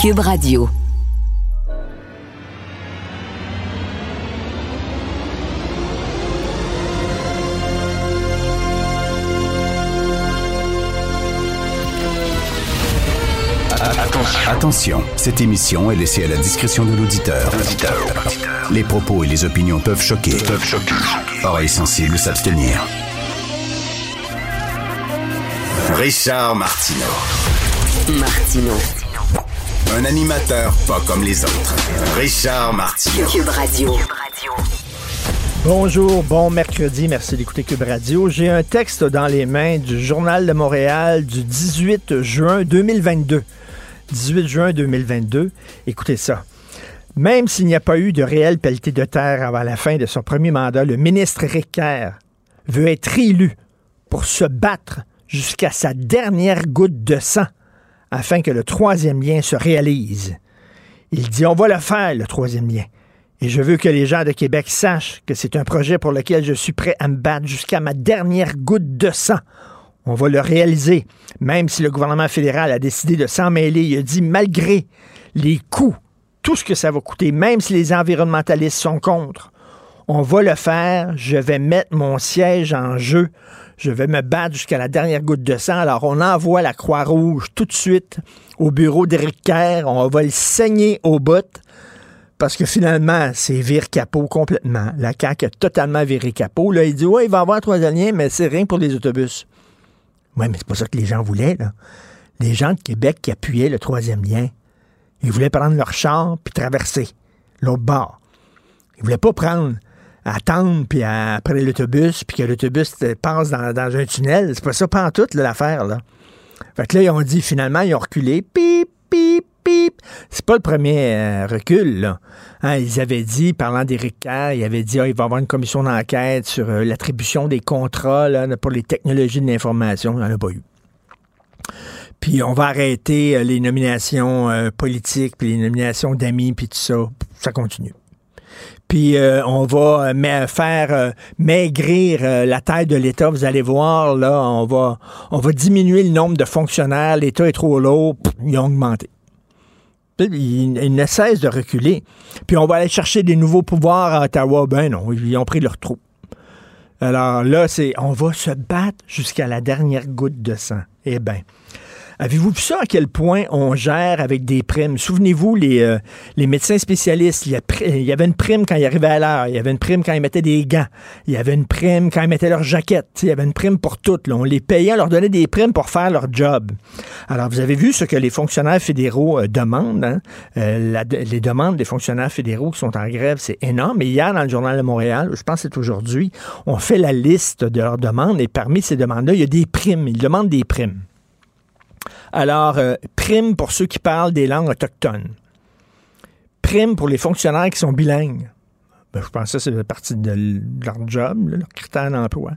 Cube Radio. Attention, cette émission est laissée à la discrétion de l'auditeur. Les propos et les opinions peuvent choquer. Peuvent choquer. Oreilles sensibles s'abstenir. Richard Martineau. Martino. Un animateur pas comme les autres. Richard Martineau. Cube Radio. Bonjour, bon mercredi, merci d'écouter Cube Radio. J'ai un texte dans les mains du Journal de Montréal du 18 juin 2022. 18 juin 2022. Écoutez ça. Même s'il n'y a pas eu de réelle pelletée de terre avant la fin de son premier mandat, le ministre Ricker veut être élu pour se battre jusqu'à sa dernière goutte de sang afin que le troisième lien se réalise. Il dit on va le faire, le troisième lien. Et je veux que les gens de Québec sachent que c'est un projet pour lequel je suis prêt à me battre jusqu'à ma dernière goutte de sang. On va le réaliser, même si le gouvernement fédéral a décidé de s'en mêler. Il a dit, malgré les coûts, tout ce que ça va coûter, même si les environnementalistes sont contre, on va le faire. Je vais mettre mon siège en jeu. Je vais me battre jusqu'à la dernière goutte de sang. Alors, on envoie la Croix-Rouge tout de suite au bureau d'Éric Kerr. On va le saigner au bout. Parce que finalement, c'est vire capot complètement. La CAQ a totalement viré capot. Là, il dit, ouais, il va y avoir troisième lien, mais c'est rien pour les autobus. Oui, mais c'est pas ça que les gens voulaient. Les gens de Québec qui appuyaient le troisième lien, ils voulaient prendre leur char puis traverser l'autre bord. Ils voulaient pas prendre, attendre puis après l'autobus puis que l'autobus passe dans, dans, un tunnel. C'est pas ça, pas en tout, l'affaire, là. Fait que là, ils ont dit, finalement, ils ont reculé. Pip, pip, pip. C'est pas le premier euh, recul, là. Hein, ils avaient dit, parlant d'Éric Kerr, ils avaient dit, ah, il va y avoir une commission d'enquête sur euh, l'attribution des contrats là, pour les technologies de l'information. Il n'y en a pas eu. Puis on va arrêter euh, les nominations politiques, puis les nominations d'amis, puis tout ça. Ça continue. Puis euh, on va euh, faire euh, maigrir la taille de l'État. Vous allez voir, là, on va, diminuer le nombre de fonctionnaires. L'État est trop lourd. Ils ont augmenté. Ils, ils, ne cessent de reculer. Puis on va aller chercher des nouveaux pouvoirs à Ottawa. Ben non, ils ont pris leur trou. Alors là, c'est on va se battre jusqu'à la dernière goutte de sang. Eh bien, Avez-vous vu ça à quel point on gère avec des primes? Souvenez-vous, les, euh, médecins spécialistes, il y, avait une prime quand ils arrivaient à l'heure, il y avait une prime quand ils mettaient des gants, il y avait une prime quand ils mettaient leurs jaquettes, il y avait une prime pour toutes. On les payait, on leur donnait des primes pour faire leur job. Alors, vous avez vu ce que les fonctionnaires fédéraux euh, demandent. Hein? Euh, les demandes des fonctionnaires fédéraux qui sont en grève, c'est énorme. Et hier, dans le Journal de Montréal, je pense que c'est aujourd'hui, on fait la liste de leurs demandes et parmi ces demandes-là, il y a des primes. Ils demandent des primes. Alors, euh, prime pour ceux qui parlent des langues autochtones. Prime pour les fonctionnaires qui sont bilingues. Ben, je pense que ça, c'est partie de leur job, leur critère d'emploi.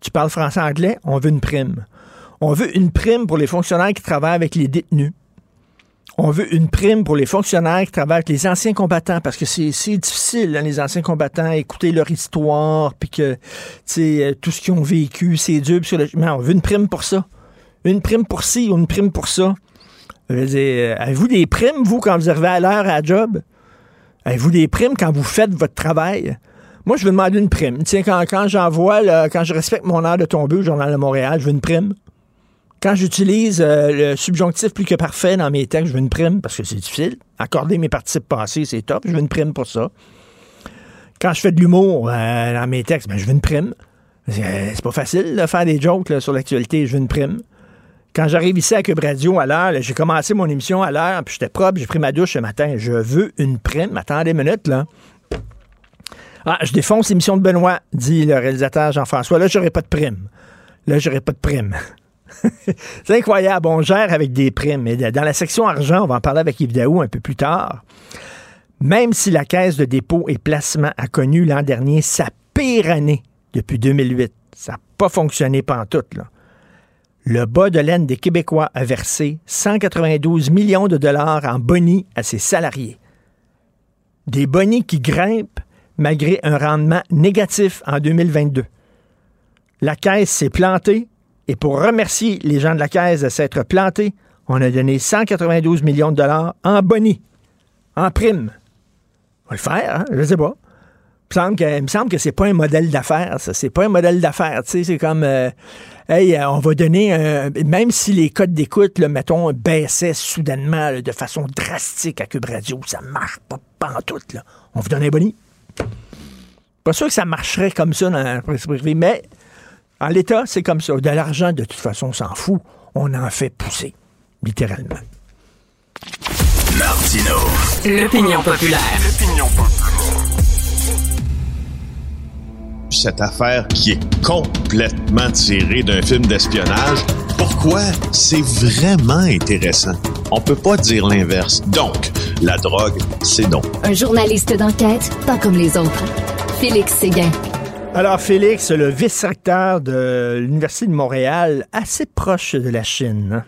Tu parles français-anglais, on veut une prime. On veut une prime pour les fonctionnaires qui travaillent avec les détenus. On veut une prime pour les fonctionnaires qui travaillent avec les anciens combattants parce que c'est difficile, hein, les anciens combattants, écouter leur histoire, puis que, tu sais, tout ce qu'ils ont vécu, c'est dur. Mais on veut une prime pour ça une prime pour ci ou une prime pour ça. Euh, avez-vous des primes, vous, quand vous arrivez à l'heure à la job? Avez-vous des primes quand vous faites votre travail? Moi, je veux demander une prime. Tiens, quand, quand j'envoie, quand je respecte mon heure de tomber au Journal de Montréal, je veux une prime. Quand j'utilise euh, le subjonctif plus que parfait dans mes textes, je veux une prime parce que c'est difficile. Accorder mes participes passés, c'est top. Je veux une prime pour ça. Quand je fais de l'humour euh, dans mes textes, ben, je veux une prime. C'est pas facile de faire des jokes sur l'actualité. Je veux une prime. Quand j'arrive ici à Cube Radio à l'heure, j'ai commencé mon émission à l'heure, puis j'étais propre, j'ai pris ma douche ce matin. Je veux une prime. Attendez une minute, là. Ah, je défonce l'émission de Benoît, dit le réalisateur Jean-François. Là, j'aurai pas de prime. Là, j'aurai pas de prime. C'est incroyable. On gère avec des primes. Et dans la section argent, on va en parler avec Yves Daou un peu plus tard. Même si la Caisse de dépôt et placement a connu l'an dernier sa pire année depuis 2008, ça n'a pas fonctionné pantoute, là le bas de laine des Québécois a versé 192 millions de dollars en bonis à ses salariés. Des bonis qui grimpent malgré un rendement négatif en 2022. La caisse s'est plantée et pour remercier les gens de la caisse de s'être plantés, On a donné 192 millions de dollars en boni, en prime. On va le faire, hein? je sais pas. Il me semble que, que c'est pas un modèle d'affaires, ça. C'est pas un modèle d'affaires. C'est comme, euh, hey, euh, on va donner, un- même si les codes d'écoute, mettons, baissaient soudainement là, de façon drastique à Cube Radio, ça marche pas, pas en tout, là. On vous donne un boni. Pas sûr que ça marcherait comme ça dans la presse privée, mais en l'état, c'est comme ça. De l'argent, de toute façon, on s'en fout. On en fait pousser, littéralement. Martino. L'opinion populaire. Cette affaire qui est complètement tirée d'un film d'espionnage. Pourquoi? C'est vraiment intéressant? On peut pas dire l'inverse. Donc, la drogue, c'est non. Un journaliste d'enquête, pas comme les autres. Félix Séguin. Alors, Félix, le vice-recteur de l'Université de Montréal, assez proche de la Chine. hein?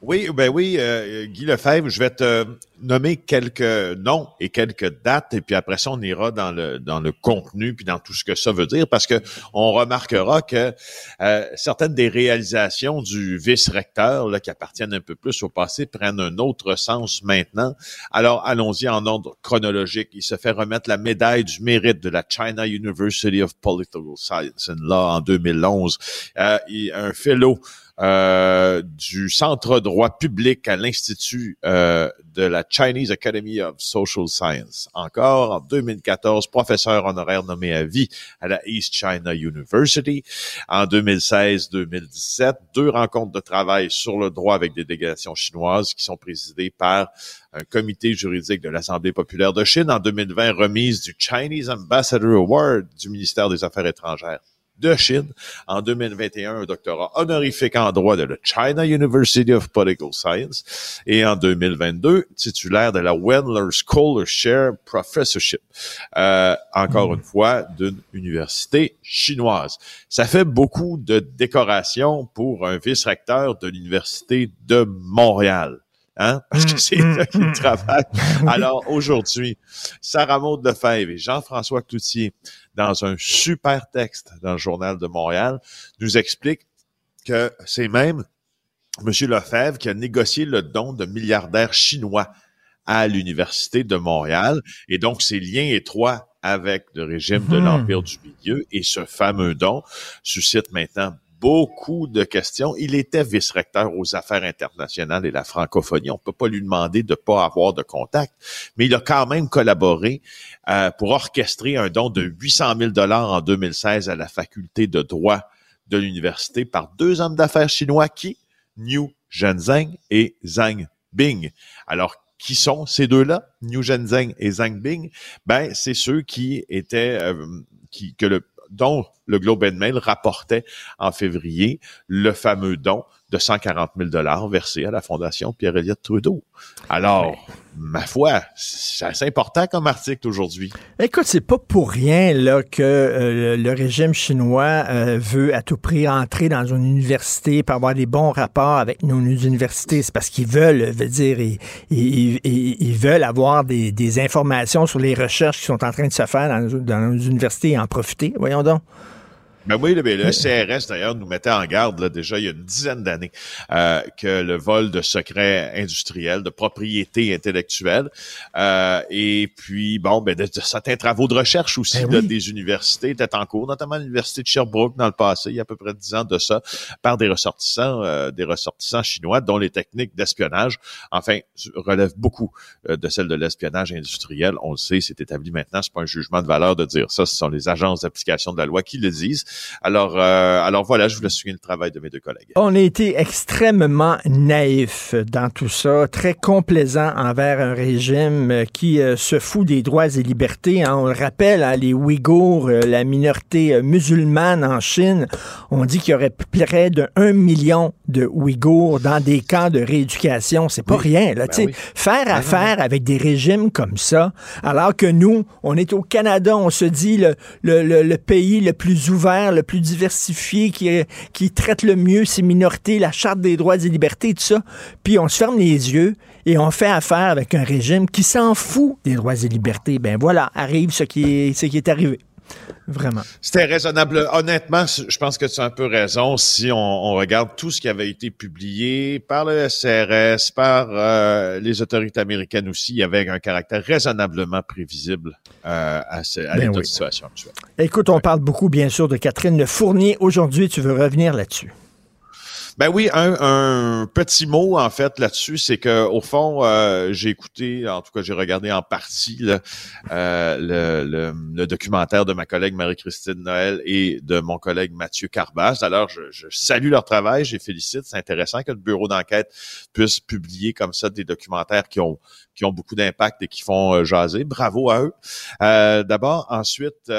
Oui, ben oui, euh, Guy Lefebvre, je vais te nommer quelques noms et quelques dates, et puis après ça, on ira dans le dans le contenu puis dans tout ce que ça veut dire, parce que on remarquera que euh, certaines des réalisations du vice-recteur, qui appartiennent un peu plus au passé, prennent un autre sens maintenant. Alors, allons-y en ordre chronologique. Il se fait remettre la médaille du mérite de la China University of Political Science and Law en 2011. Euh, il- un fellow euh, du Centre droit public à l'Institut euh, de la Chinese Academy of Social Science. Encore en 2014, professeur honoraire nommé à vie à la East China University. En 2016-2017, deux rencontres de travail sur le droit avec des délégations chinoises qui sont présidées par un comité juridique de l'Assemblée populaire de Chine. En 2020, remise du Chinese Ambassador Award du ministère des Affaires étrangères de Chine. En 2021, un doctorat honorifique en droit de la China University of Political Science. Et en 2022, titulaire de la Wendler Scholarship Professorship. Euh, encore une fois, d'une université chinoise. Ça fait beaucoup de décorations pour un vice-recteur de l'Université de Montréal. Hein? Parce que c'est là qu'il travaille. Alors, aujourd'hui, Sarah Maud Lefebvre et Jean-François Cloutier, dans un super texte dans le Journal de Montréal, nous expliquent que c'est même M. Lefebvre qui a négocié le don de milliardaires chinois à l'Université de Montréal. Et donc, ses liens étroits avec le régime de Mhm. l'Empire du Milieu et ce fameux don suscite maintenant beaucoup de questions. Il était vice-recteur aux affaires internationales et la francophonie. On peut pas lui demander de pas avoir de contact, mais il a quand même collaboré euh, pour orchestrer un don de 800 000 dollars en 2016 à la faculté de droit de l'université par deux hommes d'affaires chinois qui, Niu Zhenzheng et Zhang Bing. Alors, qui sont ces deux-là, Niu Zhenzheng et Zhang Bing? Ben, c'est ceux qui étaient, euh, qui, que le, dont le Globe and Mail rapportait en février le fameux don de 140 000 dollars versé à la Fondation Pierre-Éliott Trudeau. Alors, ma foi, c'est assez important comme article aujourd'hui. Écoute, c'est pas pour rien là, que euh, le régime chinois euh, veut à tout prix entrer dans une université pour avoir des bons rapports avec nos, universités. C'est parce qu'ils veulent, veut dire, ils, ils- ils- ils veulent avoir des, des informations sur les recherches qui sont en train de se faire dans, nos- dans nos universités et en profiter. Voyons donc. Ben oui, le, le CRS d'ailleurs nous mettait en garde là, déjà il y a une dizaine d'années euh, que le vol de secrets industriels, de propriété intellectuelle, euh, et puis bon, ben de, de certains travaux de recherche aussi Ben de- oui. des universités étaient en cours, notamment l'université de Sherbrooke dans le passé, il y a à peu près dix ans de ça, par des ressortissants, euh, des ressortissants chinois, dont les techniques d'espionnage, enfin, relèvent beaucoup euh, de celles de l'espionnage industriel. On le sait, c'est établi maintenant, c'est pas un jugement de valeur de dire ça, ce sont les agences d'application de la loi qui le disent. Alors, euh, alors voilà, je voulais souligner le travail de mes deux collègues. On a été extrêmement naïf dans tout ça, très complaisant envers un régime euh, qui euh, se fout des droits et libertés. hein. On le rappelle, hein, les Ouïghours, euh, la minorité musulmane en Chine, on dit qu'il y aurait près de 1 million de Ouïghours dans des camps de rééducation. C'est pas rien. Là, oui. Faire affaire avec des régimes comme ça, alors que nous, on est au Canada, on se dit le, le, le- le pays le plus ouvert, le plus diversifié, qui, qui traite le mieux ses minorités, la charte des droits et libertés, tout ça. Puis on se ferme les yeux et on fait affaire avec un régime qui s'en fout des droits et libertés. Ben voilà, arrive ce qui est arrivé. Vraiment. C'était raisonnable. Honnêtement, je pense que tu as un peu raison si on, regarde tout ce qui avait été publié par le SRS, par euh, les autorités américaines aussi. Il y avait un caractère raisonnablement prévisible euh, à, à ben situation actuelle. Écoute, on parle beaucoup, bien sûr, de Catherine Fournier. Aujourd'hui, tu veux revenir là-dessus. Ben oui, un, un, petit mot en fait là-dessus, c'est que au fond, euh, j'ai écouté, en tout cas j'ai regardé en partie euh, le, le, documentaire de ma collègue Marie-Christine Noël et de mon collègue Mathieu Carbas. Alors, je, je salue leur travail, je les félicite. C'est intéressant que le bureau d'enquête puisse publier comme ça des documentaires qui ont qui ont beaucoup d'impact et qui font euh, jaser. Bravo à eux. D'abord, ensuite,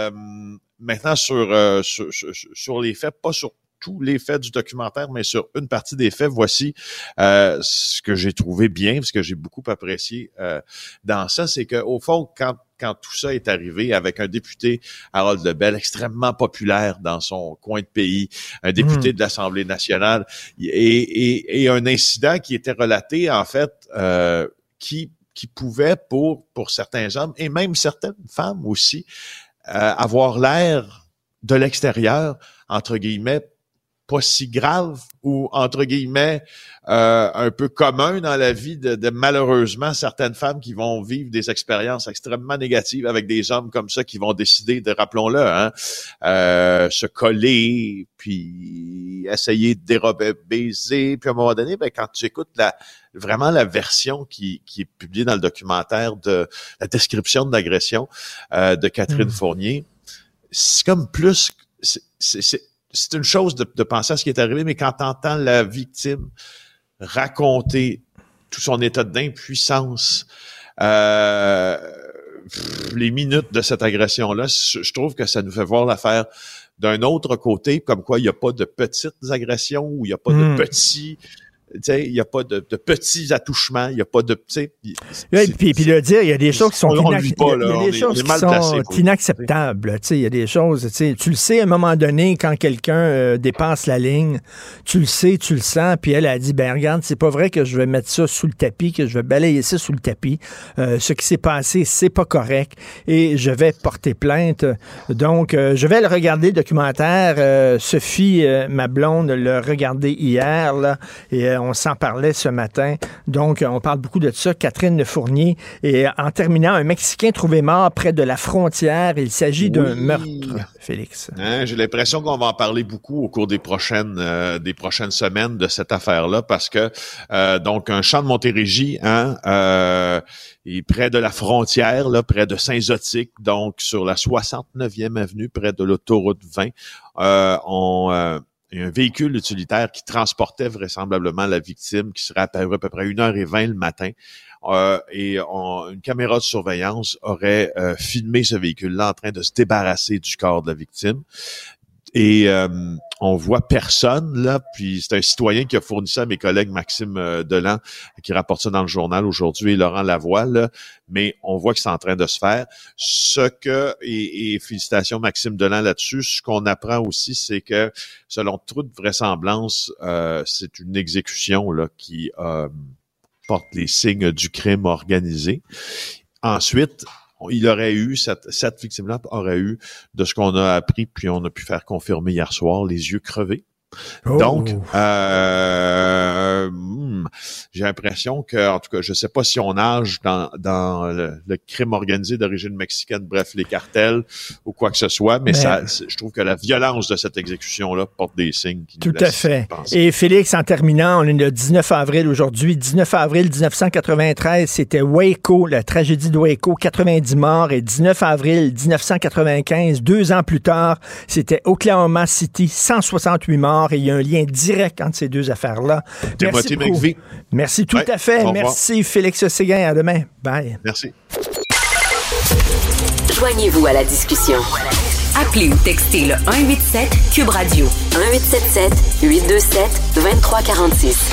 maintenant sur, sur, sur les faits, pas sur tous les faits du documentaire, mais sur une partie des faits, voici euh, ce que j'ai trouvé bien, ce que j'ai beaucoup apprécié euh, dans ça, c'est que au fond, quand quand tout ça est arrivé avec un député, Harold Lebel, extrêmement populaire dans son coin de pays, un député hmm. de l'Assemblée nationale, et, et, un incident qui était relaté, en fait, euh, qui, qui pouvait, pour, pour certains hommes, et même certaines femmes aussi, avoir l'air de l'extérieur, entre guillemets, pas si grave ou entre guillemets euh, un peu commun dans la vie de, malheureusement certaines femmes qui vont vivre des expériences extrêmement négatives avec des hommes comme ça qui vont décider de rappelons-le hein, euh, se coller puis essayer de dérober baiser puis à un moment donné ben, quand tu écoutes la vraiment la version qui, qui est publiée dans le documentaire de la description de l'agression euh, de Catherine mmh. Fournier c'est comme plus c'est c'est une chose de, penser à ce qui est arrivé, mais quand tu entends la victime raconter tout son état d'impuissance, euh, les minutes de cette agression-là, je trouve que ça nous fait voir l'affaire d'un autre côté, comme quoi il n'y a pas de petites agressions ou il n'y a pas de hmm. petits il n'y a pas de, de, petits attouchements, il n'y a pas de... puis, puis le dire, il y a des choses qui sont, inacceptables. Il y a des choses, tu le sais à un moment donné, quand quelqu'un euh, dépasse la ligne, tu le sais, tu le sens, puis elle a dit, ben regarde, c'est pas vrai que je vais mettre ça sous le tapis, que je vais balayer ça sous le tapis. Euh, ce qui s'est passé, c'est pas correct et je vais porter plainte. Donc, euh, je vais le regarder, le documentaire. Sophie, ma blonde, l'a regardé hier, là, et on s'en parlait ce matin. Donc, on parle beaucoup de ça. Catherine Fournier. Et en terminant, un Mexicain trouvé mort près de la frontière. Il s'agit d'un meurtre, Félix. Hein, j'ai l'impression qu'on va en parler beaucoup au cours des prochaines, euh, des prochaines semaines de cette affaire-là parce que, euh, donc, un champ de Montérégie, hein, euh, est près de la frontière, là, près de Saint-Zotique, donc sur la 69e avenue, près de l'autoroute 20. on un véhicule utilitaire qui transportait vraisemblablement la victime, qui serait apparu à peu près une heure et vingt le matin. Euh, et une caméra de surveillance aurait euh, filmé ce véhicule-là en train de se débarrasser du corps de la victime. Et euh, on voit personne là, puis c'est un citoyen qui a fourni ça à mes collègues Maxime euh, Delan, qui rapporte ça dans le journal aujourd'hui, et Laurent Lavoie, mais on voit que c'est en train de se faire. Ce que, et, et félicitations Maxime Delan là-dessus, ce qu'on apprend aussi, c'est que selon toute vraisemblance, euh, c'est une exécution là, qui euh, porte les signes du crime organisé. Ensuite, il aurait eu, cette, cette victime-là aurait eu, de ce qu'on a appris, puis on a pu faire confirmer hier soir, les yeux crevés. Donc, oh. euh, hmm, j'ai l'impression que, en tout cas, je sais pas si on nage dans, dans le, crime organisé d'origine mexicaine, bref, les cartels ou quoi que ce soit, mais, ça, je trouve que la violence de cette exécution-là porte des signes qui Tout à fait. Et Félix, en terminant, on est le 19 avril aujourd'hui. 19 avril 1993, c'était Waco, la tragédie de Waco, 90 morts. Et 19 avril 1995, deux ans plus tard, c'était Oklahoma City, 168 morts et il y a un lien direct entre ces deux affaires-là. Merci, Merci tout à fait. Merci Félix Séguin. À demain. Bye. Merci. Joignez-vous à la discussion. Appelez ou textez le 187 Cube Radio 1877 827 2346.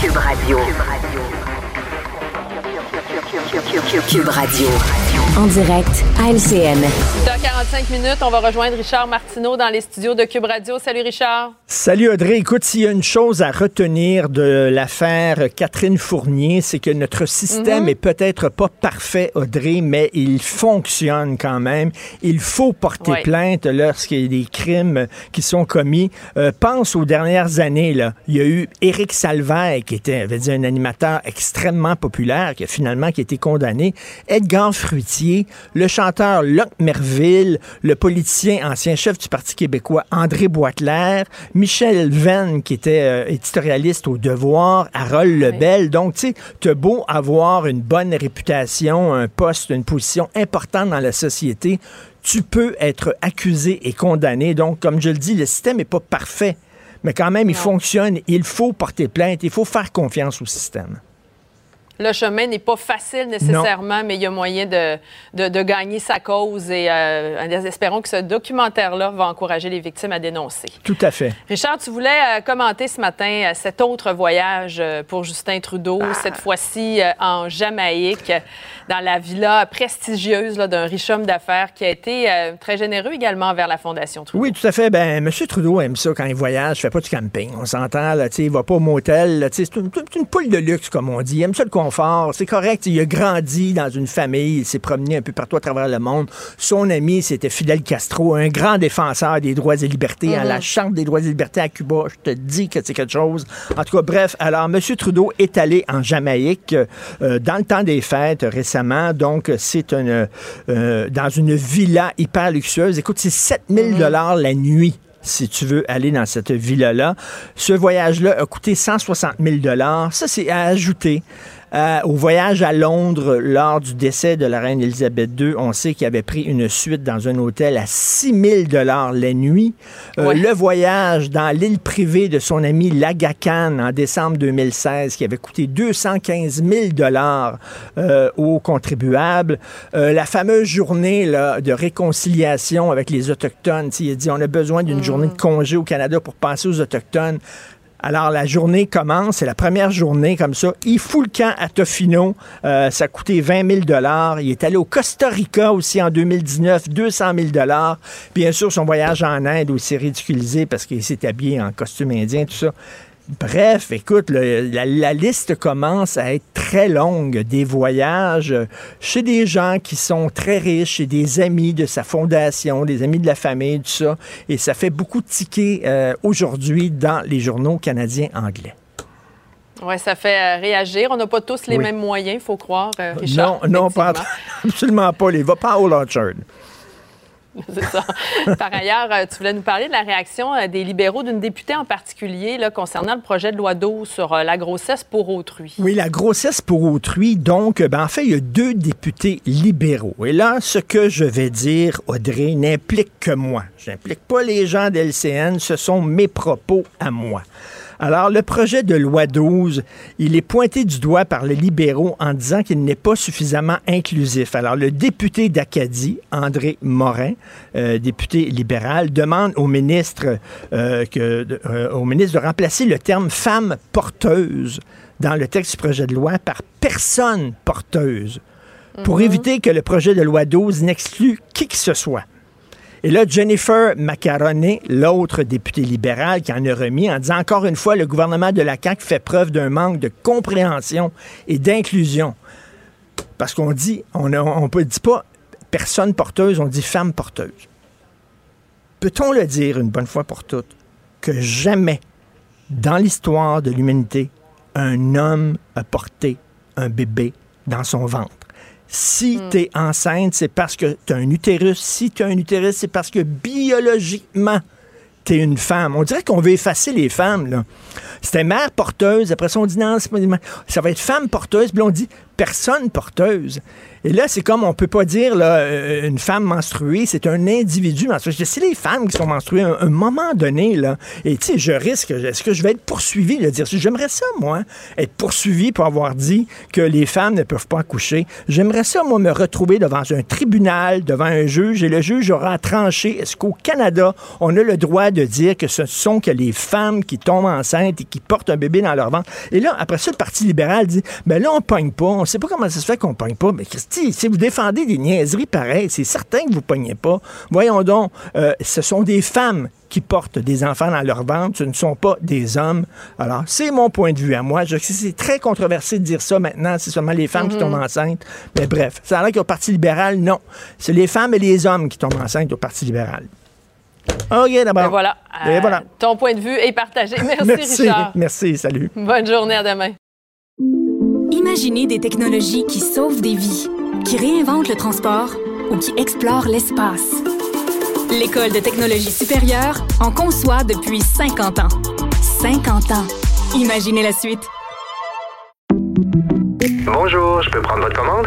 Cube Radio. Cube Radio. Cube Radio. En direct à LCN. Dans 45 minutes, on va rejoindre Richard Martineau dans les studios de Cube Radio. Salut Richard. Salut Audrey. Écoute, s'il y a une chose à retenir de l'affaire Catherine Fournier, c'est que notre système Mhm. est peut-être pas parfait, Audrey, mais il fonctionne quand même. Il faut porter Ouais. plainte lorsqu'il y a des crimes qui sont commis. Euh, pense aux dernières années. Là. Il y a eu Éric Salvaire, qui était avait dit, un animateur extrêmement populaire, qui a finalement qui a été condamné. Edgar Fruitier, le chanteur Locke Merville, le politicien ancien chef du Parti québécois André Boitler, Michel Venn, qui était euh, éditorialiste au Devoir, Harold Lebel. Donc, tu sais, t'as beau avoir une bonne réputation, un poste, une position importante dans la société, tu peux être accusé et condamné. Donc, comme je le dis, le système n'est pas parfait, mais quand même, il fonctionne. Il faut porter plainte, il faut faire confiance au système. Le chemin n'est pas facile nécessairement, mais il y a moyen de, de, de gagner sa cause et euh, espérons que ce documentaire-là va encourager les victimes à dénoncer. Tout à fait. Richard, tu voulais euh, commenter ce matin euh, cet autre voyage euh, pour Justin Trudeau, Ah. cette fois-ci euh, en Jamaïque, dans la villa prestigieuse d'un riche homme d'affaires qui a été euh, très généreux également envers la Fondation Trudeau. Oui, tout à fait. Ben, M. Trudeau aime ça quand il voyage. Il fait pas du camping. On s'entend, là, tu sais, il va pas au motel. une, c'est une poule de luxe, comme on dit. Il aime ça le confort. C'est correct. Il a grandi dans une famille. Il s'est promené un peu partout à travers le monde. Son ami, c'était Fidel Castro, un grand défenseur des droits et libertés. À la Charte des droits et libertés à Cuba, je te dis que c'est quelque chose. En tout cas, bref. Alors, M. Trudeau est allé en Jamaïque euh, dans le temps des fêtes récemment. Donc, c'est une, euh, dans une villa hyper luxueuse. Écoute, c'est 7000 dollars la nuit si tu veux aller dans cette villa-là. Ce voyage-là a coûté 160 000 Ça, c'est à ajouter. Euh, au voyage à Londres lors du décès de la reine Elisabeth II, on sait qu'il avait pris une suite dans un hôtel à 6 000 dollars la nuit. Euh, Ouais. Le voyage dans l'île privée de son ami Laga Khan en décembre 2016, qui avait coûté 215 000 dollars euh, aux contribuables. La fameuse journée là, de réconciliation avec les Autochtones. Il a dit on a besoin d'une journée de congé au Canada pour passer aux Autochtones. Alors, la journée commence, c'est la première journée comme ça. Il fout le camp à Tofino. Euh, ça a coûté 20 000 Il est allé au Costa Rica aussi en 2019, 200 000 Bien sûr, son voyage en Inde aussi ridiculisé parce qu'il s'est habillé en costume indien, tout ça. Bref, écoute, le- la, la liste commence à être très longue des voyages euh, chez des gens qui sont très riches, chez des amis de sa fondation, des amis de la famille, tout ça. Et ça fait beaucoup tiquer euh, aujourd'hui dans les journaux canadiens anglais. Oui, ça fait euh, réagir. On n'a pas tous les Oui. mêmes moyens, il faut croire, euh, Richard. non, non, pas, absolument pas. Il va pas au Orchard. Par ailleurs, euh, tu voulais nous parler de la réaction euh, des libéraux, d'une députée en particulier, concernant le projet de loi 12 sur euh, la grossesse pour autrui. Oui, la grossesse pour autrui. Donc, ben, en fait, il y a deux députés libéraux. Et là, ce que je vais dire, Audrey, n'implique que moi. Je n'implique pas les gens d'LCN. Ce sont mes propos à moi. Alors, le projet de loi 12, il est pointé du doigt par les libéraux en disant qu'il n'est pas suffisamment inclusif. Alors, le député d'Acadie, André Morin, euh, député libéral, demande au ministre, euh, que, euh, au ministre de remplacer le terme femme porteuse dans le texte du projet de loi par personne porteuse pour éviter que le projet de loi 12 n'exclue qui que ce soit. Et là, Jennifer Macaroni, l'autre députée libérale, qui en a remis en disant encore une fois, le gouvernement de la CAQ fait preuve d'un manque de compréhension et d'inclusion. Parce qu'on dit, on ne dit pas personne porteuse, on dit femme porteuse. Peut-on le dire une bonne fois pour toutes que jamais dans l'histoire de l'humanité, un homme a porté un bébé dans son ventre? Si tu es enceinte, c'est parce que tu as un utérus. Si tu as un utérus, c'est parce que biologiquement, tu es une femme. On dirait qu'on veut effacer les femmes. là. C'était mère porteuse. Après ça, on dit non, c'est pas- ça va être femme porteuse. Puis là, on dit personne porteuse. Et là, c'est comme on peut pas dire là, euh, une femme menstruée, c'est un individu menstrué. C'est les femmes qui sont menstruées à un, moment donné, là. Et tu sais, je risque, est-ce que je vais être poursuivi? de dire, j'aimerais ça, moi, être poursuivi pour avoir dit que les femmes ne peuvent pas accoucher. J'aimerais ça, moi, me retrouver devant un tribunal, devant un juge, et le juge aura tranché, est-ce qu'au Canada, on a le droit de dire que ce sont que les femmes qui tombent enceintes et qui portent un bébé dans leur ventre? Et là, après ça, le Parti libéral dit, ben là, on pogne pas. On sait pas comment ça se fait qu'on pogne pas. Mais Christy, si vous défendez des niaiseries pareilles, c'est certain que vous pognez pas. Voyons donc, euh, ce sont des femmes qui portent des enfants dans leur ventre, ce ne sont pas des hommes. Alors, c'est mon point de vue à moi. Je sais c'est très controversé de dire ça maintenant, c'est seulement les femmes qui mhm. tombent enceintes. Mais bref, ça a l'air qu'au Parti libéral, non. C'est les femmes et les hommes qui tombent enceintes au Parti libéral. OK, d'abord. Ben voilà. Ben voilà. ton point de vue est partagé. Merci, Merci, Richard. Merci, salut. Bonne journée, à demain. Imaginez des technologies qui sauvent des vies, qui réinventent le transport ou qui explorent l'espace. L'École de technologie supérieure en conçoit depuis 50 ans. 50 ans. Imaginez la suite. Bonjour, je peux prendre votre commande?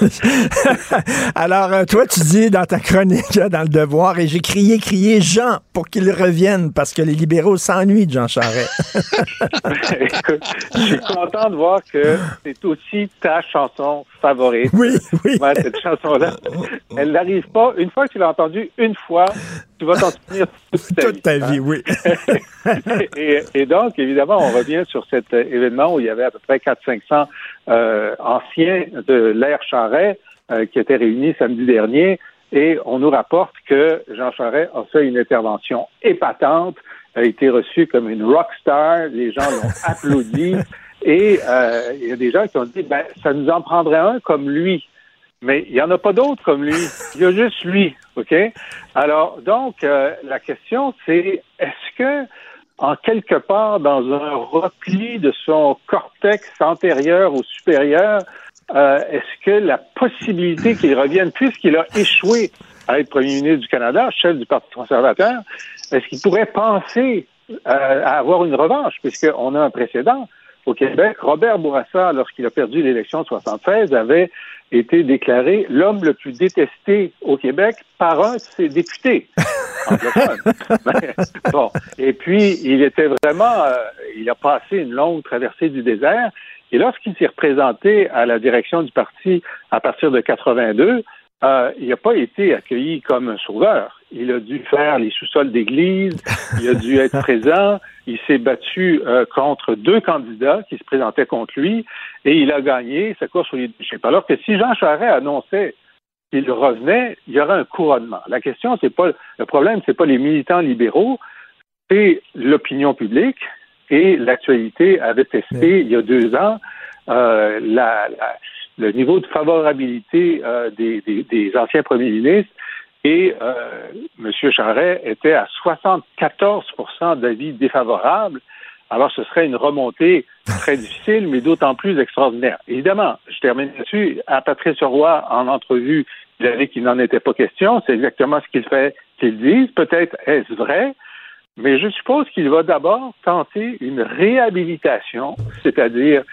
Alors, euh, toi, tu dis dans ta chronique, dans le devoir, et j'ai crié, crié Jean pour qu'il revienne parce que les libéraux s'ennuient de Jean Charest. je suis content de voir que c'est aussi ta chanson favorite. Oui, oui. cette chanson-là. Elle n'arrive pas. Une fois que tu l'as entendue, une fois, tu vas t'en souvenir toute ta, vie. oui. et, donc, évidemment, on revient sur cet événement où il y avait à peu près 400-500 euh, anciens de l'ère Charret euh, qui étaient réunis samedi dernier. Et on nous rapporte que Jean Charest a fait une intervention épatante, a été reçu comme une rock star, les gens l'ont applaudi. Et euh, il y a des gens qui ont dit, ben, ça nous en prendrait un comme lui. Mais il n'y en a pas d'autres comme lui. Il y a juste lui. OK? Alors, donc, euh, la question, c'est est-ce que, en quelque part, dans un repli de son cortex antérieur ou supérieur, euh, est-ce que la possibilité qu'il revienne, puisqu'il a échoué à être premier ministre du Canada, chef du Parti conservateur, est-ce qu'il pourrait penser à avoir une revanche, puisqu'on a un précédent? Au Québec, Robert Bourassa, lorsqu'il a perdu l'élection de 76, avait été déclaré l'homme le plus détesté au Québec par un de ses députés. bon. Et puis, il était vraiment, euh, il a passé une longue traversée du désert. Et lorsqu'il s'est représenté à la direction du parti à partir de 82, euh, il n'a pas été accueilli comme un sauveur. Il a dû faire les sous-sols d'église, il a dû être présent, il s'est battu euh, contre deux candidats qui se présentaient contre lui et il a gagné sa course au leadership. Alors que si Jean Charest annonçait qu'il revenait, il y aurait un couronnement. La question, c'est pas le problème, c'est pas les militants libéraux, c'est l'opinion publique et l'actualité avait testé il y a deux ans euh, la, le niveau de favorabilité euh, des, des, anciens premiers ministres et euh, M. Charret était à 74 d'avis défavorables. Alors, ce serait une remontée très difficile, mais d'autant plus extraordinaire. Évidemment, je termine là-dessus. À Patrice Roy, en entrevue Il a dit qu'il n'en était pas question. C'est exactement ce qu'il fait qu'ils disent. Peut-être est-ce vrai, mais je suppose qu'il va d'abord tenter une réhabilitation, c'est-à-dire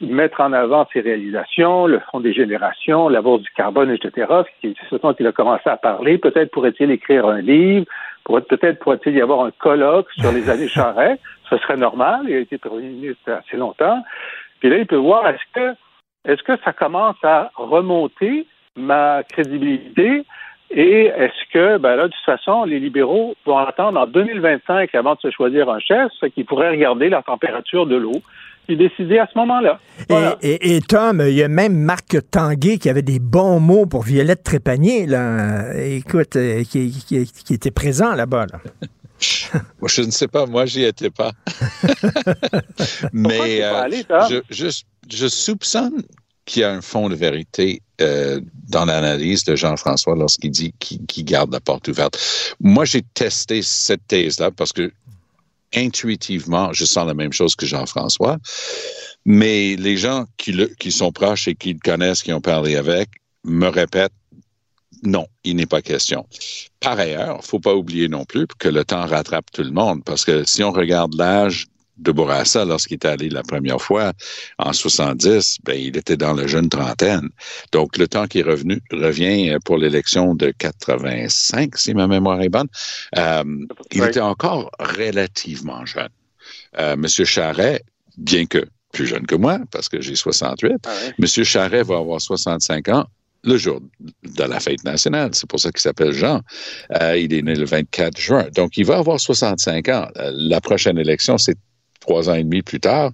mettre en avant ses réalisations, le Fonds des générations, la bourse du carbone, etc., ce dont il a commencé à parler. Peut-être pourrait-il écrire un livre, peut-être pourrait-il y avoir un colloque sur les années Charest. Ce serait normal, il a été Premier ministre assez longtemps. Puis là, il peut voir est-ce que est-ce que ça commence à remonter ma crédibilité? Et est-ce que, ben là, de toute façon, les libéraux vont attendre en 2025 avant de se choisir un chef, ce qui pourrait regarder la température de l'eau et décider à ce moment-là. Et, Tom, il y a même Marc Tanguay qui avait des bons mots pour Violette Trépanier, là. Écoute, euh, qui, était présent là-bas, moi, je ne sais pas, moi, j'y étais pas. Mais euh, je, je soupçonne qu'il y a un fond de vérité euh, dans l'analyse de Jean-François lorsqu'il dit qu'il garde la porte ouverte. Moi, j'ai testé cette thèse-là parce que intuitivement, je sens la même chose que Jean-François. Mais les gens qui, le, qui sont proches et qui le connaissent, qui ont parlé avec, me répètent non, il n'est pas question. Par ailleurs, il ne faut pas oublier non plus que le temps rattrape tout le monde, parce que si on regarde l'âge de Bourassa lorsqu'il est allé la première fois en 70, ben, il était dans la jeune trentaine. Donc, le temps qui est revenu revient pour l'élection de 85, si ma mémoire est bonne. Euh, il était encore relativement jeune. Euh, Monsieur Charret, bien que plus jeune que moi, parce que j'ai 68, ah Monsieur Charret va avoir 65 ans le jour de la fête nationale. C'est pour ça qu'il s'appelle Jean. Euh, il est né le 24 juin. Donc, il va avoir 65 ans. la prochaine élection, c'est trois ans et demi plus tard,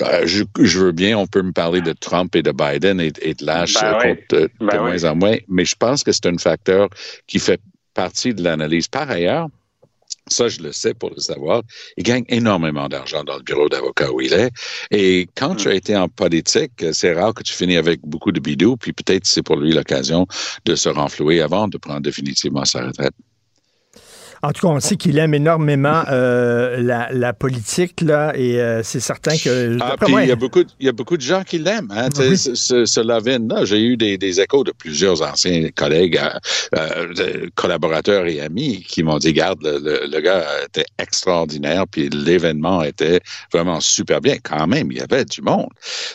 euh, je, veux bien, on peut me parler de Trump et de Biden et, de l'âge ben de, ben moins en moins, mais je pense que c'est un facteur qui fait partie de l'analyse. Par ailleurs, ça, je le sais pour le savoir. Il gagne énormément d'argent dans le bureau d'avocat où il est. Et quand tu as hmm. été en politique, c'est rare que tu finis avec beaucoup de bidou, puis peut-être c'est pour lui l'occasion de se renflouer avant de prendre définitivement sa retraite. En tout cas, on sait qu'il aime énormément euh, la, politique, là, et euh, c'est certain que. Ah, puis il y, a beaucoup, il y a beaucoup de gens qui l'aiment. Hein, ce, ce, là j'ai eu des, des, échos de plusieurs anciens collègues, euh, collaborateurs et amis qui m'ont dit Garde, le, le, gars était extraordinaire, puis l'événement était vraiment super bien. Quand même, il y avait du monde.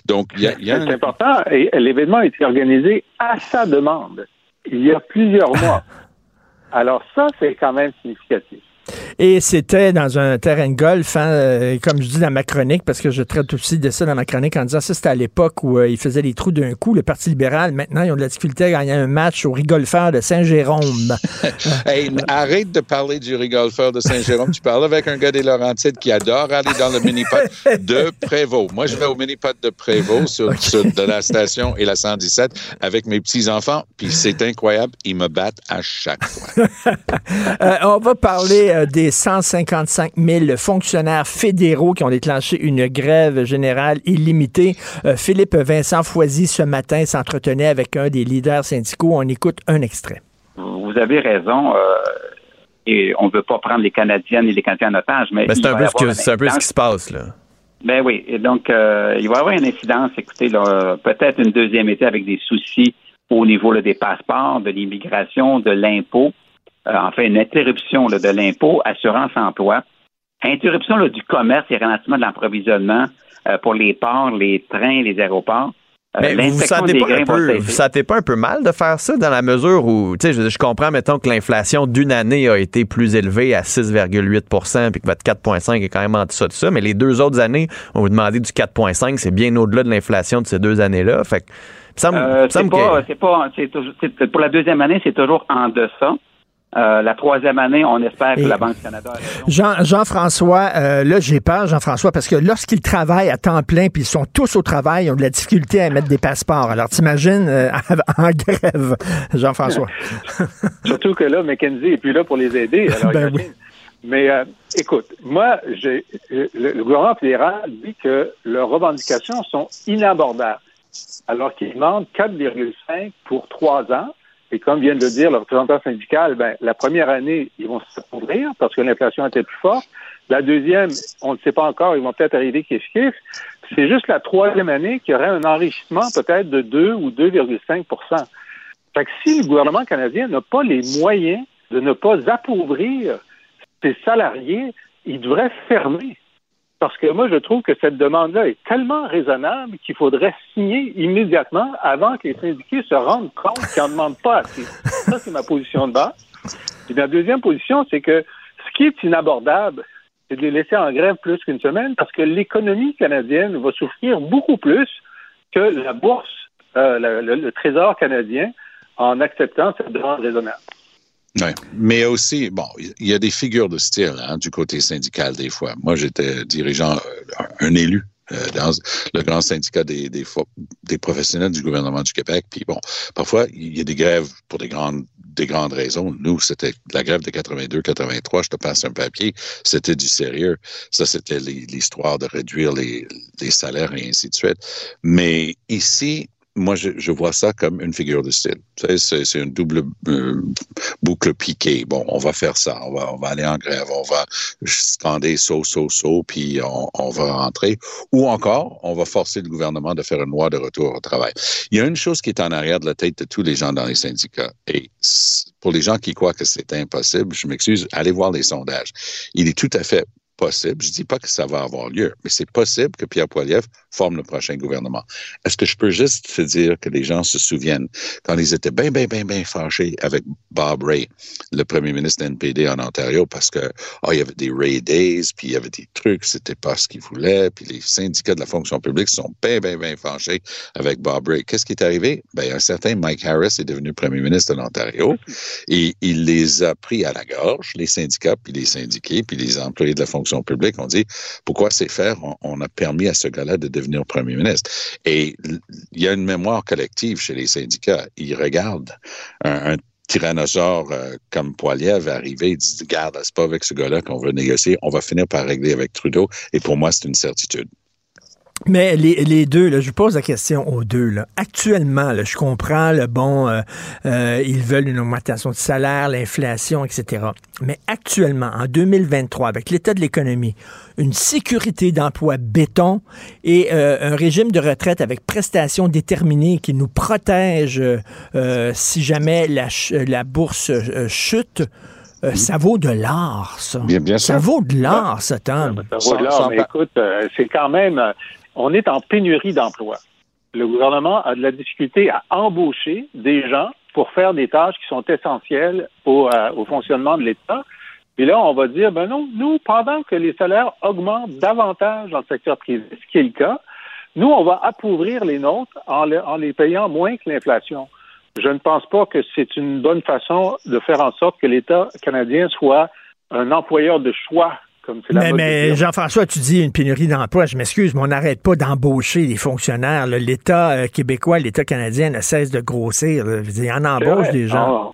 Donc, il y a. Il y a C'est important. Et l'événement a été organisé à sa demande il y a plusieurs mois. Alors ça, c'est quand même significatif. Et c'était dans un terrain de golf, hein, euh, comme je dis dans ma chronique, parce que je traite aussi de ça dans ma chronique en disant ça, c'était à l'époque où euh, ils faisaient les trous d'un coup, le Parti libéral. Maintenant, ils ont de la difficulté à gagner un match au rigolfeur de Saint-Jérôme. arrête de parler du rigolfeur de Saint-Jérôme. tu parles avec un gars des Laurentides qui adore aller dans le mini-pot de Prévost. Moi, je vais au mini-pot de Prévost sur, de la station et la 117 avec mes petits-enfants, puis c'est incroyable. Ils me battent à chaque fois. Euh, on va parler des 155 000 fonctionnaires fédéraux qui ont déclenché une grève générale illimitée. Euh, Philippe Vincent Foisy, ce matin, s'entretenait avec un des leaders syndicaux. On écoute un extrait. Vous avez raison. Euh, et on ne veut pas prendre les Canadiennes et les Canadiens en otage, mais, c'est un, peu ce, qui se passe, là. Ben oui. Et donc, euh, il va y avoir une incidence, écoutez, peut-être une deuxième été avec des soucis au niveau des passeports, de l'immigration, de l'impôt. Euh, enfin une interruption de l'impôt, assurance emploi, interruption du commerce et ralentissement de l'approvisionnement euh, pour les ports, les trains, les aéroports. Euh, Mais vous vous sentez, pas un peu, vous sentez pas un peu mal de faire ça dans la mesure où, tu sais, je, je, comprends, mettons, que l'inflation d'une année a été plus élevée à 6,8% puis que votre 4,5 est quand même en dessous de ça, mais les deux autres années, on vous demandait du 4,5, c'est bien au-delà de l'inflation de ces deux années-là. Fait que, ça me, c'est pas, c'est pas, c'est pour la deuxième année, c'est toujours en deçà. Euh, la troisième année, on espère que la Banque Canada. Jean, Jean-François, euh, là, j'ai peur, Jean-François, parce que lorsqu'ils travaillent à temps plein, puis ils sont tous au travail, ils ont de la difficulté à mettre des passeports. Alors, t'imagines euh, en grève, Jean-François. Surtout que là, McKenzie est plus là pour les aider. Ben Mais écoute, moi, j'ai, le, gouvernement fédéral dit que leurs revendications sont inabordables, alors qu'ils demandent 4,5 pour trois ans et comme vient de le dire le représentant syndical, ben, la première année, ils vont se couvrir parce que l'inflation était plus forte. La deuxième, on ne sait pas encore, ils vont peut-être arriver kiff-kiff. C'est juste la troisième année qu'il y aurait un enrichissement peut-être de 2 ou 2,5 Fait que si le gouvernement canadien n'a pas les moyens de ne pas appauvrir ses salariés, il devrait fermer. Parce que moi, je trouve que cette demande-là est tellement raisonnable qu'il faudrait signer immédiatement avant que les syndiqués se rendent compte qu'ils n'en demandent pas assez. Ça, c'est ma position de base. Et ma deuxième position, c'est que ce qui est inabordable, c'est de les laisser en grève plus qu'une semaine parce que l'économie canadienne va souffrir beaucoup plus que la bourse, euh, le, Trésor canadien, en acceptant cette demande raisonnable. Mais aussi, bon, il y a des figures de style hein, du côté syndical des fois. Moi, j'étais dirigeant, euh, un élu euh, dans le grand syndicat des, des, des, professionnels du gouvernement du Québec. Puis bon, parfois, il y a des grèves pour des grandes des grandes raisons. Nous, c'était la grève de 82-83, je te passe un papier, c'était du sérieux. Ça, c'était l'histoire de réduire les, les salaires et ainsi de suite. Mais ici, moi, je, vois ça comme une figure de style. C'est une double euh, boucle piquée. Bon, on va faire ça. On va, on va aller en grève. On va scander saut, saut, saut, puis on, on, va rentrer. Ou encore, on va forcer le gouvernement de faire une loi de retour au travail. Il y a une chose qui est en arrière de la tête de tous les gens dans les syndicats. Et pour les gens qui croient que c'est impossible, je m'excuse, allez voir les sondages. Il est tout à fait possible, je dis pas que ça va avoir lieu, mais c'est possible que Pierre Poilievre forme le prochain gouvernement. Est-ce que je peux juste te dire que les gens se souviennent quand ils étaient bien, bien, bien, bien fâchés avec Bob Ray, le premier ministre de NPD en Ontario, parce que oh, il y avait des Ray Days, puis il y avait des trucs, c'était pas ce qu'ils voulaient, puis les syndicats de la fonction publique sont bien, bien, bien fâchés avec Bob Ray. Qu'est-ce qui est arrivé? Ben, un certain Mike Harris est devenu premier ministre de l'Ontario et il les a pris à la gorge, les syndicats, puis les syndiqués, puis les employés de la fonction ont dit pourquoi c'est faire on, a permis à ce gars-là de devenir premier ministre. Et il y a une mémoire collective chez les syndicats. Ils regardent un, tyrannosaure euh, comme Poiliev arriver et dit Garde, c'est pas avec ce gars-là qu'on veut négocier, on va finir par régler avec Trudeau. Et pour moi, c'est une certitude. Mais les, les deux, là, je pose la question aux deux. Là. Actuellement, là, je comprends, le bon, euh, euh, ils veulent une augmentation de salaire, l'inflation, etc. Mais actuellement, en 2023, avec l'état de l'économie, une sécurité d'emploi béton et euh, un régime de retraite avec prestations déterminées qui nous protège si jamais la, la bourse chute, ça vaut de l'art, ça. Bien, bien ça vaut de l'art, ça, Tom. Ça vaut de l'art, mais écoute, c'est quand même on est en pénurie d'emplois. Le gouvernement a de la difficulté à embaucher des gens pour faire des tâches qui sont essentielles au, euh, fonctionnement de l'État. Et là, on va dire, ben non, nous, pendant que les salaires augmentent davantage dans le secteur privé, ce qui est le cas, nous, on va appauvrir les nôtres en, en les payant moins que l'inflation. Je ne pense pas que c'est une bonne façon de faire en sorte que l'État canadien soit un employeur de choix mais, Jean-François, tu dis une pénurie d'emploi. Je m'excuse, mais on n'arrête pas d'embaucher les fonctionnaires. L'État euh, québécois, l'État canadien ne cesse de grossir. En embauche des gens.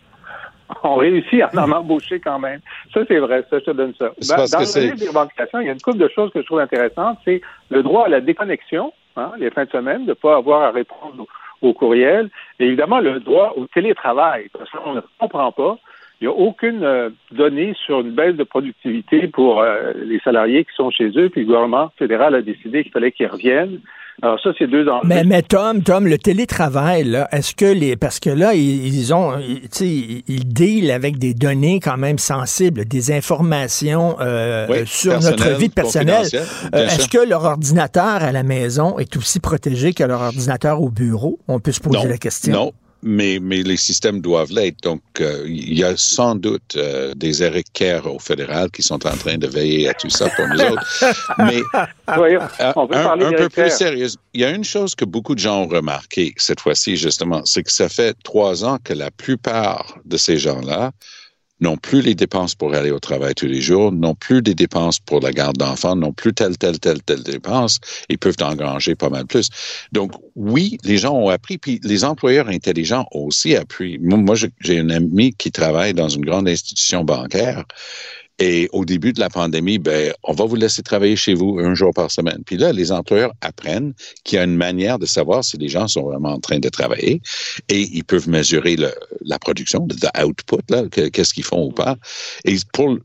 On, réussit à en embaucher quand même. Ça, c'est vrai. Ça, je te donne ça. Ben, dans, le régime des revendications, il y a une couple de choses que je trouve intéressantes. C'est le droit à la déconnexion, hein, les fins de semaine, de ne pas avoir à répondre au, courriel. Et évidemment, le droit au télétravail. Parce qu'on ne comprend pas il n'y a aucune euh, donnée sur une baisse de productivité pour euh, les salariés qui sont chez eux, puis le gouvernement fédéral a décidé qu'il fallait qu'ils reviennent. Alors ça, c'est deux enjeux. Mais, mais Tom, Tom, le télétravail, là, est-ce que les. Parce que là, ils, ont. sais, ils dealent avec des données quand même sensibles, des informations euh, sur notre vie personnelle. est-ce que leur ordinateur à la maison est aussi protégé que leur ordinateur au bureau? On peut se poser la question. Non, mais, mais les systèmes doivent l'être. Donc, euh, il y a sans doute euh, des héritiers au fédéral qui sont en train de veiller à tout ça pour nous autres. Mais euh, un, peu plus sérieux, il y a une chose que beaucoup de gens ont remarqué cette fois-ci, justement, c'est que ça fait trois ans que la plupart de ces gens-là n'ont plus les dépenses pour aller au travail tous les jours, n'ont plus des dépenses pour la garde d'enfants, n'ont plus telle, telle, telle, telle dépense, ils peuvent engranger pas mal plus. Donc, oui, les gens ont appris, puis les employeurs intelligents ont aussi appris. Moi, j'ai une amie qui travaille dans une grande institution bancaire et au début de la pandémie, ben, on va vous laisser travailler chez vous un jour par semaine. Puis là, les employeurs apprennent qu'il y a une manière de savoir si les gens sont vraiment en train de travailler et ils peuvent mesurer la production, le output, qu'est-ce qu'ils font ou pas. Et pour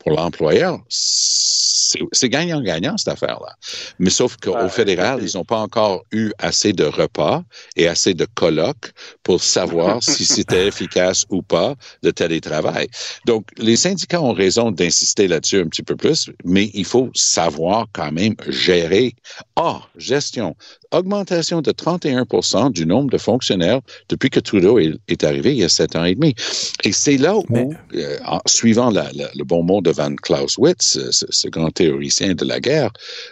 pour l'employeur, c'est gagnant-gagnant cette affaire-là. Mais sauf qu'au fédéral, ils n'ont pas encore eu assez de repas et assez de colloques pour savoir si c'était efficace ou pas le télétravail. Donc, les syndicats ont raison d'insister là-dessus un petit peu plus, mais il faut savoir quand même gérer. Ah, gestion augmentation de 31 du nombre de fonctionnaires depuis que Trudeau est, arrivé il y a sept ans et demi. Et c'est là où, euh, en suivant le bon mot de Van Clausewitz, ce, grand théoricien de la guerre,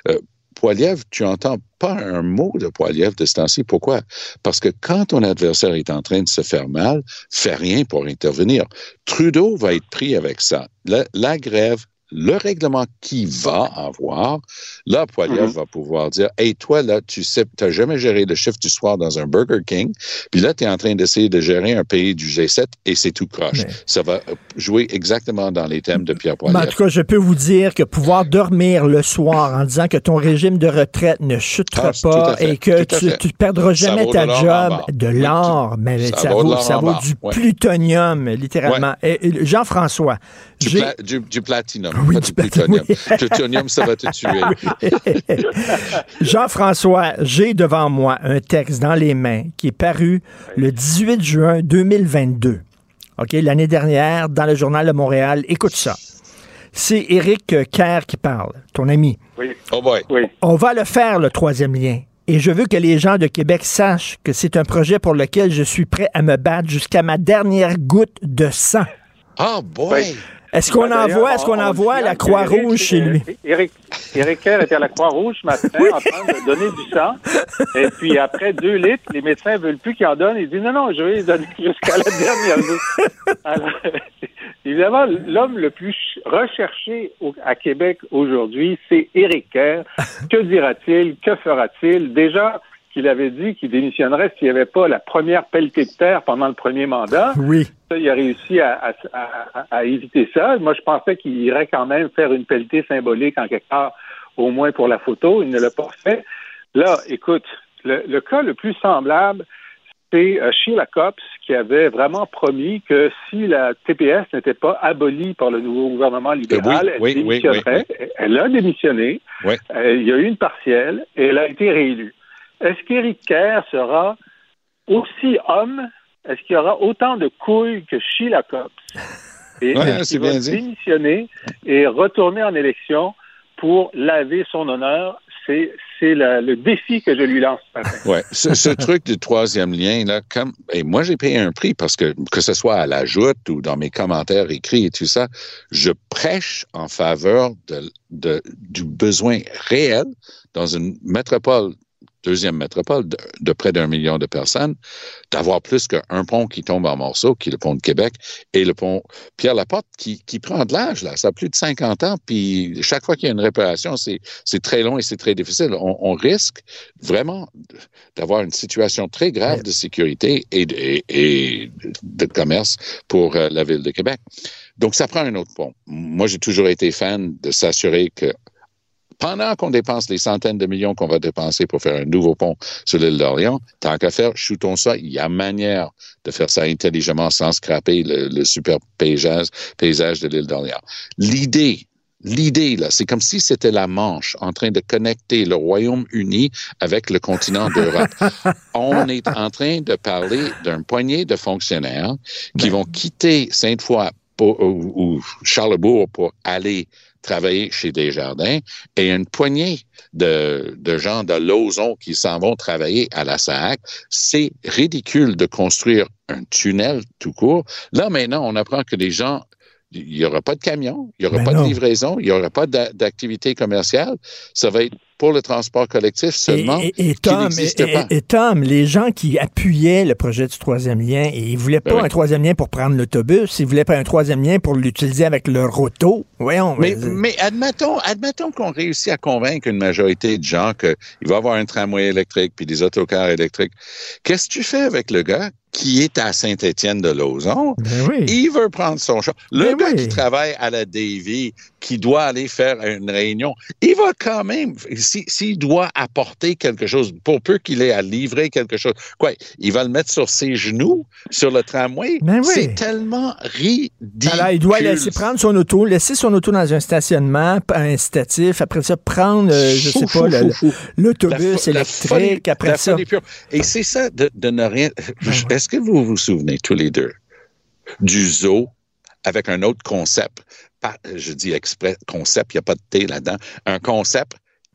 euh, Poiliev, tu entends pas un mot de Poiliev de ce temps-ci. Pourquoi? Parce que quand ton adversaire est en train de se faire mal, fais rien pour intervenir. Trudeau va être pris avec ça. la grève le règlement qui va avoir, là, Poiliev mm-hmm. va pouvoir dire Hey, toi, là, tu sais, tu n'as jamais géré le chiffre du soir dans un Burger King, puis là, tu es en train d'essayer de gérer un pays du G7 et c'est tout croche. Ça va jouer exactement dans les thèmes de Pierre Poiliev. en tout cas, je peux vous dire que pouvoir dormir le soir en disant que ton régime de retraite ne chutera ah, pas et que tu ne perdras jamais ta job, de l'or, mais ça, vaut, ça vaut du plutonium, littéralement. Jean-François, du, du, du platinum. Oui, pas du plutonium. plutonium, ça va te tuer. Jean-François, j'ai devant moi un texte dans les mains qui est paru le 18 juin 2022. OK, l'année dernière, dans le Journal de Montréal. Écoute ça. C'est Éric Kerr qui parle, ton ami. Oui. Oh boy. Oui. On va le faire, le troisième lien. Et je veux que les gens de Québec sachent que c'est un projet pour lequel je suis prêt à me battre jusqu'à ma dernière goutte de sang. Oh boy! Est-ce qu'on envoie, est-ce qu'on envoie la Croix-Rouge chez lui? Éric, Éric Kerr était à la Croix-Rouge ce matin en train de donner du sang. Et puis après deux litres, les médecins veulent plus qu'il en donne. Il dit non, non, je vais les donner jusqu'à la dernière évidemment, l'homme le plus recherché à Québec aujourd'hui, c'est Éric Kerr. Que dira-t-il? Que fera-t-il? Déjà, qu'il avait dit qu'il démissionnerait s'il n'y avait pas la première pelletée de terre pendant le premier mandat. Oui. il a réussi à, éviter ça. Moi, je pensais qu'il irait quand même faire une pelletée symbolique en quelque part, au moins pour la photo. Il ne l'a pas fait. Là, écoute, le, cas le plus semblable, c'est euh, Sheila Copps qui avait vraiment promis que si la TPS n'était pas abolie par le nouveau gouvernement libéral, elle démissionnerait. Elle a démissionné. Euh, il y a eu une partielle et elle a été réélue. Est-ce qu'Éric Kerr sera aussi homme? Est-ce qu'il y aura autant de couilles que Sheila Copps? Et ouais, il va démissionner et retourner en élection pour laver son honneur? C'est c'est le défi que je lui lance ce Ouais, ce, truc du troisième lien là, comme et moi j'ai payé un prix parce que que ce soit à la joute ou dans mes commentaires écrits et tout ça, je prêche en faveur de, de du besoin réel dans une métropole deuxième métropole de, près d'un million de personnes, d'avoir plus qu'un pont qui tombe en morceaux, qui est le pont de Québec, et le pont Pierre-Laporte qui, qui prend de l'âge, là. Ça a plus de 50 ans, puis chaque fois qu'il y a une réparation, c'est très long et c'est très difficile. On, risque vraiment d'avoir une situation très grave de sécurité et de, et, de commerce pour euh, la ville de Québec. Donc, ça prend un autre pont. Moi, j'ai toujours été fan de s'assurer que pendant qu'on dépense les centaines de millions qu'on va dépenser pour faire un nouveau pont sur l'île d'Orléans, tant qu'à faire, shootons ça. Il y a manière de faire ça intelligemment sans scraper le, super paysage, paysage de l'île d'Orléans. L'idée L'idée, là, c'est comme si c'était la Manche en train de connecter le Royaume-Uni avec le continent d'Europe. On est en train de parler d'un poignet de fonctionnaires qui ben. vont quitter Sainte-Foy ou Charlebourg pour aller travailler chez Desjardins et une poignée de, de gens de Lauson qui s'en vont travailler à la SAC. C'est ridicule de construire un tunnel tout court. Là, maintenant, on apprend que les gens il n'y aura pas de camion, il n'y aura pas de livraison, il n'y aura pas d'activité commerciale. Ça va être pour le transport collectif seulement. Et, et, Tom, et, Tom, les gens qui appuyaient le projet du troisième lien, et ils ne voulaient pas ben un troisième lien pour prendre l'autobus, ils voulaient pas un troisième lien pour l'utiliser avec leur auto. Voyons. Mais, mais admettons, admettons qu'on réussit à convaincre une majorité de gens qu'il va y avoir un tramway électrique puis des autocars électriques. Qu'est-ce que tu fais avec le gars qui est à Saint-Étienne de Lauzon, Ben il veut prendre son char. Le Ben gars oui. qui travaille à la Davy, qui doit aller faire une réunion, il va quand même, si- s'il doit apporter quelque chose, pour peu qu'il ait à livrer quelque chose, quoi, il va le mettre sur ses genoux, sur le tramway. Ben oui. C'est tellement ridicule. Alors, il doit laisser prendre son auto, laisser son auto dans un stationnement p- incitatif, après ça, prendre, euh, je Fou, sais fou, pas, l'autobus La fo- la folie- électrique, après la ça. pure. Et c'est ça de, de ne rien. Est-ce que vous vous souvenez tous les deux du zoo avec un autre concept? Pas, je dis exprès concept, il n'y a pas de thé là-dedans. Un concept,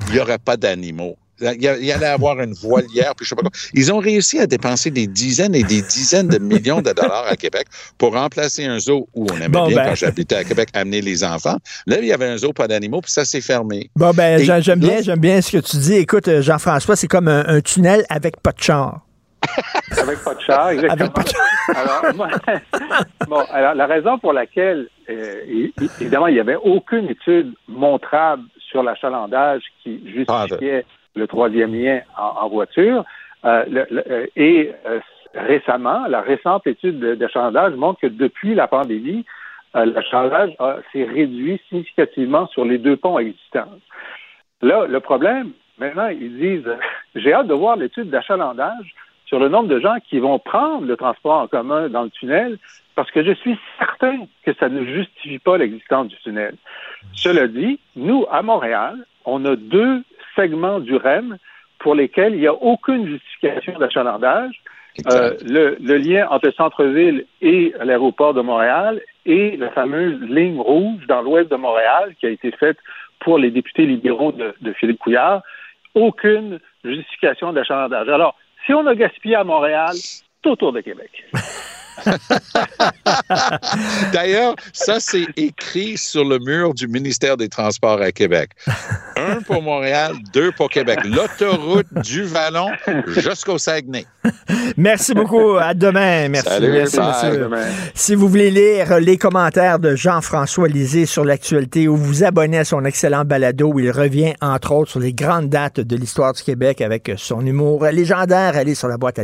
il n'y aurait pas d'animaux. Il y allait avoir une voilière, puis je sais pas quoi. Ils ont réussi à dépenser des dizaines et des dizaines de millions de dollars à Québec pour remplacer un zoo où on aimait Bon, bien, ben. quand j'habitais à Québec, amener les enfants. Là, il y avait un zoo, pas d'animaux, puis ça s'est fermé. Bon, ben, j'aime bien, j'aime bien ce que tu dis. Écoute, euh, Jean-François, c'est comme un, un tunnel avec pas de char. Avec pas de char, exactement. alors, moi- bon, alors, la raison pour laquelle, euh, évidemment, il n'y avait aucune étude montrable sur l'achalandage qui justifiait le troisième lien en, en voiture. Euh, le- le- euh, et euh, récemment, la récente étude de- d'achalandage montre que depuis la pandémie, l'achalandage s'est réduit significativement sur les deux ponts existants. Là, le problème, maintenant, ils disent, j'ai hâte de voir l'étude d'achalandage sur le nombre de gens qui vont prendre le transport en commun dans le tunnel, parce que je suis certain que ça ne justifie pas l'existence du tunnel. Cela dit, nous, à Montréal, on a deux segments du REM pour lesquels il n'y a aucune justification d'achalandage. Euh, le, le lien entre le centre-ville et l'aéroport de Montréal et la fameuse ligne rouge dans l'ouest de Montréal qui a été faite pour les députés libéraux de, de Philippe Couillard. Aucune justification d'achalandage. Alors, si on a gaspillé à Montréal, c'est autour de Québec. D'ailleurs, ça, c'est écrit sur le mur du ministère des Transports à Québec. Un pour Montréal, deux pour Québec. L'autoroute du Vallon jusqu'au Saguenay. Merci beaucoup. À demain. Merci. Salut, Merci, monsieur. Si vous voulez lire les commentaires de Jean-François Lisée sur l'actualité ou vous abonner à son excellent balado où il revient, entre autres, sur les grandes dates de l'histoire du Québec avec son humour légendaire, allez sur la boîte à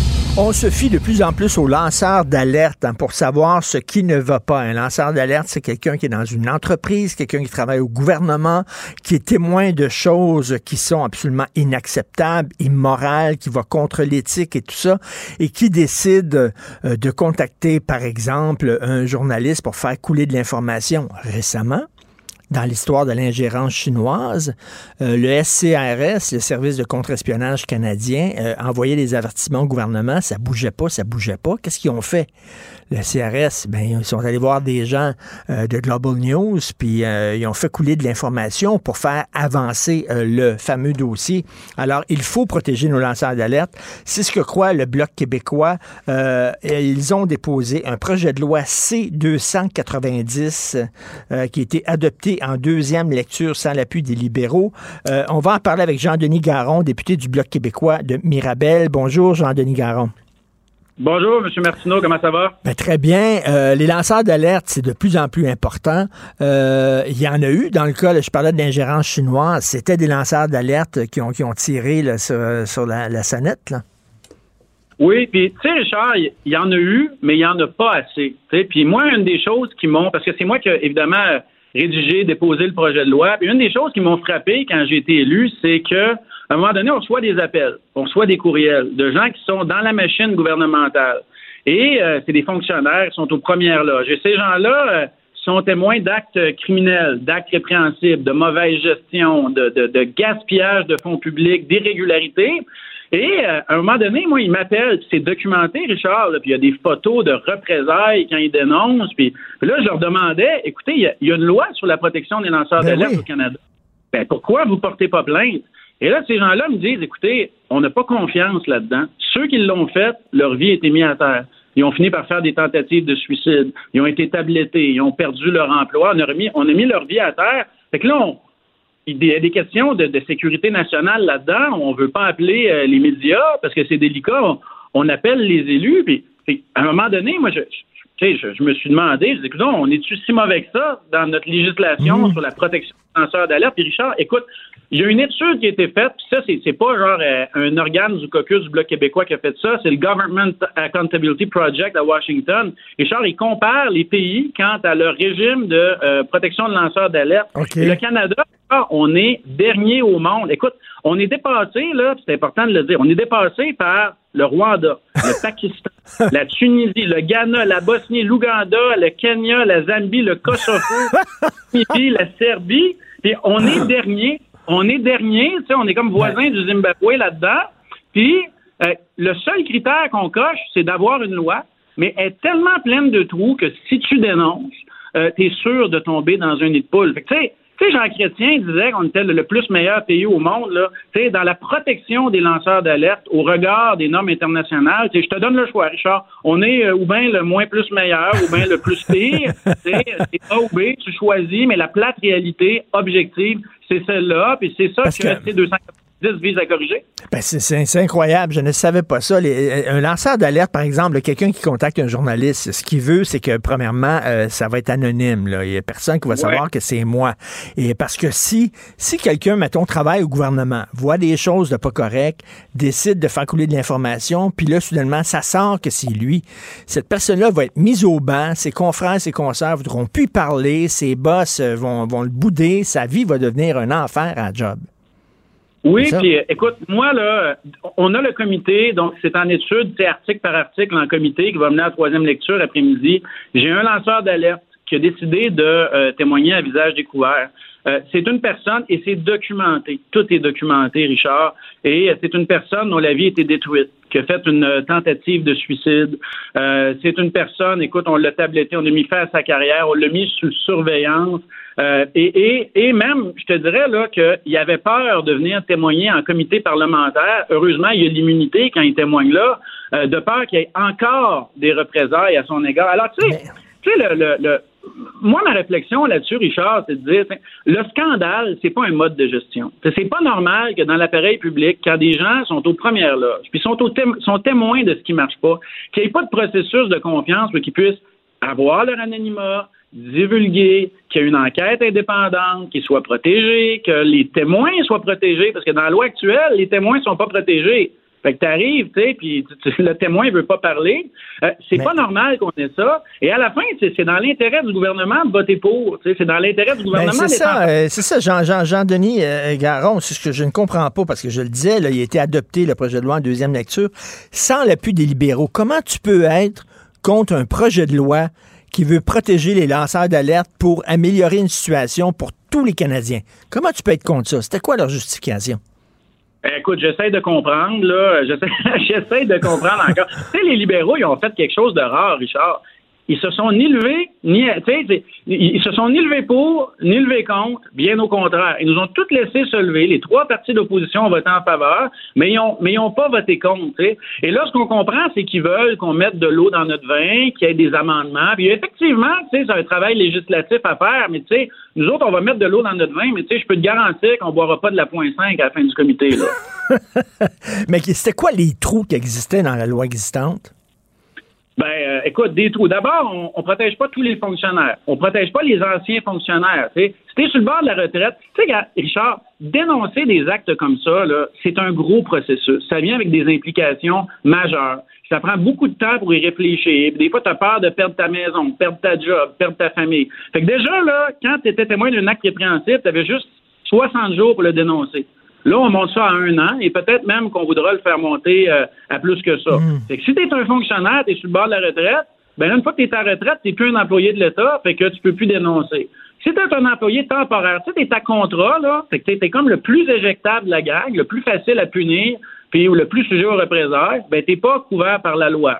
On se fie de plus en plus aux lanceurs d'alerte hein, pour savoir ce qui ne va pas. Un lanceur d'alerte, c'est quelqu'un qui est dans une entreprise, quelqu'un qui travaille au gouvernement, qui est témoin de choses qui sont absolument inacceptables, immorales, qui va contre l'éthique et tout ça, et qui décide euh, de contacter, par exemple, un journaliste pour faire couler de l'information. Récemment, dans l'histoire de l'ingérence chinoise, euh, le SCRS, le service de contre-espionnage canadien, euh, envoyait des avertissements au gouvernement, ça bougeait pas, ça bougeait pas. Qu'est-ce qu'ils ont fait? Le CRS, ben, ils sont allés voir des gens euh, de Global News, puis euh, ils ont fait couler de l'information pour faire avancer euh, le fameux dossier. Alors, il faut protéger nos lanceurs d'alerte. C'est ce que croit le Bloc québécois. Euh, ils ont déposé un projet de loi C-290 euh, qui a été adopté en deuxième lecture sans l'appui des libéraux. On va en parler avec Jean-Denis Garon, député du Bloc québécois de Mirabel. Bonjour, Jean-Denis Garon. Bonjour, M. Martineau, comment ça va? Ben, très bien. Euh, les lanceurs d'alerte, c'est de plus en plus important. Euh, il y en a eu, dans le cas, là, je parlais de l'ingérence chinoise, c'était des lanceurs d'alerte qui ont, qui ont tiré là, sur, sur la, la sonnette. Là. Oui, puis tu sais, Richard, il y, y en a eu, mais il n'y en a pas assez. Puis moi, une des choses qui m'ont, parce que c'est moi qui évidemment rédigé, déposé le projet de loi, puis une des choses qui m'ont frappé quand j'ai été élu, c'est que à un moment donné, on reçoit des appels, on reçoit des courriels de gens qui sont dans la machine gouvernementale. Et euh, c'est des fonctionnaires qui sont aux premières loges. Et ces gens-là euh, sont témoins d'actes criminels, d'actes répréhensibles, de mauvaise gestion, de, de, de gaspillage de fonds publics, d'irrégularités. Et euh, à un moment donné, moi, ils m'appellent, puis c'est documenté, Richard, là, puis il y a des photos de représailles quand ils dénoncent. Puis, puis là, je leur demandais, écoutez, il y, a, il y a une loi sur la protection des lanceurs Ben d'alerte oui. au Canada. Ben, pourquoi vous portez pas plainte? Et là, ces gens-là me disent, écoutez, on n'a pas confiance là-dedans. Ceux qui l'ont fait, leur vie a été mise à terre. Ils ont fini par faire des tentatives de suicide. Ils ont été tablettés. Ils ont perdu leur emploi. On a, remis, on a mis leur vie à terre. Fait que là, on, il y a des questions de, de sécurité nationale là-dedans. On veut pas appeler euh, les médias parce que c'est délicat. On, on appelle les élus. Puis, puis, à un moment donné, moi, je, je je, je, me suis demandé, je dis, on est-tu si mauvais que ça dans notre législation mmh. sur la protection des lanceurs d'alerte? Puis Richard, écoute, il y a une étude qui a été faite, puis ça, c'est pas genre euh, un organe du caucus du Bloc québécois qui a fait ça, c'est le Government Accountability Project à Washington. Richard, il compare les pays quant à leur régime de euh, protection de lanceurs d'alerte. Le Canada, on est dernier au monde. Écoute, on est dépassé, là, c'est important de le dire, on est dépassé par le Rwanda, le Pakistan, la Tunisie, le Ghana, la Bosnie, l'Ouganda, le Kenya, la Zambie, le Kosovo, la Serbie. Puis on est dernier, on est dernier, tu sais, on est comme voisin du Zimbabwe là-dedans. Puis euh, le seul critère qu'on coche, c'est d'avoir une loi, mais elle est tellement pleine de trous que si tu dénonces, euh, tu es sûr de tomber dans un nid de poule. Fait que, tu sais, tu sais, Jean Chrétien disait qu'on était le plus meilleur pays au monde, là, tu sais, dans la protection des lanceurs d'alerte au regard des normes internationales. Tu sais, je te donne le choix, Richard. On est euh, ou bien le moins plus meilleur ou bien le plus pire. tu sais, c'est A ou B, tu choisis, mais la plate réalité objective, c'est celle-là, puis c'est ça que, que... 200 vise à corriger? Ben c'est incroyable. Je ne savais pas ça. Les, un lanceur d'alerte, par exemple, quelqu'un qui contacte un journaliste, ce qu'il veut, c'est que, premièrement, euh, ça va être anonyme. Là. Il n'y a personne qui va savoir que c'est moi. Et parce que si, si quelqu'un, mettons, travaille au gouvernement, voit des choses de pas correctes, décide de faire couler de l'information, puis là, soudainement, ça sort que c'est lui, cette personne-là va être mise au banc, ses confrères, ses consoeurs voudront plus parler, ses boss euh, vont, vont le bouder, sa vie va devenir un enfer à job. Oui, puis écoute, moi, là, on a le comité, donc c'est en étude, c'est article par article en comité qui va mener à la troisième lecture après-midi. J'ai un lanceur d'alerte qui a décidé de euh, témoigner à visage découvert. Euh, c'est une personne et c'est documenté. Tout est documenté, Richard. Et c'est une personne dont la vie a été détruite, qui a fait une tentative de suicide. Euh, c'est une personne, écoute, on l'a tabletté, on a mis fin à sa carrière, on l'a mis sous surveillance. Euh, et, et, même, je te dirais là qu'il avait peur de venir témoigner en comité parlementaire. Heureusement, il y a l'immunité quand il témoigne là, euh, de peur qu'il y ait encore des représailles à son égard. Alors, tu sais, tu sais, le, le, moi, ma réflexion là-dessus, Richard, c'est de dire, le scandale, c'est pas un mode de gestion. C'est pas normal que dans l'appareil public, quand des gens sont aux premières loges, puis sont, témoins de ce qui marche pas, qu'il n'y ait pas de processus de confiance pour qu'ils puissent avoir leur anonymat, divulguer, qu'il y ait une enquête indépendante, qui soit protégée, que les témoins soient protégés, parce que dans la loi actuelle, les témoins ne sont pas protégés. Fait que t'arrives, tu sais, puis le témoin veut pas parler. Euh, c'est pas normal qu'on ait ça. Et à la fin, c'est dans l'intérêt du gouvernement de voter pour. C'est dans l'intérêt du gouvernement. c'est ça, euh, c'est ça, Jean, Jean, Jean Denis euh, Garon. C'est ce que je ne comprends pas parce que je le disais, là, il a été adopté le projet de loi en deuxième lecture sans l'appui des libéraux. Comment tu peux être contre un projet de loi qui veut protéger les lanceurs d'alerte pour améliorer une situation pour tous les Canadiens? Comment tu peux être contre ça? C'était quoi leur justification? Ben, écoute, j'essaie de comprendre, là. J'essaie de comprendre encore. tu sais, les libéraux, ils ont fait quelque chose de rare, Richard ils se sont ni levés, ni, ils se sont ni levés pour, ni levés contre, bien au contraire. Ils nous ont tous laissé se lever. Les trois partis d'opposition ont voté en faveur, mais ils n'ont pas voté contre. Et là, ce qu'on comprend, c'est qu'ils veulent qu'on mette de l'eau dans notre vin, qu'il y ait des amendements. Puis effectivement, c'est un travail législatif à faire, mais nous autres, on va mettre de l'eau dans notre vin, mais je peux te garantir qu'on ne boira pas de la point 5 à la fin du comité. Là. mais c'était quoi les trous qui existaient dans la loi existante? Ben, euh, écoute, des trous. D'abord, on, ne protège pas tous les fonctionnaires. On protège pas les anciens fonctionnaires. Si tu es sur le bord de la retraite, tu sais, Richard, dénoncer des actes comme ça, c'est un gros processus. Ça vient avec des implications majeures. Ça prend beaucoup de temps pour y réfléchir. Des fois, tu as peur de perdre ta maison, perdre ta job, perdre ta famille. Fait que déjà, là, quand tu étais témoin d'un acte répréhensible, tu avais juste 60 jours pour le dénoncer. Là, on monte ça à un an et peut-être même qu'on voudra le faire monter euh, à plus que ça. Hmm. que si tu es un fonctionnaire, tu es sur le bord de la retraite, ben une fois que tu es en retraite, tu n'es plus un employé de l'État, fait que tu peux plus dénoncer. Si tu es un employé temporaire, tu es à contrat, là, fait que tu es, comme le plus éjectable de la gang, le plus facile à punir, puis ou le plus sujet aux représailles, ben tu pas couvert par la loi.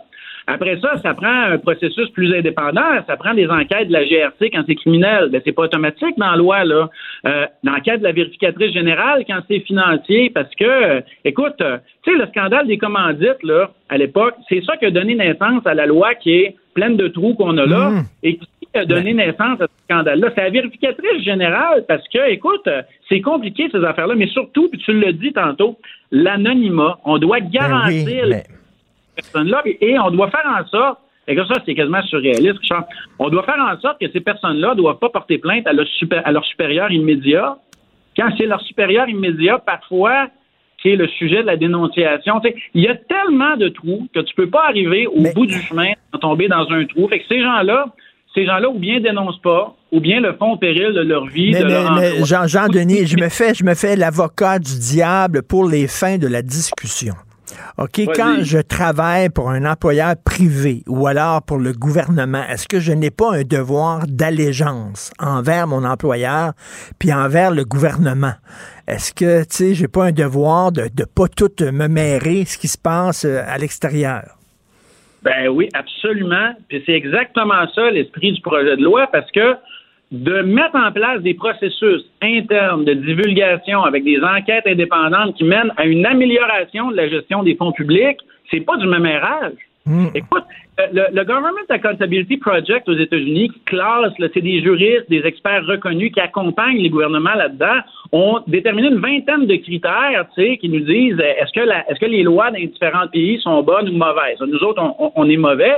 Après ça, ça prend un processus plus indépendant, ça prend des enquêtes de la GRC quand c'est criminel. Ben, c'est pas automatique dans la loi, là. Euh, l'enquête de la vérificatrice générale quand c'est financier, parce que, euh, écoute, euh, tu sais, le scandale des commandites, là, à l'époque, c'est ça qui a donné naissance à la loi qui est pleine de trous qu'on a là, mmh. et qui a donné naissance à ce scandale-là. C'est la vérificatrice générale, parce que, écoute, c'est compliqué ces affaires-là, mais surtout, puis tu l'as dit tantôt, l'anonymat. On doit ben garantir personnes-là. Et on doit faire en sorte, Et que ça, c'est quasiment surréaliste. On doit faire en sorte que ces personnes-là ne doivent pas porter plainte à leur, à leur supérieur immédiat. Quand c'est leur supérieur immédiat, parfois, qui est le sujet de la dénonciation. il y a tellement de trous que tu peux pas arriver au bout du chemin sans tomber dans un trou. Fait que ces gens-là, ces gens-là ou bien dénoncent pas, ou bien le font au péril de leur vie. Mais, Jean, Jean Denis, je me fais, je me fais l'avocat du diable pour les fins de la discussion. OK, quand je travaille pour un employeur privé ou alors pour le gouvernement, est-ce que je n'ai pas un devoir d'allégeance envers mon employeur puis envers le gouvernement? Est-ce que, tu sais, j'ai pas un devoir de ne pas tout me mêler ce qui se passe euh, à l'extérieur? Ben oui, absolument. Puis c'est exactement ça l'esprit du projet de loi parce que de mettre en place des processus internes de divulgation avec des enquêtes indépendantes qui mènent à une amélioration de la gestion des fonds publics, c'est pas du même. Hmm. Écoute, euh, le, Government Accountability Project aux États-Unis, qui classe, c'est des juristes, des experts reconnus qui accompagnent les gouvernements là-dedans, ont déterminé une vingtaine de critères, tu sais, qui nous disent euh, est-ce que les lois dans différents pays sont bonnes ou mauvaises? Nous autres, on, est mauvais.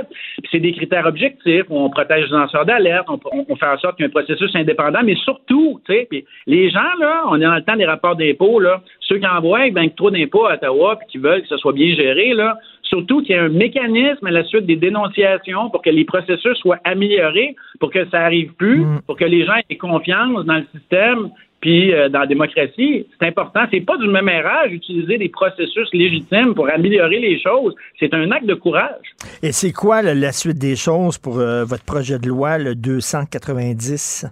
C'est des critères objectifs. On protège les lanceurs d'alerte. On, fait en sorte qu'il y ait un processus indépendant, mais surtout, tu sais, les gens là, on est dans le temps des rapports d'impôts là, ceux qui envoient ben, trop d'impôts à Ottawa puis qui veulent que ce soit bien géré là, surtout qu'il y ait un mécanisme à la suite des dénonciations pour que les processus soient améliorés, pour que ça arrive plus, mm. pour que les gens aient confiance dans le système puis euh, dans la démocratie, c'est important. C'est pas du même érage d'utiliser des processus légitimes pour améliorer les choses. C'est un acte de courage. Et c'est quoi la suite des choses pour euh, votre projet de loi, le 290?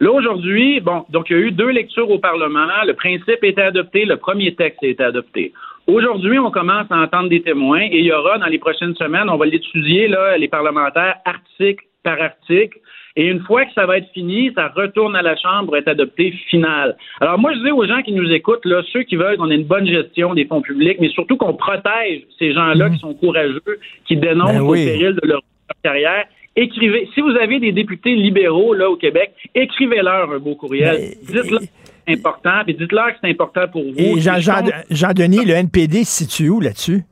Là, aujourd'hui, bon, donc il y a eu deux lectures au Parlement. Le principe a été adopté, le premier texte a été adopté. Aujourd'hui, on commence à entendre des témoins et il y aura dans les prochaines semaines, on va l'étudier, là, les parlementaires, article par article. Et une fois que ça va être fini, ça retourne à la Chambre pour être adopté final. Alors moi, je dis aux gens qui nous écoutent, là, ceux qui veulent qu'on ait une bonne gestion des fonds publics, mais surtout qu'on protège ces gens-là mhm. qui sont courageux, qui dénoncent ben au péril de leur carrière, écrivez. Si vous avez des députés libéraux là au Québec, écrivez-leur un beau courriel. Dites-leur que c'est important, puis dites-leur que c'est important pour vous. Et Jean-Denis, le NPD se situe où là-dessus?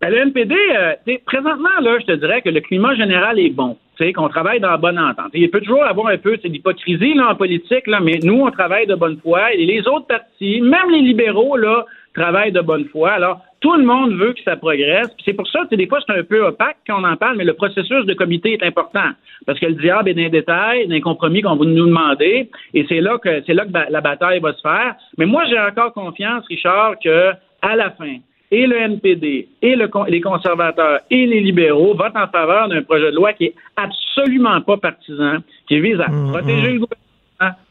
Ben, le NPD, euh, présentement, là, je te dirais que le climat général est bon. Qu'on travaille dans la bonne entente. Il peut toujours avoir un peu d'hypocrisie en politique, là, mais nous, on travaille de bonne foi. Et les autres partis, même les libéraux, là, travaillent de bonne foi. Alors, tout le monde veut que ça progresse. C'est pour ça que des fois, c'est un peu opaque quand on en parle, mais le processus de comité est important. Parce que le diable est dans les détails, dans les compromis qu'on va nous demander. Et c'est là que c'est là que la bataille va se faire. Mais moi, j'ai encore confiance, Richard, que à la fin, et le NPD, et les conservateurs, et les libéraux votent en faveur d'un projet de loi qui est absolument pas partisan, qui vise à mm-hmm. protéger le gouvernement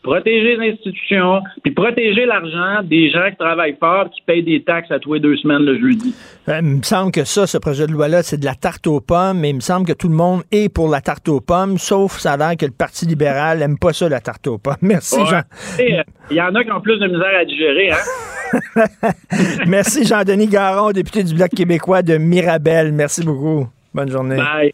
protéger les institutions, puis protéger l'argent des gens qui travaillent fort, qui payent des taxes à tous les deux semaines le jeudi. Euh, il me semble que ça, ce projet de loi-là, c'est de la tarte aux pommes, mais il me semble que tout le monde est pour la tarte aux pommes, sauf ça a l'air que le Parti libéral n'aime pas ça, la tarte aux pommes. Merci, Jean. Euh, il y en a qui ont plus de misère à digérer, hein? Merci, Jean-Denis Garon, député du Bloc québécois de Mirabel. Merci beaucoup. Bonne journée. Bye.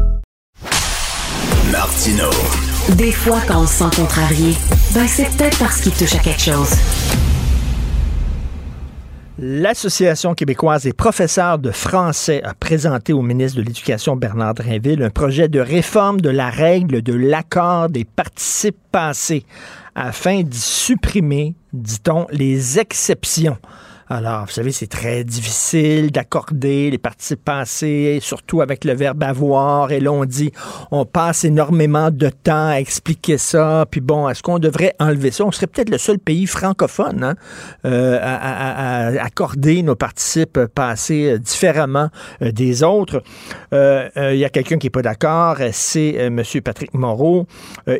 Martino. Des fois, quand on se sent contrarié, ben c'est peut-être parce qu'il touche à quelque chose. L'Association québécoise des professeurs de français a présenté au ministre de l'Éducation Bernard Drinville un projet de réforme de la règle de l'accord des participes passés afin d'y supprimer, dit-on, les exceptions alors, vous savez, c'est très difficile d'accorder les participes passés, surtout avec le verbe avoir. Et là, dit, on passe énormément de temps à expliquer ça. Puis bon, est-ce qu'on devrait enlever ça? On serait peut-être le seul pays francophone hein, euh, à, accorder nos participes passés euh, différemment euh, des autres. Il y a quelqu'un qui n'est pas d'accord, c'est M. Patrick Moreau.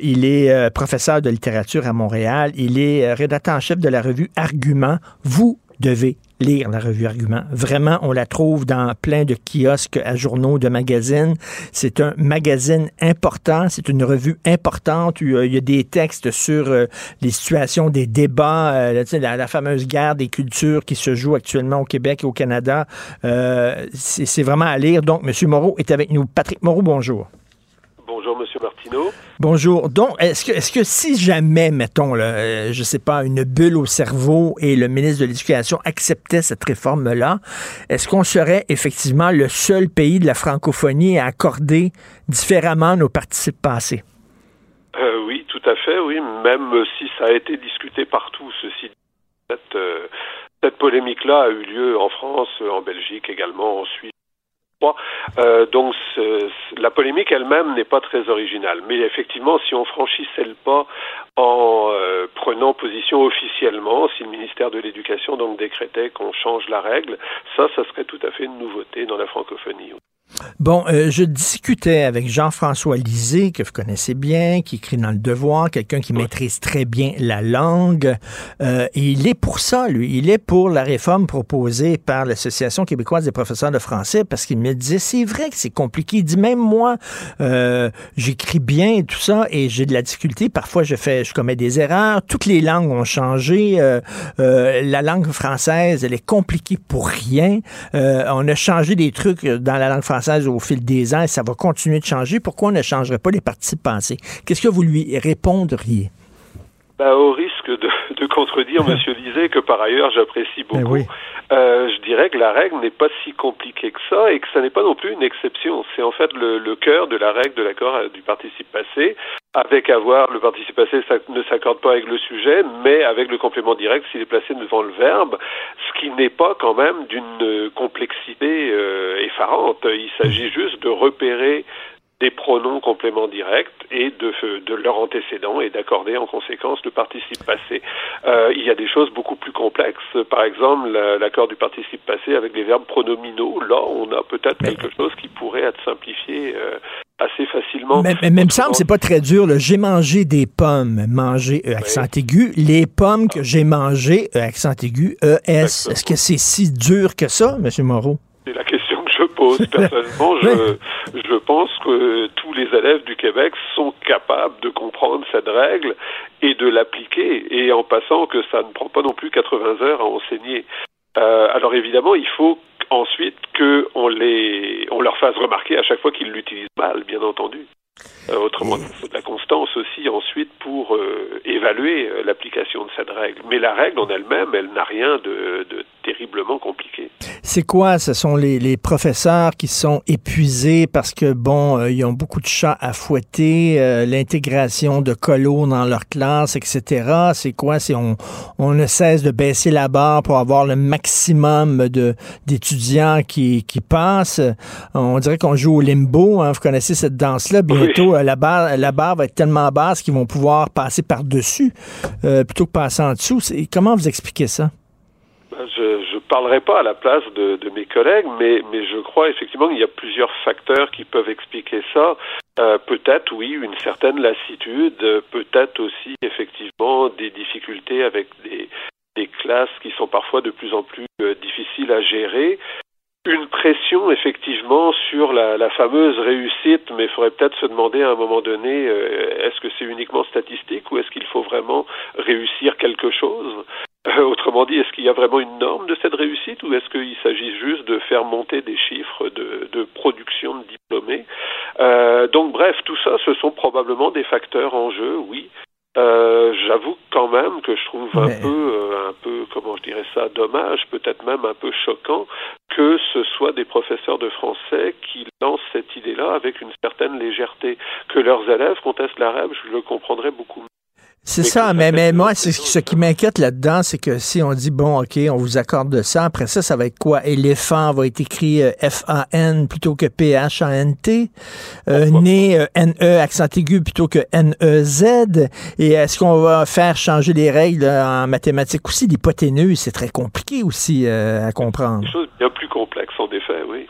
il est professeur de littérature à Montréal. Il est rédacteur en chef de la revue Argument. Vous devez lire la revue Argument. Vraiment, on la trouve dans plein de kiosques à journaux, de magazines. C'est un magazine important, c'est une revue importante. Il y a des textes sur euh, les situations des débats, euh, la, la, fameuse guerre des cultures qui se joue actuellement au Québec et au Canada. Euh, c'est vraiment à lire. Donc, M. Moreau est avec nous. Patrick Moreau, bonjour. Bonjour, M. Martineau. Bonjour. Donc, est-ce que, est que si jamais, mettons, là, euh, je sais pas, une bulle au cerveau et le ministre de l'Éducation acceptait cette réforme-là, est-ce qu'on serait effectivement le seul pays de la francophonie à accorder différemment nos participes passés? Euh, oui, tout à fait, oui. Même si ça a été discuté partout, ceci cette, euh, cette polémique-là a eu lieu en France, en Belgique également, en Suisse, euh, donc la polémique elle-même n'est pas très originale. Mais effectivement, si on franchissait le pas en euh, prenant position officiellement, si le ministère de l'Éducation donc décrétait qu'on change la règle, ça, ça serait tout à fait une nouveauté dans la francophonie. Bon, euh, je discutais avec Jean-François Lisée, que vous connaissez bien, qui écrit dans Le Devoir, quelqu'un qui maîtrise très bien la langue. Euh, et il est pour ça, lui. Il est pour la réforme proposée par l'Association québécoise des professeurs de français, parce qu'il me disait, c'est vrai que c'est compliqué. Il dit, même moi, euh, j'écris bien et tout ça, et j'ai de la difficulté. Parfois, je fais, je commets des erreurs. Toutes les langues ont changé. la langue française, elle est compliquée pour rien. on a changé des trucs dans la langue française au fil des ans et ça va continuer de changer. Pourquoi on ne changerait pas les parties passées? Qu'est-ce que vous lui répondriez? Ben, au risque de, contredire M. Lisée, que par ailleurs j'apprécie ben beaucoup, euh, je dirais que la règle n'est pas si compliquée que ça et que ça n'est pas non plus une exception. C'est en fait le, le cœur de la règle de l'accord euh, du participe passé, avec avoir le participe passé ça ne s'accorde pas avec le sujet, mais avec le complément direct s'il est placé devant le verbe, ce qui n'est pas quand même d'une complexité euh, effarante. Il s'agit juste de repérer des pronoms compléments directs et de, de leur antécédent et d'accorder en conséquence le participe passé. Euh, il y a des choses beaucoup plus complexes. Par exemple, l'accord du participe passé avec les verbes pronominaux. Là, on a peut-être quelque chose qui pourrait être simplifié euh, assez facilement. Mais, mais, me semble c'est pas très dur. J'ai mangé des pommes, manger euh, accent aigu. Les pommes que j'ai mangées, accent aigu, ES. Est-ce que c'est si dur que ça, M. Moreau? C'est la question je pose. Personnellement, je, je pense que tous les élèves du Québec sont capables de comprendre cette règle et de l'appliquer, et en passant que ça ne prend pas non plus 80 heures à enseigner. Euh, alors évidemment, il faut ensuite qu'on les, on leur fasse remarquer à chaque fois qu'ils l'utilisent mal, bien entendu. Euh, autrement, il faut de la constance aussi ensuite pour euh, évaluer l'application de cette règle. Mais la règle en elle-même, elle, n'a rien de, de, terriblement compliqué. C'est quoi? Ce sont les, les, professeurs qui sont épuisés parce que, bon, ils ont beaucoup de chats à fouetter, l'intégration de colos dans leur classe, etc. C'est quoi? C'est on, on ne cesse de baisser la barre pour avoir le maximum de d'étudiants qui, qui passent. On dirait qu'on joue au limbo. Hein. Vous connaissez cette danse-là, bien euh, la, barre, la barre va être tellement basse qu'ils vont pouvoir passer par-dessus euh, plutôt que passer en dessous. Comment vous expliquez ça? Je ne parlerai pas à la place de, mes collègues, mais, mais je crois effectivement qu'il y a plusieurs facteurs qui peuvent expliquer ça. Euh, peut-être, oui, une certaine lassitude, peut-être aussi effectivement des difficultés avec des, des classes qui sont parfois de plus en plus difficiles à gérer une pression effectivement sur la, la fameuse réussite, mais il faudrait peut-être se demander à un moment donné, euh, est-ce que c'est uniquement statistique ou est-ce qu'il faut vraiment réussir quelque chose? euh, Autrement dit, est-ce qu'il y a vraiment une norme de cette réussite ou est-ce qu'il s'agit juste de faire monter des chiffres de, de production de diplômés euh, Donc bref, tout ça, ce sont probablement des facteurs en jeu, oui. Euh, j'avoue quand même que je trouve un peu, euh, un peu, comment je dirais ça, dommage, peut-être même un peu choquant que ce soit des professeurs de français qui lancent cette idée-là avec une certaine légèreté. Que leurs élèves contestent l'arabe, je le comprendrais beaucoup mieux. C'est ça, mais, mais moi, c'est ce qui m'inquiète là-dedans, c'est que si on dit, bon, OK, on vous accorde ça, après ça, ça va être quoi? Éléphant va être écrit euh, F-A-N plutôt que P-H-A-N-T, euh, né euh, N-E, accent aigu plutôt que N-E-Z, et est-ce qu'on va faire changer les règles en mathématiques aussi? L'hypoténuse, c'est très compliqué aussi à comprendre. Choses bien plus complexes, en effet, oui.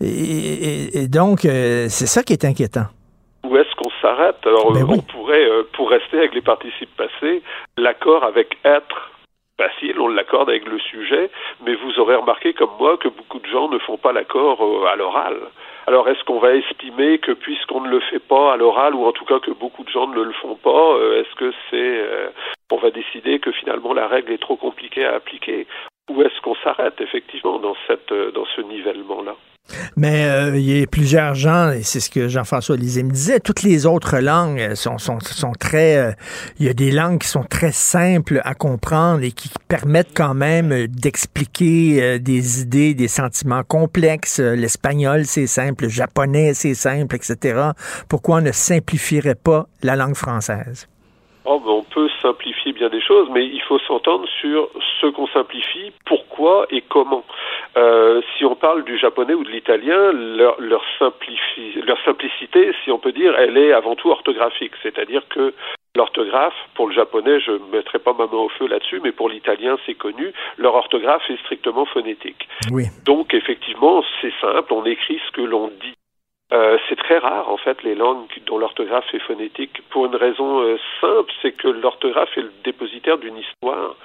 et donc, c'est ça qui est inquiétant où est-ce qu'on s'arrête Alors, ben on pourrait, euh, pour rester avec les participes passés, l'accord avec être facile, on l'accorde avec le sujet, mais vous aurez remarqué comme moi que beaucoup de gens ne font pas l'accord euh, à l'oral. Alors est-ce qu'on va estimer que puisqu'on ne le fait pas à l'oral, ou en tout cas que beaucoup de gens ne le font pas, euh, est-ce que c'est euh, on va décider que finalement la règle est trop compliquée à appliquer? Ou est-ce qu'on s'arrête effectivement dans cette dans ce nivellement-là? Mais euh, il y a plusieurs gens, et c'est ce que Jean-François Lisée me disait, toutes les autres langues euh, sont, sont, sont très... Euh, il y a des langues qui sont très simples à comprendre et qui permettent quand même d'expliquer des idées, des sentiments complexes. L'espagnol, c'est simple, le japonais, c'est simple, etc. Pourquoi on ne simplifierait pas la langue française? Oh, ben on peut simplifier bien des choses, mais il faut s'entendre sur ce qu'on simplifie, pourquoi et comment. Euh, si on parle du japonais ou de l'italien, leur, leur, leur simplicité, si on peut dire, elle est avant tout orthographique, c'est-à-dire que L'orthographe, pour le japonais, je ne mettrai pas ma main au feu là-dessus, mais pour l'italien, c'est connu, leur orthographe est strictement phonétique. Oui. Donc, effectivement, c'est simple, on écrit ce que l'on dit. Euh, c'est très rare, en fait, les langues dont l'orthographe est phonétique, pour une raison euh, simple, c'est que l'orthographe est le dépositaire d'une histoire.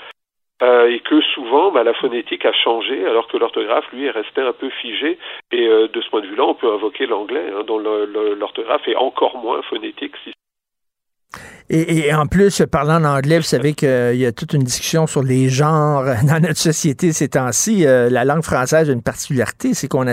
Euh, et que souvent bah, la phonétique a changé alors que l'orthographe lui est resté un peu figé et euh, de ce point de vue-là on peut invoquer l'anglais hein, dont l'orthographe est encore moins phonétique si et, en plus, parlant en anglais, vous savez qu'il y a toute une discussion sur les genres dans notre société ces temps-ci. Euh, la langue française a une particularité, c'est qu'on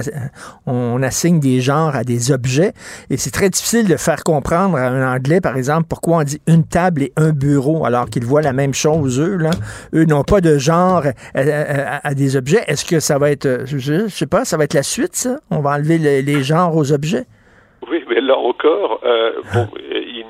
on assigne des genres à des objets. Et c'est très difficile de faire comprendre à un anglais, par exemple, pourquoi on dit une table et un bureau, alors qu'ils voient la même chose, eux. Là. Eux n'ont pas de genre à, des objets. Est-ce que ça va être, je, sais pas, ça va être la suite, ça? On va enlever les genres aux objets? Oui, mais là encore, euh, bon,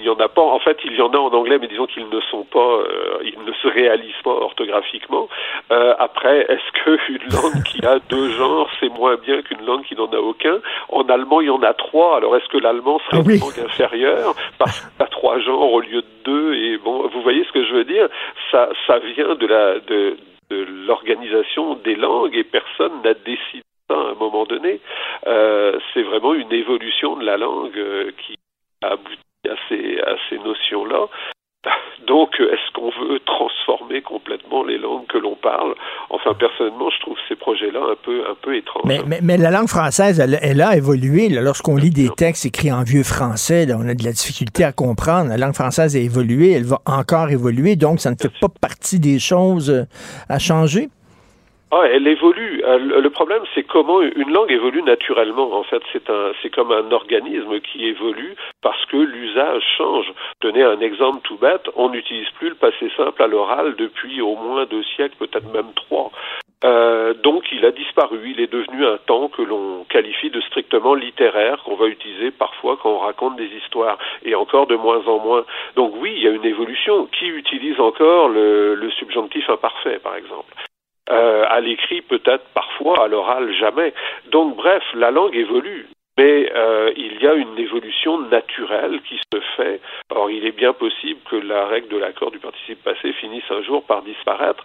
n'y en a pas. En fait, il y en a en anglais, mais disons qu'ils ne sont pas, euh, ils ne se réalisent pas orthographiquement. Euh, après, est-ce qu'une langue qui a deux genres, c'est moins bien qu'une langue qui n'en a aucun? En allemand, il y en a trois. Alors, est-ce que l'allemand serait ah une langue inférieure? Parce qu'il a trois genres au lieu de deux Et bon, vous voyez ce que je veux dire Ça, ça vient de la de, de l'organisation des langues et personne n'a décidé à un moment donné. Euh, c'est vraiment une évolution de la langue qui a abouti à ces, à ces notions-là. Donc, est-ce qu'on veut transformer complètement les langues que l'on parle? Enfin, personnellement, je trouve ces projets-là un peu, un peu étranges. Mais, mais, la langue française, elle, a évolué. Lorsqu'on lit des textes écrits en vieux français, on a de la difficulté à comprendre. La langue française a évolué, elle va encore évoluer, donc ça ne fait pas partie des choses euh, à changer. Ah, elle évolue. Euh, le problème, c'est comment une langue évolue naturellement. En fait, c'est un, c'est comme un organisme qui évolue parce que l'usage change. Tenez un exemple tout bête. On n'utilise plus le passé simple à l'oral depuis au moins deux siècles, peut-être même trois. Euh, donc, il a disparu. Il est devenu un temps que l'on qualifie de strictement littéraire, qu'on va utiliser parfois quand on raconte des histoires, et encore de moins en moins. Donc, oui, il y a une évolution. Qui utilise encore le, le subjonctif imparfait, par exemple? Euh, à l'écrit peut-être parfois, à l'oral jamais. Donc bref, la langue évolue. Mais euh, il y a une évolution naturelle qui se fait. Or, il est bien possible que la règle de l'accord du participe passé finisse un jour par disparaître.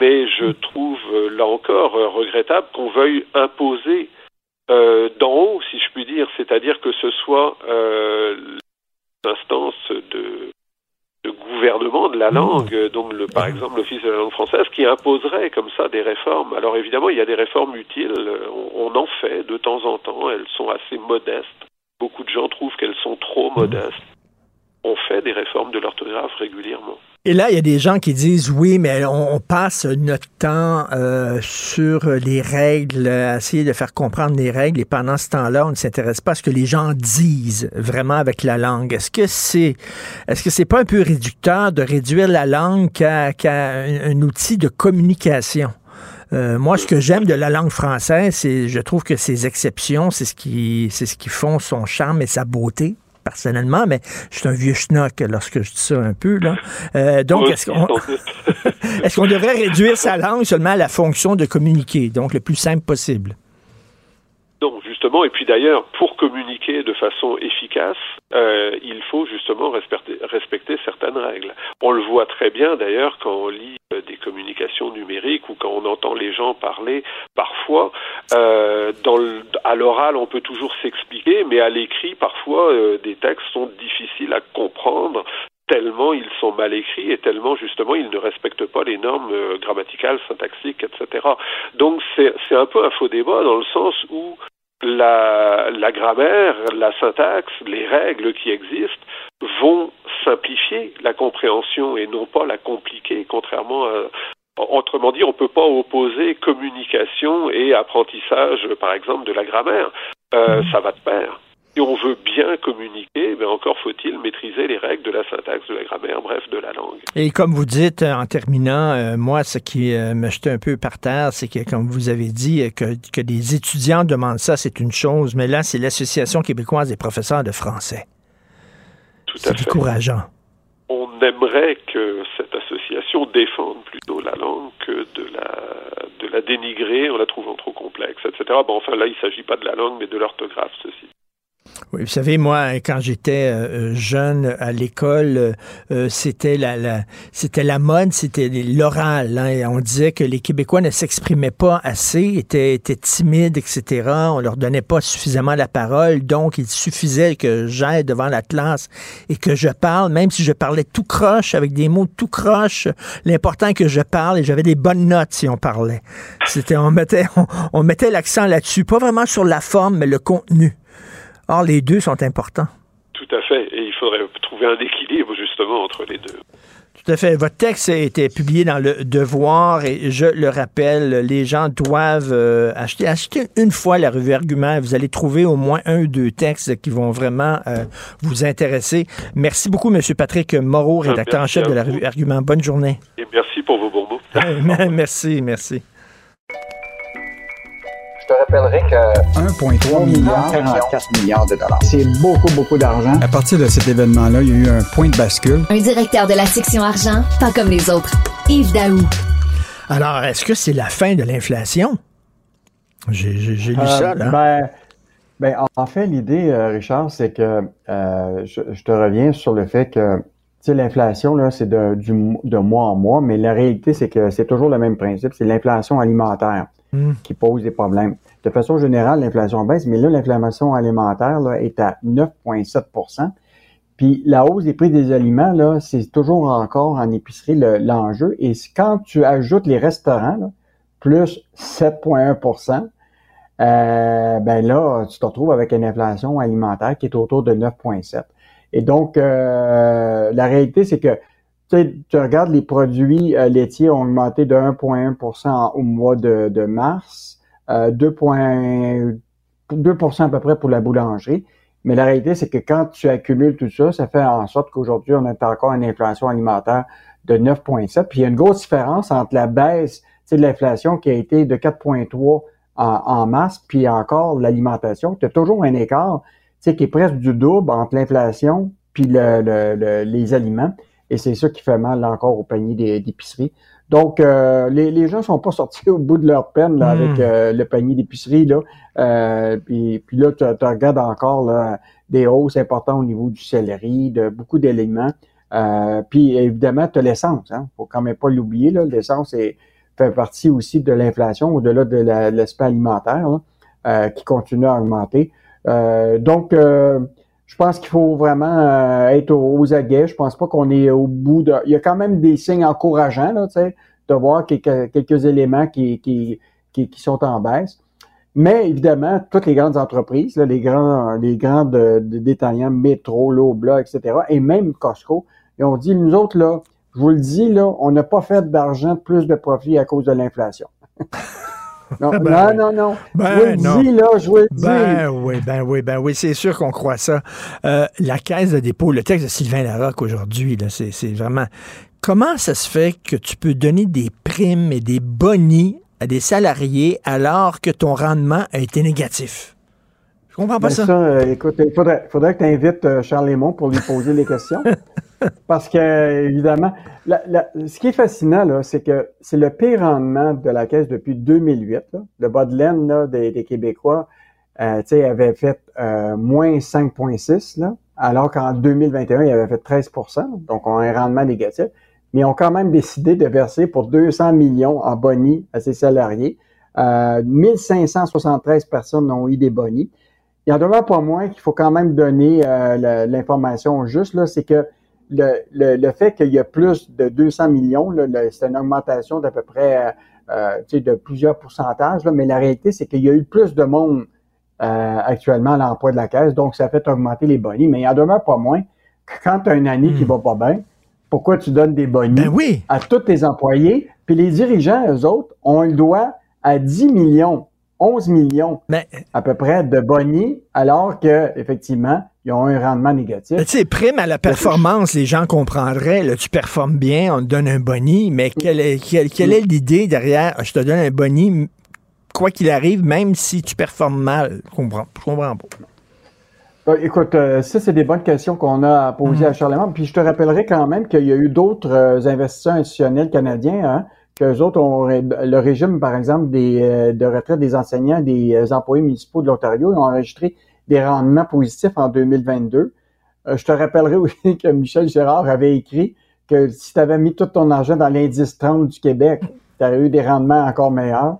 Mais je trouve, euh, là encore, regrettable qu'on veuille imposer d'en haut, si je puis dire, c'est-à-dire que ce soit l'instance de de gouvernement de la mmh. langue, donc le, par exemple l'Office de la langue française, qui imposerait comme ça des réformes. Alors évidemment, il y a des réformes utiles, on, on en fait de temps en temps, elles sont assez modestes. Beaucoup de gens trouvent qu'elles sont trop mmh. modestes. On fait des réformes de l'orthographe régulièrement. Et là, il y a des gens qui disent oui, mais on, passe notre temps euh, sur les règles, à essayer de faire comprendre les règles, et pendant ce temps-là, on ne s'intéresse pas à ce que les gens disent vraiment avec la langue. Est-ce que c'est est-ce que c'est pas un peu réducteur de réduire la langue qu'à un, outil de communication? Euh, moi, ce que j'aime de la langue française, c'est, je trouve que ses exceptions, c'est ce qui, c'est ce qui font son charme et sa beauté personnellement, mais je suis un vieux schnock lorsque je dis ça un peu. Là. Euh, donc, est-ce qu'on est qu'on devrait réduire sa langue seulement à la fonction de communiquer, donc le plus simple possible? Non, justement, et puis d'ailleurs, pour communiquer de façon efficace, euh, il faut justement respecter, respecter, certaines règles. On le voit très bien d'ailleurs quand on lit des communications numériques ou quand on entend les gens parler. Parfois, euh, à l'oral, on peut toujours s'expliquer, mais à l'écrit, parfois, euh, des textes sont difficiles à comprendre tellement ils sont mal écrits et tellement justement ils ne respectent pas les normes euh, grammaticales, syntaxiques, etc. Donc c'est un peu un faux débat dans le sens où la, grammaire, la syntaxe, les règles qui existent vont simplifier la compréhension et non pas la compliquer, contrairement à, Autrement dit, on ne peut pas opposer communication et apprentissage, par exemple, de la grammaire. Euh, ça va de pair. Si on veut bien communiquer, mais encore faut-il maîtriser les règles de la syntaxe, de la grammaire, bref, de la langue. Et comme vous dites, en terminant, euh, moi, ce qui euh, me jetait un peu par terre, c'est que, comme vous avez dit, que, que des étudiants demandent ça, c'est une chose, mais là, c'est l'Association québécoise des professeurs de français. Tout à fait. C'est décourageant. On aimerait que cette association défende plutôt la langue que de la, de la dénigrer en la trouvant trop complexe, etc. Bon, enfin, là, il ne s'agit pas de la langue, mais de l'orthographe, ceci. Oui, vous savez, moi, quand j'étais euh, jeune à l'école, euh, c'était la, la c'était la mode, c'était l'oral. Hein, on disait que les Québécois ne s'exprimaient pas assez, étaient, étaient timides, etc. On leur donnait pas suffisamment la parole, donc il suffisait que j'aille devant la classe et que je parle, même si je parlais tout croche avec des mots tout croche. L'important est que je parle et j'avais des bonnes notes si on parlait. C'était, on mettait, on mettait l'accent là-dessus, pas vraiment sur la forme, mais le contenu. Or, les deux sont importants. Tout à fait. Et il faudrait trouver un équilibre, justement, entre les deux. Tout à fait. Votre texte a été publié dans le Devoir et je le rappelle, les gens doivent euh, acheter, acheter une fois la revue Argument. Vous allez trouver au moins un ou deux textes qui vont vraiment euh, vous intéresser. Merci beaucoup, M. Patrick Moreau, rédacteur en chef de la revue Argument. Bonne journée. Et merci pour vos bons mots. merci, merci te rappellerai que 1,3 milliard, 44 milliards de dollars. C'est beaucoup, beaucoup d'argent. À partir de cet événement-là, il y a eu un point de bascule. Un directeur de la section argent, pas comme les autres. Yves Daou. Alors, est-ce que c'est la fin de l'inflation? J'ai lu euh, ça, là. Ben, ben, en fait, l'idée, euh, Richard, c'est que euh, je, te reviens sur le fait que l'inflation, là, c'est de, de mois en mois, mais la réalité, c'est que c'est toujours le même principe, c'est l'inflation alimentaire. Hmm. qui pose des problèmes. De façon générale, l'inflation baisse, mais là, l'inflation alimentaire là, est à 9,7% Puis la hausse des prix des aliments, là, c'est toujours encore en épicerie l'enjeu. Et quand tu ajoutes les restaurants, plus 7,1% euh, ben là, tu te retrouves avec une inflation alimentaire qui est autour de 9,7. Et donc, euh, la réalité, c'est que tu regardes les produits euh, laitiers ont augmenté de 1,1% au mois de, mars, euh, 2, 2 à peu près pour la boulangerie. Mais la réalité, c'est que quand tu accumules tout ça, ça fait en sorte qu'aujourd'hui, on a encore une inflation alimentaire de 9,7. Puis il y a une grosse différence entre la baisse de l'inflation qui a été de 4,3 en, en, mars, puis encore l'alimentation. Tu as toujours un écart qui est presque du double entre l'inflation puis le, les aliments. Et c'est ça qui fait mal encore au panier d'épicerie. Donc, euh, les, les gens sont pas sortis au bout de leur peine là, avec hmm. euh, le panier d'épicerie. Là. Euh, puis, puis là, tu, regardes encore là, des hausses importantes au niveau du céleri, de beaucoup d'éléments. puis évidemment, tu as l'essence. Hein. faut quand même pas l'oublier. L'essence fait partie aussi de l'inflation au-delà de l'aspect alimentaire qui continue à augmenter. donc, je pense qu'il faut vraiment euh, être aux, aguets. Je pense pas qu'on est au bout de. Il y a quand même des signes encourageants, là, de voir quelques, quelques éléments qui, qui, qui, sont en baisse. Mais évidemment, toutes les grandes entreprises, là, les grands, les grandes euh, détaillants, Métro, Lobla, etc., et même Costco, ils ont dit, nous autres, là, je vous le dis, là, on n'a pas fait d'argent, plus de profit à cause de l'inflation. Non, ben, non, non, Ben, je vous le dis, là, je vous le dis. Ben oui, ben oui, ben oui, c'est sûr qu'on croit ça. Euh, la caisse de dépôt, le texte de Sylvain Larocque aujourd'hui, là, c'est, c'est vraiment... Comment ça se fait que tu peux donner des primes et des bonis à des salariés alors que ton rendement a été négatif? Je comprends pas ben ça. ça euh, écoute, il faudrait, faudrait que tu invites euh, Charles Lémon pour lui poser les questions. Parce que, évidemment, ce qui est fascinant, là, c'est que c'est le pire rendement de la caisse depuis 2008. Le bas de laine là, des, Québécois euh, avait fait euh, moins 5,6, alors qu'en 2021, il avait fait 13% donc on a un rendement négatif. Mais ils ont quand même décidé de verser pour 200 millions en bonus à ses salariés. Euh, 1573 personnes ont eu des bonus. Il en demeure pas moins qu'il faut quand même donner euh, l'information juste, là, c'est que le, le, fait qu'il y a plus de 200 millions, c'est une augmentation d'à peu près euh, de plusieurs pourcentages, mais la réalité, c'est qu'il y a eu plus de monde euh, actuellement à l'emploi de la caisse, donc ça fait augmenter les bonnies, mais il en demeure pas moins que quand tu as une année qui hmm. va pas bien, pourquoi tu donnes des bonnies ben oui. à tous tes employés, puis les dirigeants, eux autres, ont le droit à 10 millions 11 millions à peu près de bonnies, alors que effectivement, ils ont un rendement négatif. Tu sais, prime à la performance, les gens comprendraient. Là, tu performes bien, on te donne un boni, mais quelle est, quelle, est l'idée derrière je te donne un boni, quoi qu'il arrive, même si tu performes mal? Je comprends, je comprends pas. Ben, écoute, euh, ça, c'est des bonnes questions qu'on a à poser à mm. Charlemagne. Puis je te rappellerai quand même qu'il y a eu d'autres euh, investisseurs institutionnels canadiens hein, qu'eux autres ont le régime, par exemple, des, euh, de retraite des enseignants, des euh, employés municipaux de l'Ontario, ils ont enregistré des rendements positifs en 2022. Euh, je te rappellerai aussi que Michel Gérard avait écrit que si tu avais mis tout ton argent dans l'indice 30 du Québec, tu aurais eu des rendements encore meilleurs.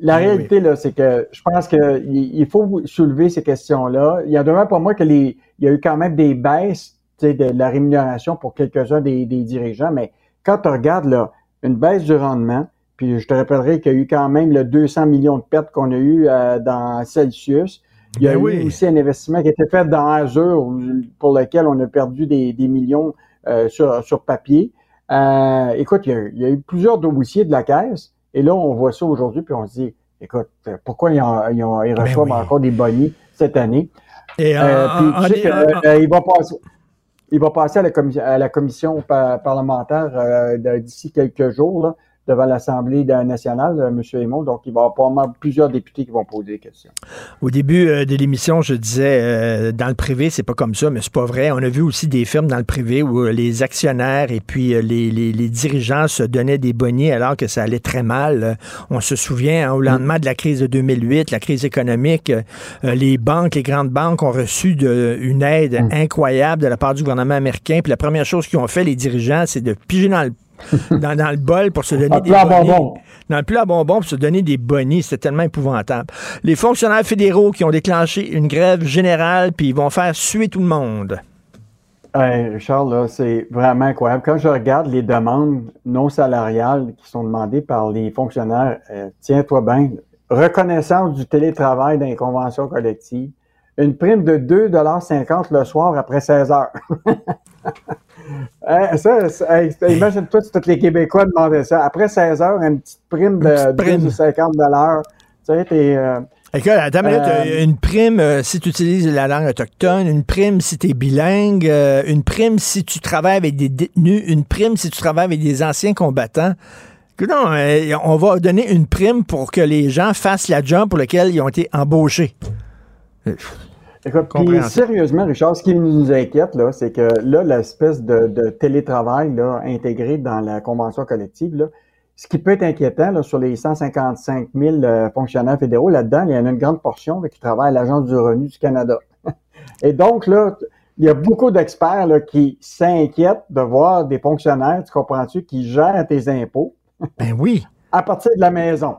La réalité, là, c'est que je pense qu'il faut soulever ces questions-là. Il y a demain pour moi que les, il y a eu quand même des baisses de la rémunération pour quelques-uns des, des, dirigeants, mais quand tu regardes là, une baisse du rendement. Puis je te rappellerai qu'il y a eu quand même le 200 millions de pertes qu'on a eu euh, dans Celsius. Il y a ben eu aussi un investissement qui a été fait dans Azure pour lequel on a perdu des, millions euh, sur, sur papier. Euh, écoute, il y, a, eu plusieurs dossiers de la caisse et là, on voit ça aujourd'hui puis on se dit, écoute, pourquoi ils, ont, ils, ont, ben reçoivent encore des bonnies cette année? Et puis, tu sais il va passer il va passer à la, commission parlementaire euh, d'ici quelques jours. Devant l'Assemblée nationale, euh, M. Aymon. Donc, il va y avoir probablement plusieurs députés qui vont poser des questions. Au début euh, de l'émission, je disais, euh, dans le privé, c'est pas comme ça, mais c'est pas vrai. On a vu aussi des firmes dans le privé où les actionnaires et puis les, les, les, dirigeants se donnaient des bonnets alors que ça allait très mal. On se souvient, hein, au lendemain de la crise de 2008, la crise économique, les banques, les grandes banques ont reçu de, une aide mm. incroyable de la part du gouvernement américain. Puis la première chose qu'ils ont fait, les dirigeants, c'est de piger dans le dans, dans, le bol pour se donner des bonbons. Dans le plat à bonbons pour se donner des bonnies. C'est tellement épouvantable. Les fonctionnaires fédéraux qui ont déclenché une grève générale, puis ils vont faire suer tout le monde. Hey, Richard, là, c'est vraiment incroyable. Quand je regarde les demandes non salariales qui sont demandées par les fonctionnaires, euh, tiens-toi bien, reconnaissance du télétravail dans les conventions collectives, une prime de 2,50 le soir après 16 heures. ça, imagine-toi si tous les Québécois demandaient ça. Après 16 heures, une petite prime de 2,50 Tu sais, t'es... Euh, Écoute, attends euh, une prime euh, si tu utilises la langue autochtone, une prime si tu es bilingue, une prime si tu travailles avec des détenus, une prime si tu travailles avec des anciens combattants. Non, on va donner une prime pour que les gens fassent la job pour laquelle ils ont été embauchés. Écoute, puis sérieusement, Richard, ce qui nous inquiète, là, c'est que là, l'espèce de, télétravail là, intégré dans la convention collective, là, ce qui peut être inquiétant là, sur les 155 000 euh, fonctionnaires fédéraux, là-dedans, il y en a une grande portion qui travaille à l'Agence du revenu du Canada. Et donc, là, il y a beaucoup d'experts qui s'inquiètent de voir des fonctionnaires, tu comprends-tu, qui gèrent tes impôts. Ben oui. À partir de la maison.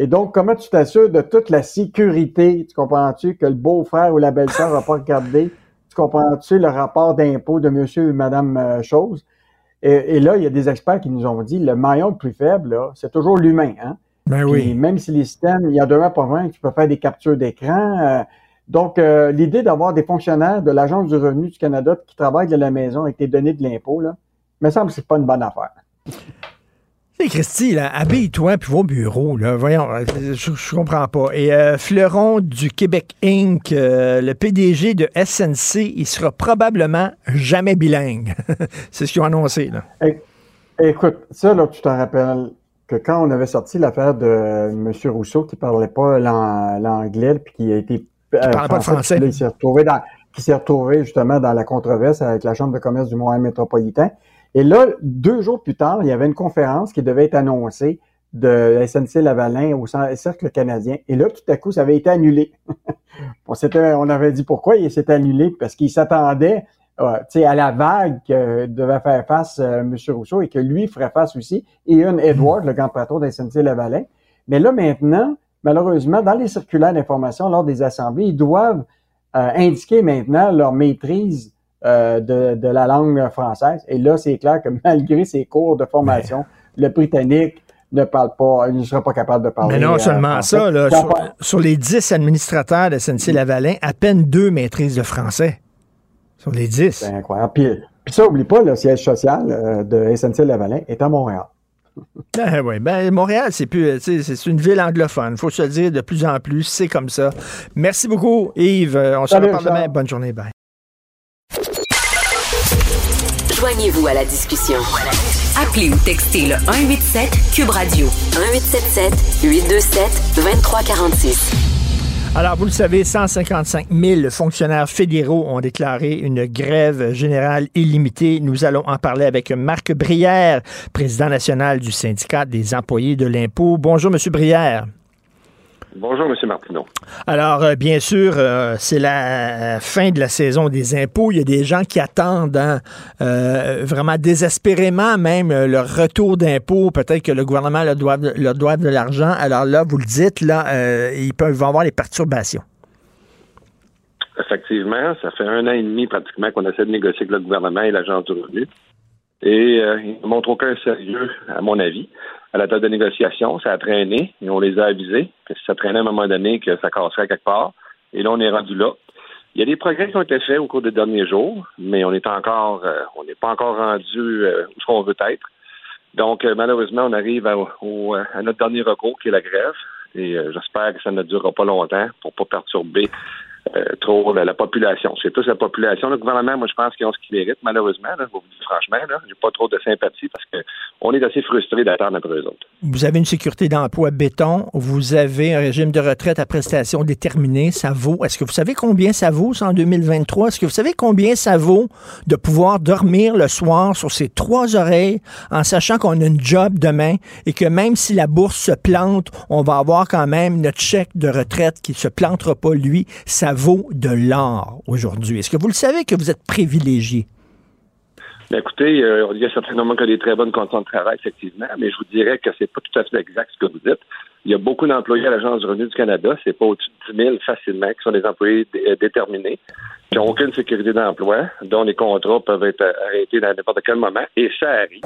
Et donc, comment tu t'assures de toute la sécurité, tu comprends-tu, que le beau-frère ou la belle-sœur va pas regarder, tu comprends-tu, le rapport d'impôt de monsieur et madame euh, chose? Et, là, il y a des experts qui nous ont dit, le maillon le plus faible, c'est toujours l'humain, hein? Ben oui. Même si les systèmes, il y a demain pas moins tu peux faire des captures d'écran. Euh, donc, euh, l'idée d'avoir des fonctionnaires de l'Agence du revenu du Canada qui travaillent de la maison avec tes données de l'impôt, là, me semble que c'est pas une bonne affaire. Christy, habille-toi puis va au bureau. Là. Voyons, euh, je, je comprends pas. Et euh, Fleuron du Québec Inc., euh, le PDG de SNC, il sera probablement jamais bilingue. C'est ce qu'ils ont annoncé. Là. écoute, ça, là, tu te rappelles que quand on avait sorti l'affaire de M. Rousseau qui parlait pas l'anglais puis qui a été... parlait pas français. il s'est retrouvé dans qui s'est retrouvé justement dans la controverse avec la Chambre de commerce du Montréal métropolitain. Et là, deux jours plus tard, il y avait une conférence qui devait être annoncée de SNC Lavalin au Cercle canadien. Et là, tout à coup, ça avait été annulé. on, on avait dit pourquoi il s'est annulé, parce qu'il s'attendait euh, à la vague que devait faire face euh, M. Rousseau et que lui ferait face aussi, et Ian Edward, le grand patron de SNC Lavalin. Mais là, maintenant, malheureusement, dans les circulaires d'information lors des assemblées, ils doivent euh, indiquer maintenant leur maîtrise euh, de, de, la langue française. Et là, c'est clair que malgré ses cours de formation, le Britannique ne parle pas, il ne sera pas capable de parler. Mais non seulement ça, là, sur, les 10 administrateurs de SNC-Lavalin, à peine deux maîtrises de français. Sur les 10. C'est incroyable. Puis, puis ça, oublie pas, le siège social de SNC-Lavalin est à Montréal. Ben oui, ben Montréal, c'est plus, c'est une ville anglophone. Faut se le dire de plus en plus, c'est comme ça. Merci beaucoup, Yves. On se reparle demain. Bonne journée, bye. Joignez-vous à la discussion. Appelez ou textez le 187 Cube Radio 1877 827 2346. Alors, vous le savez, 155 000 fonctionnaires fédéraux ont déclaré une grève générale illimitée. Nous allons en parler avec Marc Brière, président national du syndicat des employés de l'impôt. Bonjour, Monsieur Brière. Bonjour, M. Martineau. Alors, euh, bien sûr, euh, c'est la euh, fin de la saison des impôts. Il y a des gens qui attendent hein, vraiment désespérément même leur retour d'impôts. Peut-être que le gouvernement leur doit, leur doit de l'argent. Alors là, vous le dites, là, ils peuvent avoir des perturbations. Effectivement, ça fait un an et demi pratiquement qu'on essaie de négocier avec le gouvernement et l'agence du revenu. Et ils ne montrent aucun sérieux, à mon avis à la table de négociation. Ça a traîné et on les a avisés que ça traînait à un moment donné que ça casserait quelque part. Et là, on est rendu là. Il y a des progrès qui ont été faits au cours des derniers jours, mais on est encore, euh, on n'est pas encore rendu euh, où on veut être. Donc, euh, malheureusement, on arrive à, à, notre dernier recours, qui est la grève. Et j'espère que ça ne durera pas longtemps pour pas perturber euh, trop la, population. C'est tous la population. Le gouvernement, moi, je pense qu'ils ont ce qu'ils méritent, malheureusement. Là, je vous dis franchement, j'ai pas trop de sympathie parce qu'on est assez frustrés d'attendre après eux autres. Vous avez une sécurité d'emploi béton. Vous avez un régime de retraite à prestations déterminées. Ça vaut. Est-ce que vous savez combien ça vaut, ça, en 2023? Est-ce que vous savez combien ça vaut de pouvoir dormir le soir sur ses trois oreilles en sachant qu'on a une job demain et que même si la bourse se plante, on va avoir quand même notre chèque de retraite qui se plantera pas, lui. Vaut de l'or aujourd'hui. Est-ce que vous le savez que vous êtes privilégié? Ben, écoutez, il y a certainement des très bonnes conditions de travail, effectivement, mais je vous dirais que c'est pas tout à fait exact ce que vous dites. Il y a beaucoup d'employés à l'Agence du revenu du Canada, c'est pas au-dessus de 10 000 facilement, qui sont des employés euh, déterminés, qui n'ont aucune sécurité d'emploi, dont les contrats peuvent être arrêtés à n'importe quel moment, et ça arrive.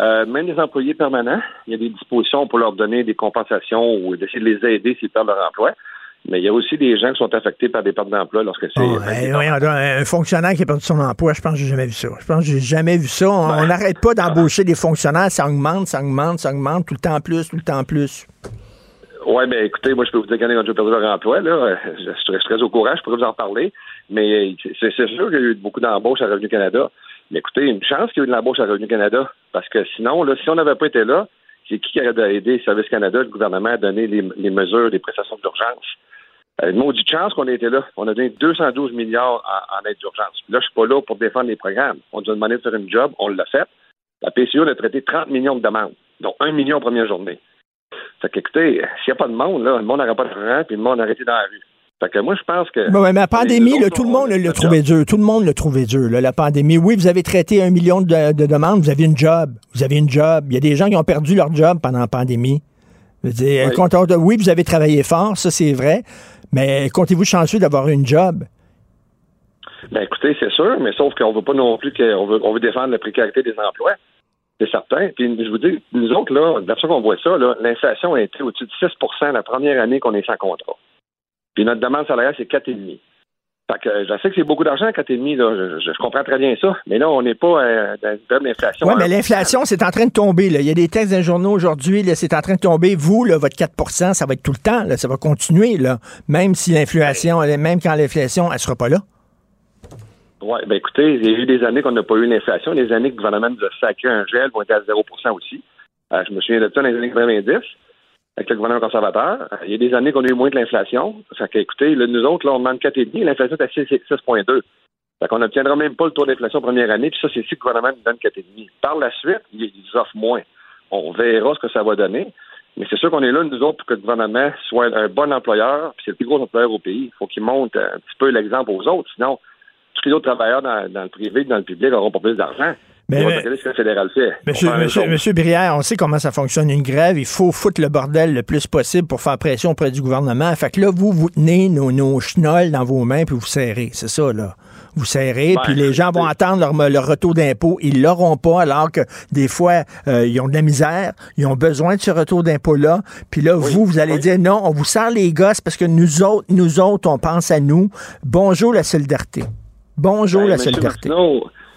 Euh, même les employés permanents, il y a des dispositions pour leur donner des compensations ou d'essayer de les aider s'ils perdent leur emploi. Mais il y a aussi des gens qui sont affectés par des pertes d'emploi lorsque c'est. Oh, un fonctionnaire qui a perdu son emploi, je pense que j'ai jamais vu ça. Je pense que j'ai jamais vu ça. On n'arrête pas d'embaucher des fonctionnaires, ça augmente, ça augmente, ça augmente, tout le temps plus, tout le temps plus. Oui, bien écoutez, moi je peux vous dire qu'il y en a ont perdu leur emploi, là. Je, suis très au courant, je pourrais vous en parler. Mais c'est sûr qu'il y a eu beaucoup d'embauches à Revenu Canada. Mais écoutez, une chance qu'il y ait eu de l'embauche à Revenu Canada. Parce que sinon, là, si on n'avait pas été là, c'est qui qui aurait aidé Service Canada, le gouvernement, à donner les, les mesures, les prestations d'urgence? Euh, une maudite chance qu'on ait été là. On a donné 212 milliards en, aide d'urgence. Là, je suis pas là pour défendre les programmes. On nous a demandé de faire une job, on l'a fait. La PCO a traité 30 millions de demandes, dont 1 million en première journée. Fait qu'écoutez, s'il n'y a pas de monde, là, le monde n'aurait pas de rang, puis le monde aurait été dans la rue. Fait que moi, je pense que. mais la pandémie, tout le monde l'a trouvé dur. Tout le monde l'a trouvé dur, la pandémie. Oui, vous avez traité un million de, demandes, vous avez une job. Vous avez une job. Il y a des gens qui ont perdu leur job pendant la pandémie. oui. oui, vous avez travaillé fort, ça c'est vrai. Mais comptez-vous chanceux d'avoir une job? Ben écoutez, c'est sûr, mais sauf qu'on veut pas non plus qu'on veut, on veut défendre la précarité des emplois. C'est certain. Puis je vous dis, nous autres, là, de la façon qu'on voit ça, l'inflation a été au-dessus de 6% la première année qu'on est sans contrat. Puis notre demande salariale, c'est 4,5 fait que je sais que c'est beaucoup d'argent, 4,5, là. Je, je, comprends très bien ça. Mais là, on n'est pas euh, dans une période d'inflation. Oui, mais l'inflation, c'est en train de tomber. Là. Il y a des textes dans les journaux aujourd'hui, c'est en train de tomber. Vous, là, votre 4% ça va être tout le temps. Là. Ça va continuer, là. Même si l'inflation, même quand l'inflation, elle sera pas là. Oui, ben écoutez, il y a eu des années qu'on n'a pas eu l'inflation. Des années que le gouvernement nous a sacré un gel, vont être à 0% aussi. Euh, je me souviens de ça dans les années 90 avec le gouvernement conservateur. Il y a des années qu'on a eu moins de l'inflation. Ça fait écoutez, nous autres, là, on demande 4,5, l'inflation est à 6,2. Fait qu'on n'obtiendra même pas le taux d'inflation première année, puis ça, c'est si le gouvernement nous donne 4,5. Par la suite, ils, offrent moins. On verra ce que ça va donner. Mais c'est sûr qu'on est là, nous autres, pour que le gouvernement soit un bon employeur, puis c'est le plus gros employeur au pays. Il faut qu'il monte un petit peu l'exemple aux autres. Sinon, tous les autres travailleurs dans, le privé, dans le public, n'auront pas plus d'argent. Mais, fédéral fait. Monsieur, monsieur, monsieur, Brière, on sait comment ça fonctionne une grève. Il faut foutre le bordel le plus possible pour faire pression auprès du gouvernement. Fait que là, vous, vous tenez nos, nos chenolles dans vos mains puis vous serrez. C'est ça, là vous serrez, puis les gens vont attendre leur, retour d'impôt. Ils l'auront pas, alors que des fois, euh, ils ont de la misère, ils ont besoin de ce retour d'impôt-là. Puis là, vous, vous allez dire non, on vous sert les gosses parce que nous autres, nous autres, on pense à nous. Bonjour la solidarité. Bonjour ben, la solidarité.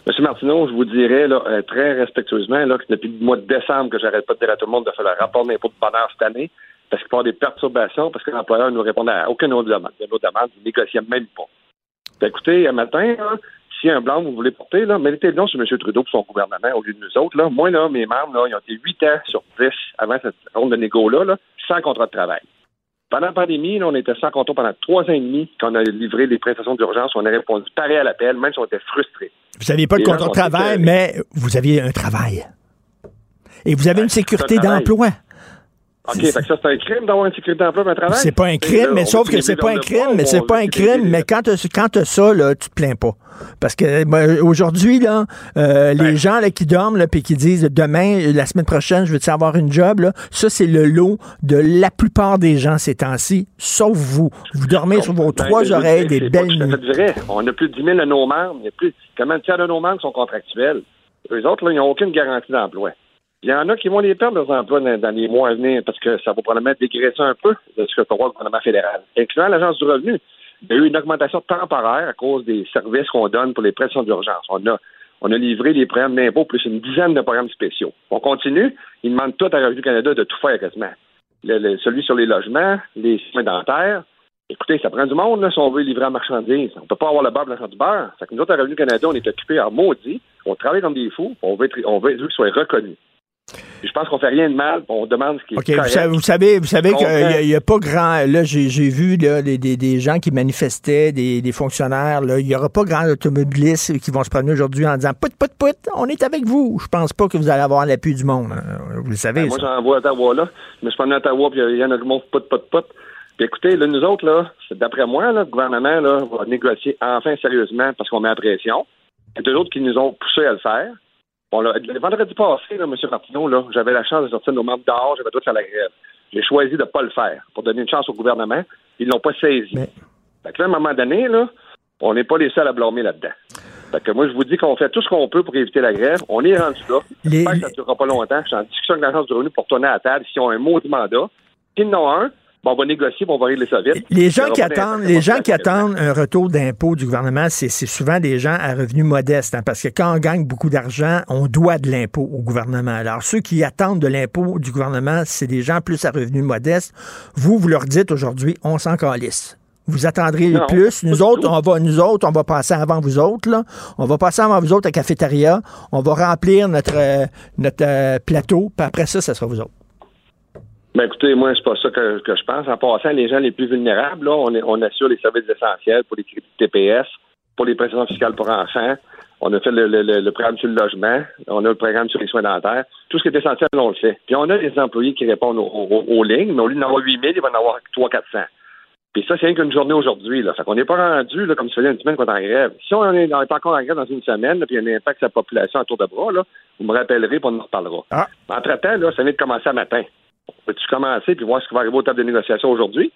Monsieur Martineau, je vous dirais euh, très respectueusement là, que depuis le mois de décembre que j'arrête pas de dire à tout le monde de faire le rapport d'impôt de bonheur cette année, parce qu'il peut y avoir des perturbations, parce que l'employeur ne nous répondait à aucune autre demande. De nos demandes, il ne même pas. Ben, écoutez, un matin, si un blanc vous voulez porter, là, mettez le nom sur M. Trudeau pour son gouvernement au lieu de nous autres. Là. Moi, là, mes membres, ils ont été huit ans sur dix avant cette ronde de négo-là, là, sans contrat de travail. Pendant la pandémie, là, on était sans contrat pendant trois ans et demi quand on a livré les prestations d'urgence. On a répondu pareil à l'appel, même si on était frustrés. Vous n'aviez pas de contrat de travail, mais vous aviez un travail. Et vous avez une sécurité d'emploi. OK, fait que ça, c'est un crime d'avoir une sécurité d'emploi un travail? C'est pas un crime, mais sauf que c'est pas un crime, mais c'est pas un crime, mais quand tu quand as ça, là, tu te plains pas. Parce que ben, aujourd'hui, là, euh, les gens là, qui dorment puis qui disent demain, la semaine prochaine, je veux avoir une job, là, ça, c'est le lot de la plupart des gens ces temps-ci, sauf vous. Vous dormez sur vos ben, trois oreilles des belles nuits. Vrai. On a plus de 10 000 de nos membres. Il y a plus, comment tiers de nos membres sont contractuels? Eux autres, là, ils n'ont aucune garantie d'emploi. Il y en a qui vont les perdre, leurs emplois, dans, les mois à venir, parce que ça va probablement dégraisser un peu de ce que prévoit le gouvernement fédéral, incluant l'Agence du revenu. Il y a eu une augmentation temporaire à cause des services qu'on donne pour les pressions d'urgence. On a, on a livré des programmes d'impôt plus une dizaine de programmes spéciaux. On continue. Ils demandent tout à Revenu Canada de tout faire quasiment. celui sur les logements, les soins dentaires. Écoutez, ça prend du monde là, si on veut livrer à marchandises. On ne peut pas avoir le beurre de du beurre. Ça que nous autres, à Revenu Canada, on est occupés à maudit. On travaille comme des fous. On veut, être, on veut qu'ils soient reconnus. Je pense qu'on fait rien de mal. On demande ce qui est okay, Vous savez, vous savez qu'il n'y a, pas grand. Là, j'ai vu là, des, des, gens qui manifestaient, des, des fonctionnaires. Il n'y aura pas grand automobilistes qui vont se promener aujourd'hui en disant Put, put, put, on est avec vous. Je pense pas que vous allez avoir l'appui du monde. Hein. Vous le savez. Ben, moi, j'en vois à Ottawa, là. Je me suis promené à Ottawa, puis il y en a du monde put, put, put. Puis écoutez, là, nous autres, là, d'après moi, là, le gouvernement là, va négocier enfin sérieusement parce qu'on met la pression. Il y a deux autres qui nous ont poussé à le faire. Bon, le vendredi passé, là, M. Martineau, là, j'avais la chance de sortir nos membres dehors, j'avais droit de faire la grève. J'ai choisi de ne pas le faire pour donner une chance au gouvernement. Ils ne l'ont pas saisi. Mais... Fait que là, à un moment donné, là, on n'est pas les seuls à blâmer là-dedans. Fait que moi, je vous dis qu'on fait tout ce qu'on peut pour éviter la grève. On est rendu là. J'espère que ça ne durera pas longtemps. Je suis en discussion avec l'Agence du revenu pour tourner à la table s'ils ont un mot de mandat. S'ils en ont un, on va négocier, on va. Les gens qui attendent, les gens qui attendent un retour d'impôt du gouvernement, c'est souvent des gens à revenus modestes, hein, parce que quand on gagne beaucoup d'argent, on doit de l'impôt au gouvernement. Alors ceux qui attendent de l'impôt du gouvernement, c'est des gens plus à revenus modestes. Vous, vous leur dites aujourd'hui, on s'en calisse. Vous attendrez le plus. Nous autres, on va, nous autres, on va passer avant vous autres. Là. On va passer avant vous autres à cafétéria. On va remplir notre, euh, notre euh, plateau. Puis après ça, ça sera vous autres. Ben écoutez, moi, c'est pas ça que, je pense. En passant, les gens les plus vulnérables, là, on, est, on assure les services essentiels pour les crédits TPS, pour les prestations fiscales pour enfants. On a fait le, le, programme sur le logement, on a le programme sur les soins dentaires. Tout ce qui est essentiel, on le fait. Puis on a des employés qui répondent aux, lignes, mais au lieu d'en avoir 8 000, il va en avoir 3 400 Puis ça, c'est rien qu'une journée aujourd'hui. Là. Fait qu'on n'est pas rendu, là, comme si faisait une semaine qu'on est en grève. Si on est, encore en grève dans une semaine, puis il y a un impact sur la population à tour de bras, là, vous me rappellerez, puis on en reparlera. Ah. Entre-temps, là, ça vient de commencer à matin. Peux-tu commencer puis voir ce qui va arriver au table de négociation aujourd'hui?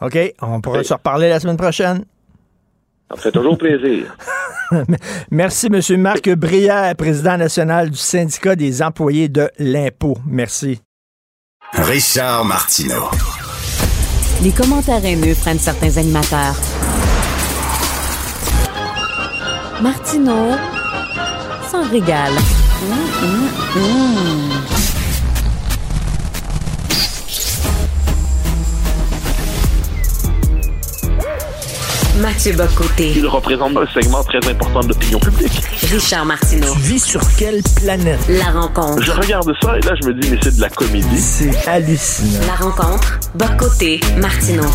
OK. On pourra se reparler la semaine prochaine. Ça me fait toujours plaisir. Merci, M. Marc Brière, président national du syndicat des employés de l'impôt. Merci. Richard Martineau. Les commentaires haineux prennent certains animateurs. Martineau s'en régale. Hum, hum, hum. Mathieu Bocoté. Il représente un segment très important de l'opinion publique. Richard Martineau. Tu vis sur quelle planète? La rencontre. Je regarde ça et là, je me dis, mais c'est de la comédie. C'est hallucinant. La rencontre. Bocoté. Martineau.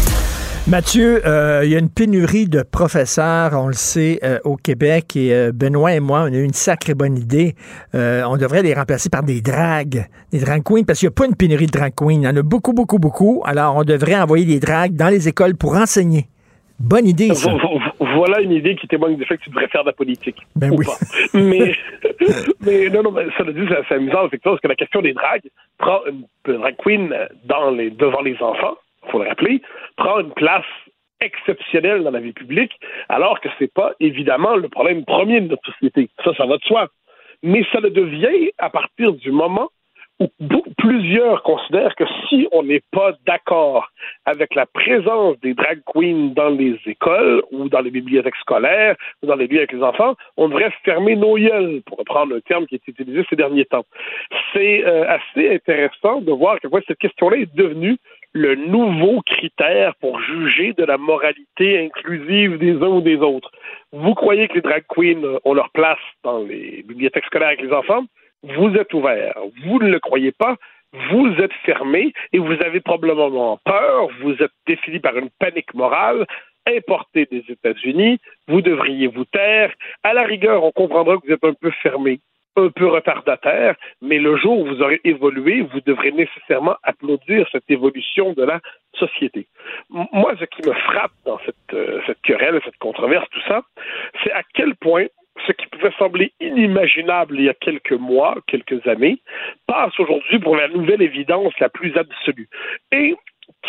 Mathieu, euh, il y a une pénurie de professeurs, on le sait, euh, au Québec. Et euh, Benoît et moi, on a eu une sacrée bonne idée. on devrait les remplacer par des drags, des drag queens, parce qu'il n'y a pas une pénurie de drag queens. Il y en a beaucoup, beaucoup, beaucoup. Alors, on devrait envoyer des drags dans les écoles pour enseigner. Bonne idée, ça. Voilà une idée qui témoigne du fait que tu devrais faire de la politique. Ben ou oui. pas. Mais, mais non, non, mais ça le dit, c'est amusant, effectivement, parce que la question des dragues prend une, une drag queen dans les, devant les enfants, faut le rappeler, prend une place exceptionnelle dans la vie publique, alors que c'est pas évidemment le problème premier de notre société. Ça, ça va de soi. Mais ça le devient à partir du moment plusieurs considèrent que si on n'est pas d'accord avec la présence des drag queens dans les écoles ou dans les bibliothèques scolaires ou dans les lieux avec les enfants, on devrait fermer nos gueules, pour reprendre le terme qui est utilisé ces derniers temps. C'est euh, assez intéressant de voir que cette question-là est devenue le nouveau critère pour juger de la moralité inclusive des uns ou des autres. Vous croyez que les drag queens ont leur place dans les bibliothèques scolaires avec les enfants? Vous êtes ouvert. Vous ne le croyez pas. Vous êtes fermé et vous avez probablement peur. Vous êtes défini par une panique morale importée des États-Unis. Vous devriez vous taire. À la rigueur, on comprendra que vous êtes un peu fermé un peu retardataire, mais le jour où vous aurez évolué, vous devrez nécessairement applaudir cette évolution de la société. Moi, ce qui me frappe dans cette, euh, cette querelle, cette controverse, tout ça, c'est à quel point ce qui pouvait sembler inimaginable il y a quelques mois, quelques années, passe aujourd'hui pour la nouvelle évidence la plus absolue. Et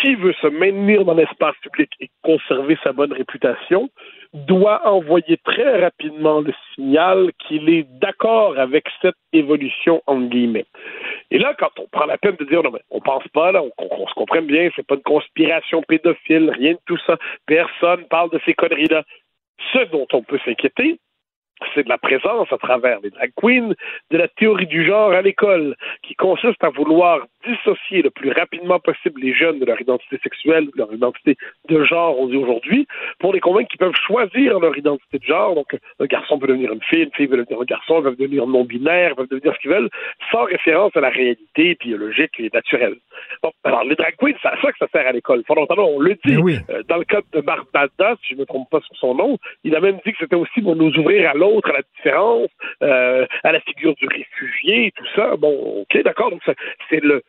qui veut se maintenir dans l'espace public et conserver sa bonne réputation doit envoyer très rapidement le signal qu'il est d'accord avec cette évolution entre guillemets. Et là, quand on prend la peine de dire non mais on pense pas là, on, se comprenne bien, c'est pas une conspiration pédophile, rien de tout ça, personne parle de ces conneries là. Ce dont on peut s'inquiéter, c'est de la présence à travers les drag queens de la théorie du genre à l'école, qui consiste à vouloir dissocier le plus rapidement possible les jeunes de leur identité sexuelle, de leur identité de genre, on dit aujourd'hui, pour les convaincre qu'ils peuvent choisir leur identité de genre. Donc, un garçon peut devenir une fille, une fille peut devenir un garçon, ils peuvent devenir non-binaire, ils peuvent devenir ce qu'ils veulent, sans référence à la réalité biologique et naturelle. Bon, alors, les drag queens, c'est à ça que ça sert à l'école. Fondamentalement, on le dit. Euh, dans le cas de Marc si je ne me trompe pas sur son nom, il a même dit que c'était aussi pour nous ouvrir à l'autre, à la différence, euh, à la figure du réfugié, tout ça. Bon, ok, d'accord. Donc, c'est le,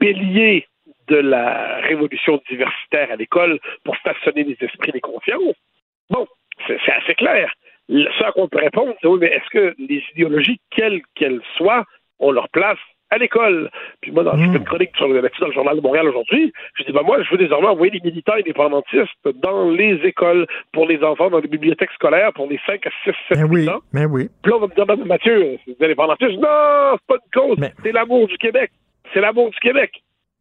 bélier de la révolution diversitaire à l'école pour façonner les esprits, les consciences. Bon, c'est assez clair. Ce à quoi on peut répondre, c'est oui, mais est-ce que les idéologies, quelles qu'elles soient, ont leur place à l'école? Puis moi, dans, je fais une chronique sur là-dessus dans le Journal de Montréal aujourd'hui. Je dis, ben moi, je veux désormais envoyer les militants indépendantistes dans les écoles, pour les enfants, dans les bibliothèques scolaires, pour les 5 à 6, 7, Ben 8 oui, ans. ben oui. Puis là, on va me dire, mais Mathieu, c'est des indépendantistes. Non, c'est pas une cause. C'est l'amour du Québec. C'est l'amour du Québec.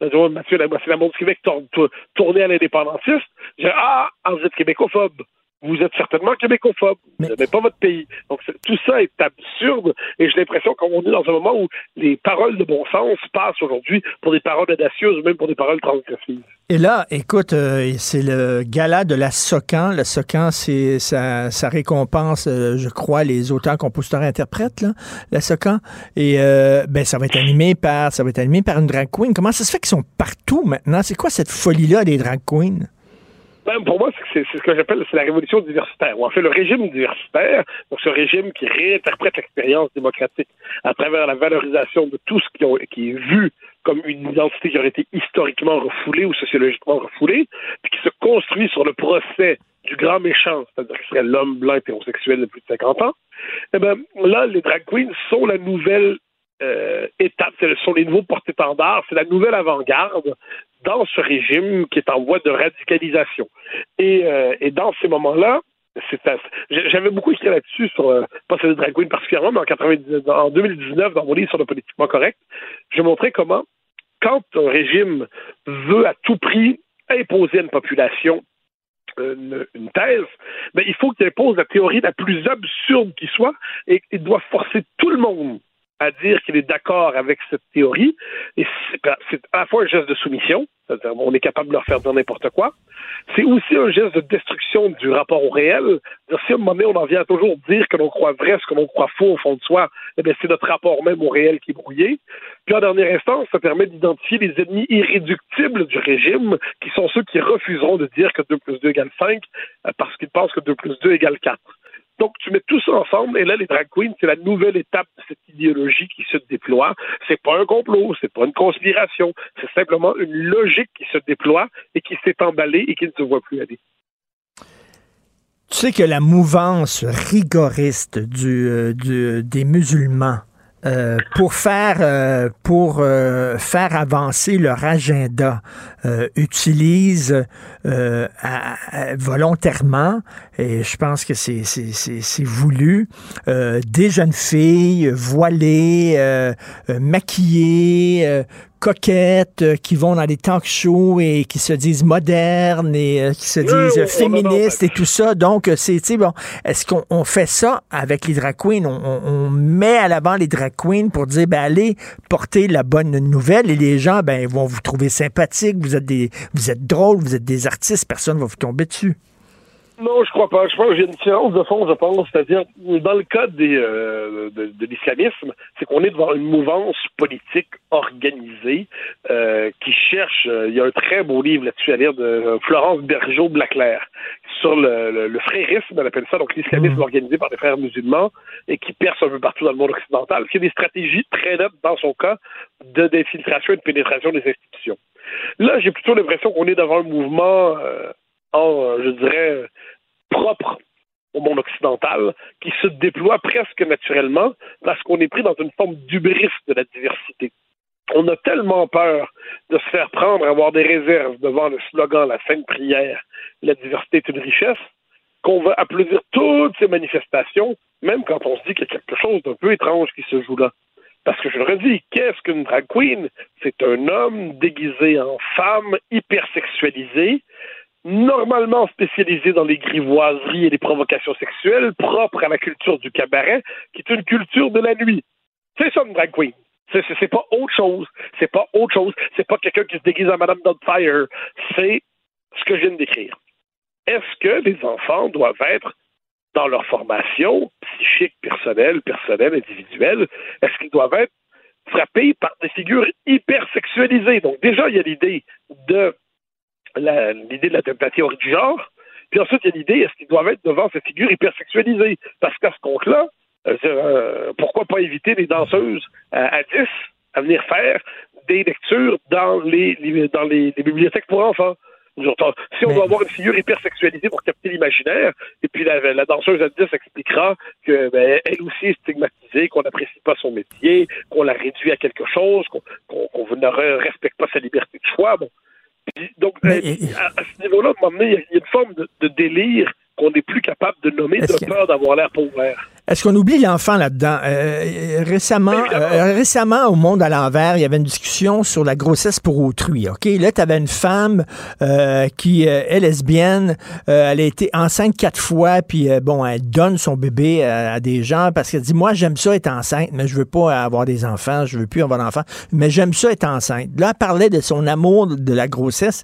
Ouais, Mathieu, c'est l'amour du Québec tour- tour- tourné à l'indépendantiste. Je dis, ah, ah, vous êtes québécophobe. Vous êtes certainement québécophobe. Vous n'aimez pas votre pays. Donc, tout ça est absurde et j'ai l'impression qu'on est dans un moment où les paroles de bon sens passent aujourd'hui pour des paroles audacieuses ou même pour des paroles transgressives. Et là, écoute, euh, c'est le gala de la SOCAN. La SOCAN, c'est ça, ça récompense, euh, je crois, les auteurs, compositeurs, interprètes, là, la SOCAN. Et euh, ben, ça va être animé par, ça va être animé par une drag queen. Comment ça se fait qu'ils sont partout maintenant? C'est quoi cette folie-là des drag queens? Ben, pour moi, c'est- ce que j'appelle la révolution diversitaire, en fait le régime diversitaire, donc ce régime qui réinterprète l'expérience démocratique à travers la valorisation de tout ce qui est vu comme une identité qui aurait été historiquement refoulée ou sociologiquement refoulée, puis qui se construit sur le procès du grand méchant, c'est-à-dire qui serait l'homme blanc hétérosexuel de plus de 50 ans, eh ben, là, les drag queens sont la nouvelle euh, étape, ce sont les nouveaux porte-étendards, c'est la nouvelle avant-garde dans ce régime qui est en voie de radicalisation. Et, euh, et dans ces moments-là, j'avais beaucoup écrit là-dessus sur euh, pas sur les drag particulièrement, mais en, 90 en 2019 dans mon livre sur le politiquement correct, je montrais comment quand un régime veut à tout prix imposer à une population une, une thèse, mais il faut qu'il impose la théorie la plus absurde qui soit et il doit forcer tout le monde à dire qu'il est d'accord avec cette théorie. Et c'est à la fois un geste de soumission, c'est-à-dire on est capable de leur faire dire n'importe quoi. C'est aussi un geste de destruction du rapport au réel. Si à un moment donné, on en vient à toujours dire que l'on croit vrai, ce que l'on croit faux au fond de soi, eh bien, c'est notre rapport même au réel qui est brouillé. Puis en dernière instance, ça permet d'identifier les ennemis irréductibles du régime, qui sont ceux qui refuseront de dire que 2 plus 2 égale 5, euh, parce qu'ils pensent que 2 plus 2 égale 4. Donc, tu mets tout ça ensemble, et là, les drag queens, c'est la nouvelle étape de cette idéologie qui se déploie. C'est pas un complot, c'est pas une conspiration, c'est simplement une logique qui se déploie et qui s'est emballée et qui ne se voit plus aller. Tu sais que la mouvance rigoriste euh, du- des musulmans euh, pour faire euh, pour euh, faire avancer leur agenda euh, utilise euh, volontairement et je pense que c'est c'est- voulu des jeunes filles voilées maquillées coquettes euh, qui vont dans des talk shows et qui se disent modernes et euh, qui se disent oui, féministes et tout ça. Donc, euh, c'est, tu sais, bon, est-ce qu'on on fait ça avec les drag queens? On, on- on met à l'avant les drag queens pour dire, ben, allez, porter la bonne nouvelle et les gens, ben, vont vous trouver sympathique, vous êtes des, vous êtes drôle, vous êtes des artistes, personne va vous tomber dessus. Non, je crois pas. Je pense qu'il y a une différence de fond, je pense. C'est-à-dire, dans le cas des, euh, de, de l'islamisme, c'est qu'on est devant une mouvance politique organisée euh, qui cherche. euh, il y a un très beau livre là-dessus à lire de Florence Bergeau-Blaclair sur le, le, le frérisme, on appelle ça, donc l'islamisme organisé par des frères musulmans et qui perce un peu partout dans le monde occidental. C'est des stratégies très nettes, dans son cas, de d'infiltration et de pénétration des institutions. Là, j'ai plutôt l'impression qu'on est devant un mouvement, en, je dirais, propre au monde occidental, qui se déploie presque naturellement parce qu'on est pris dans une forme d'ubris de la diversité. On a tellement peur de se faire prendre avoir des réserves devant le slogan La Sainte Prière, la diversité est une richesse, qu'on va applaudir toutes ces manifestations, même quand on se dit qu'il y a quelque chose d'un peu étrange qui se joue là. Parce que je le redis, qu'est-ce qu'une drag queen? C'est un homme déguisé en femme, hypersexualisé, normalement spécialisé dans les grivoiseries et les provocations sexuelles, propre à la culture du cabaret, qui est une culture de la nuit. C'est ça une drag queen. C'est, pas autre chose. C'est pas autre chose. C'est pas quelqu'un qui se déguise en Madame Doubtfire. C'est ce que je viens de décrire. Est-ce que les enfants doivent être dans leur formation psychique, personnelle, personnelle, individuelle, est-ce qu'ils doivent être frappés par des figures hyper sexualisées? Donc déjà, il y a l'idée de l'idée de la hors du genre. Puis ensuite, il y a l'idée, est-ce qu'ils doivent être devant ces figures hypersexualisées? Parce qu'à ce compte-là, euh, euh, pourquoi pas éviter les danseuses euh, à 10 à venir faire des lectures dans les, les- dans les, les bibliothèques pour enfants? Si on doit avoir une figure hypersexualisée pour capter l'imaginaire, et puis la, la danseuse à 10 expliquera que ben, elle aussi est stigmatisée, qu'on n'apprécie pas son métier, qu'on la réduit à quelque chose, qu'on ne re- respecte pas sa liberté de choix. Bon. Donc, euh, à, à ce niveau-là, il y a- il y, a une forme de, de délire qu'on n'est plus capable de nommer de peur d'avoir l'air pauvre. Est-ce qu'on oublie l'enfant là-dedans? Euh, récemment, euh, récemment, au Monde à l'envers, il y avait une discussion sur la grossesse pour autrui. OK? Là, tu avais une femme euh, qui euh, est lesbienne. euh, elle a été enceinte quatre fois, puis euh, bon, elle donne son bébé à, à des gens parce qu'elle dit Moi, j'aime ça être enceinte, mais je veux pas avoir des enfants, je veux plus avoir d'enfants, mais j'aime ça être enceinte. Là, elle parlait de son amour de la grossesse.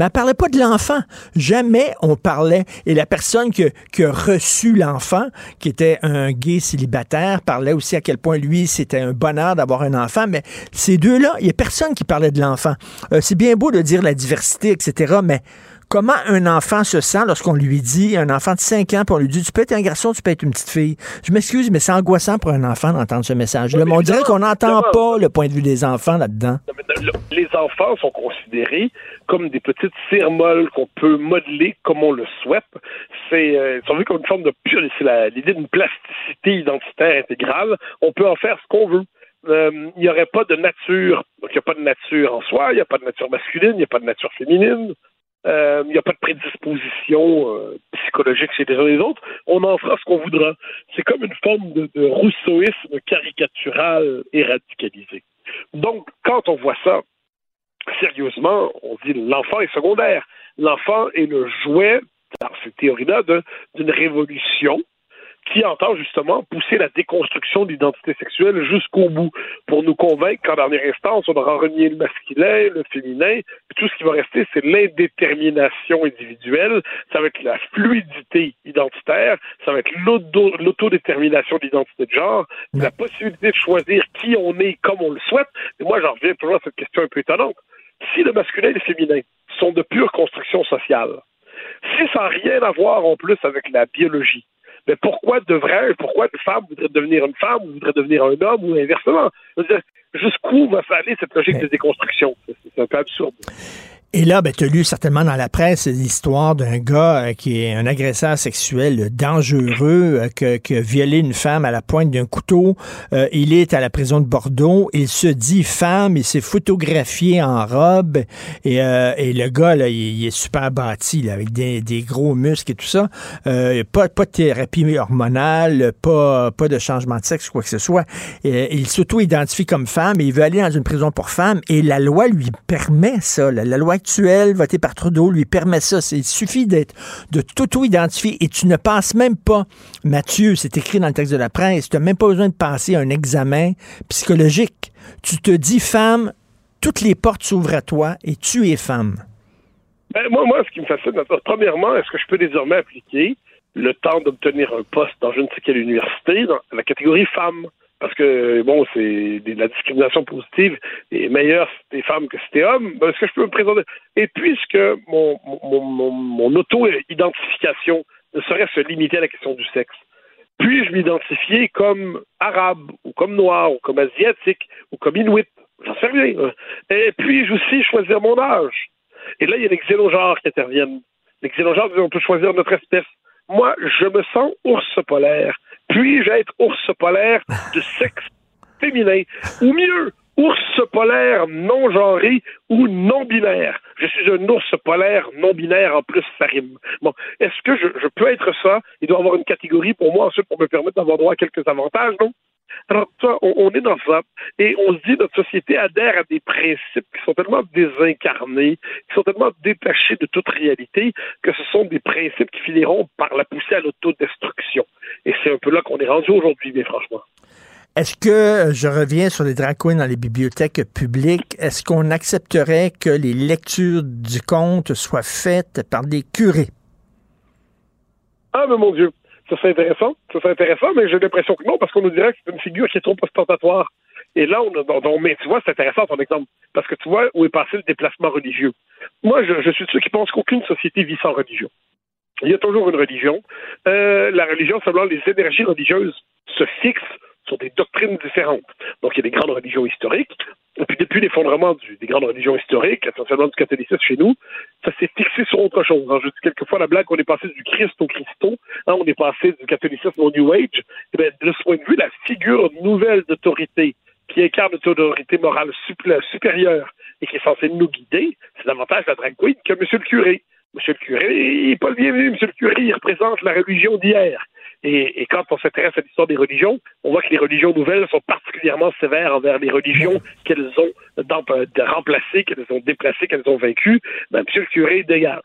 Mais elle parlait pas de l'enfant. Jamais on parlait. Et la personne qui, qui a reçu l'enfant, qui était un gay célibataire, parlait aussi à quel point lui, c'était un bonheur d'avoir un enfant. Mais ces deux-là, il y a personne qui parlait de l'enfant. Euh, c'est bien beau de dire la diversité, etc., mais comment un enfant se sent lorsqu'on lui dit, un enfant de 5 ans, puis on lui dit, tu peux être un garçon, tu peux être une petite fille. Je m'excuse, mais c'est angoissant pour un enfant d'entendre ce message-là. Mais on dirait qu'on n'entend pas le point de vue des enfants là-dedans. Le- Les enfants sont considérés comme des petites cires qu'on peut modeler comme on le souhaite. C'est, euh, comme une forme de pure, c'est l'idée d'une plasticité identitaire intégrale. On peut en faire ce qu'on veut. Euh, Il n'y aurait pas de nature. Il n'y a pas de nature en soi, il n'y a pas de nature masculine, il n'y a pas de nature féminine. Euh, Il n'y a pas de prédisposition euh, psychologique chez les uns et les autres. On en fera ce qu'on voudra. C'est comme une forme de rousseauisme caricatural et radicalisé. Donc, quand on voit ça, sérieusement, on dit l'enfant est secondaire. L'enfant est le jouet, dans cette théorie-là, d'une révolution qui entend justement pousser la déconstruction de l'identité sexuelle jusqu'au bout pour nous convaincre qu'en dernière instance, on aura renié le masculin, le féminin, tout ce qui va rester, c'est l'indétermination individuelle, ça va être la fluidité identitaire, ça va être l'auto- l'autodétermination de l'identité de genre, la possibilité de choisir qui on est comme on le souhaite. Et moi, j'en reviens toujours à cette question un peu étonnante. Si le masculin et le féminin sont de pure construction sociale, si ça n'a rien à voir en plus avec la biologie, mais pourquoi devrait, pourquoi une femme voudrait devenir une femme ou voudrait devenir un homme ou inversement? Jusqu'où va aller cette logique de déconstruction? C'est un peu absurde. Et là, ben, tu as lu certainement dans la presse l'histoire d'un gars euh, qui est un agresseur sexuel dangereux, euh, qui a violé une femme à la pointe d'un couteau. Euh, il est à la prison de Bordeaux. Il se dit femme. Il s'est photographié en robe. Et, le gars, là, il, est super bâti, là, avec des, gros muscles et tout ça. pas, de thérapie hormonale, pas, pas de changement de sexe, quoi que ce soit. Et, il s'auto-identifie comme femme et il veut aller dans une prison pour femmes. Et la loi lui permet ça. la loi actuel voté par Trudeau lui permet ça. Il suffit d'être, de t'auto-identifier et tu ne passes même pas, Mathieu, c'est écrit dans le texte de la presse, tu n'as même pas besoin de passer un examen psychologique. Tu te dis femme, toutes les portes s'ouvrent à toi et tu es femme. Ben, moi, moi, ce qui me fascine, premièrement, est-ce que je peux désormais appliquer le temps d'obtenir un poste dans je ne sais quelle université dans la catégorie femme? Parce que bon, c'est de la discrimination positive et meilleure si t'es femme que si t'es homme, ben, est-ce que je peux me présenter? Et puisque mon, auto-identification ne saurait se limiter à la question du sexe, puis-je m'identifier comme arabe, ou comme noir, ou comme asiatique, ou comme inuit? J'en sais rien. Et puis-je aussi choisir mon âge? Et là, il y a les xénogenres qui interviennent. Les xénogenres, on peut choisir notre espèce. Moi, je me sens ours polaire. Puis-je être ours polaire de sexe féminin? Ou mieux, ours polaire non genré ou non binaire? Je suis un ours polaire non binaire en plus, ça. Bon, est-ce que je, je, peux être ça? Il doit y avoir une catégorie pour moi ensuite pour me permettre d'avoir droit à quelques avantages, non? Alors, on, est dans ça. Et on se dit, notre société adhère à des principes qui sont tellement désincarnés, qui sont tellement détachés de toute réalité, que ce sont des principes qui finiront par la pousser à l'autodestruction. Et c'est un peu là qu'on est rendu aujourd'hui, bien franchement. Est-ce que, je reviens sur les drag queens dans les bibliothèques publiques, est-ce qu'on accepterait que les lectures du conte soient faites par des curés? Ah, mais mon Dieu! Ça, c'est intéressant. Ça, c'est intéressant, mais j'ai l'impression que non, parce qu'on nous dirait que c'est une figure qui est trop ostentatoire. Et là, on a, mais tu vois, c'est intéressant ton exemple, parce que tu vois où est passé le déplacement religieux. Moi, je, suis de ceux qui pensent qu'aucune société vit sans religion. Il y a toujours une religion. Euh, la religion, selon les énergies religieuses se fixent sur des doctrines différentes. Donc, il y a des grandes religions historiques, et puis depuis l'effondrement des grandes religions historiques, essentiellement du catholicisme chez nous, ça s'est fixé sur autre chose. je dis quelquefois la blague, on est passé du Christ au Christo, hein, on est passé du catholicisme au New Age. Eh de ce point de vue, la figure nouvelle d'autorité qui incarne une autorité morale supérieure et qui est censée nous guider, c'est davantage la drag queen que Monsieur le curé. Monsieur le curé, n'est pas le bienvenu. Monsieur le curé, il représente la religion d'hier. Et, quand on s'intéresse à l'histoire des religions, on voit que les religions nouvelles sont particulièrement sévères envers les religions qu'elles ont euh, remplacées, qu'elles ont déplacées, qu'elles ont vaincues. Ben, monsieur le curé, dégage.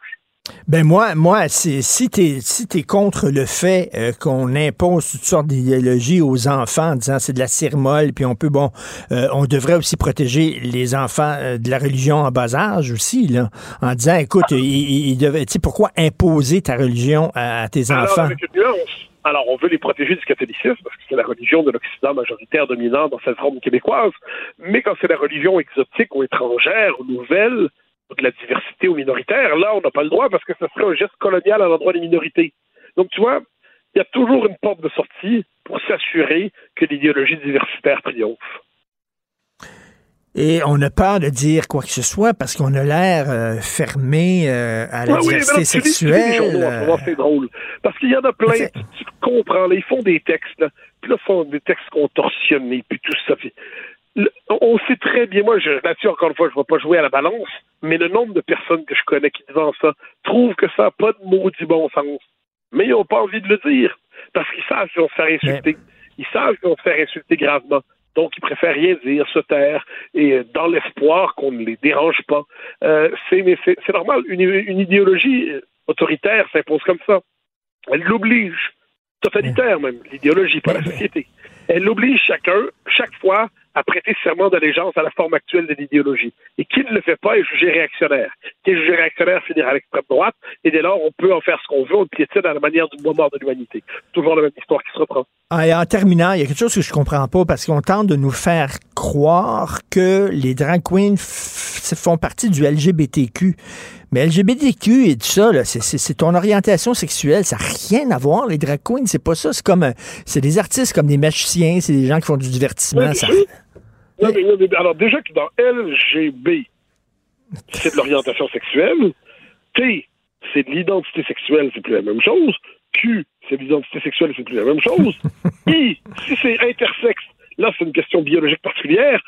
Ben moi, moi, si t'es si es contre le fait euh, qu'on impose toutes sortes d'idéologies aux enfants en disant c'est de la cire molle, puis on peut bon, euh, on devrait aussi protéger les enfants de la religion en bas âge aussi là, en disant écoute, il, devait, tu sais pourquoi imposer ta religion à, tes enfants? Alors, on veut les protéger du catholicisme, parce que c'est la religion de l'Occident majoritaire dominant dans cette forme québécoise. Mais quand c'est la religion exotique ou étrangère ou nouvelle, ou de la diversité ou minoritaire, là, on n'a pas le droit parce que ce serait un geste colonial à l'endroit des minorités. Donc, tu vois, il y a toujours une porte de sortie pour s'assurer que l'idéologie diversitaire triomphe. Et on a peur de dire quoi que ce soit parce qu'on a l'air euh, fermé euh, à la diversité sexuelle. Euh. c'est drôle. Parce qu'il y en a plein, tu, comprends, là, ils font des textes, là, puis là, ils font des textes contorsionnés, puis tout ça. on sait très bien, moi, là-dessus, encore une fois, je ne vais pas jouer à la balance, mais le nombre de personnes que je connais qui disent ça trouvent que ça n'a pas de maudit bon sens. Mais ils n'ont pas envie de le dire, parce qu'ils savent qu'ils vont se faire insulter. Ils savent qu'ils vont se faire insulter gravement. Donc, ils préfèrent rien dire, se taire, et euh, dans l'espoir qu'on ne les dérange pas. Euh, c'est, normal. Une, une idéologie euh, autoritaire s'impose comme ça. Elle l'oblige, totalitaire même, l'idéologie, pas la société. Elle oblige chacun, chaque fois, à prêter serment d'allégeance à la forme actuelle de l'idéologie. Et qui ne le fait pas est jugé réactionnaire. Qui est jugé réactionnaire finira à l'extrême droite, et dès lors, on peut en faire ce qu'on veut, on le piétine à la manière du mort de l'humanité. Toujours la même histoire qui se reprend. Ah, et en terminant, il y a quelque chose que je comprends pas, parce qu'on tente de nous faire croire que les drag queens font partie du LGBTQ. Mais LGBTQ et tout ça, c'est ton orientation sexuelle. Ça n'a rien à voir, les drag queens. C'est pas ça. C'est comme, c'est des artistes comme des magiciens, c'est des gens qui font du divertissement. ça... alors déjà que dans LGB, c'est de l'orientation sexuelle. T, c'est de l'identité sexuelle, c'est plus la même chose. Q, c'est de l'identité sexuelle, c'est plus la même chose. I, si c'est intersexe, là, c'est une question biologique particulière.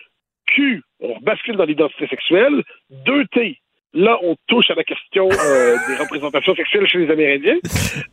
Q, on bascule dans l'identité sexuelle. 2T, Là, on touche à la question euh, des représentations sexuelles chez les Amérindiens.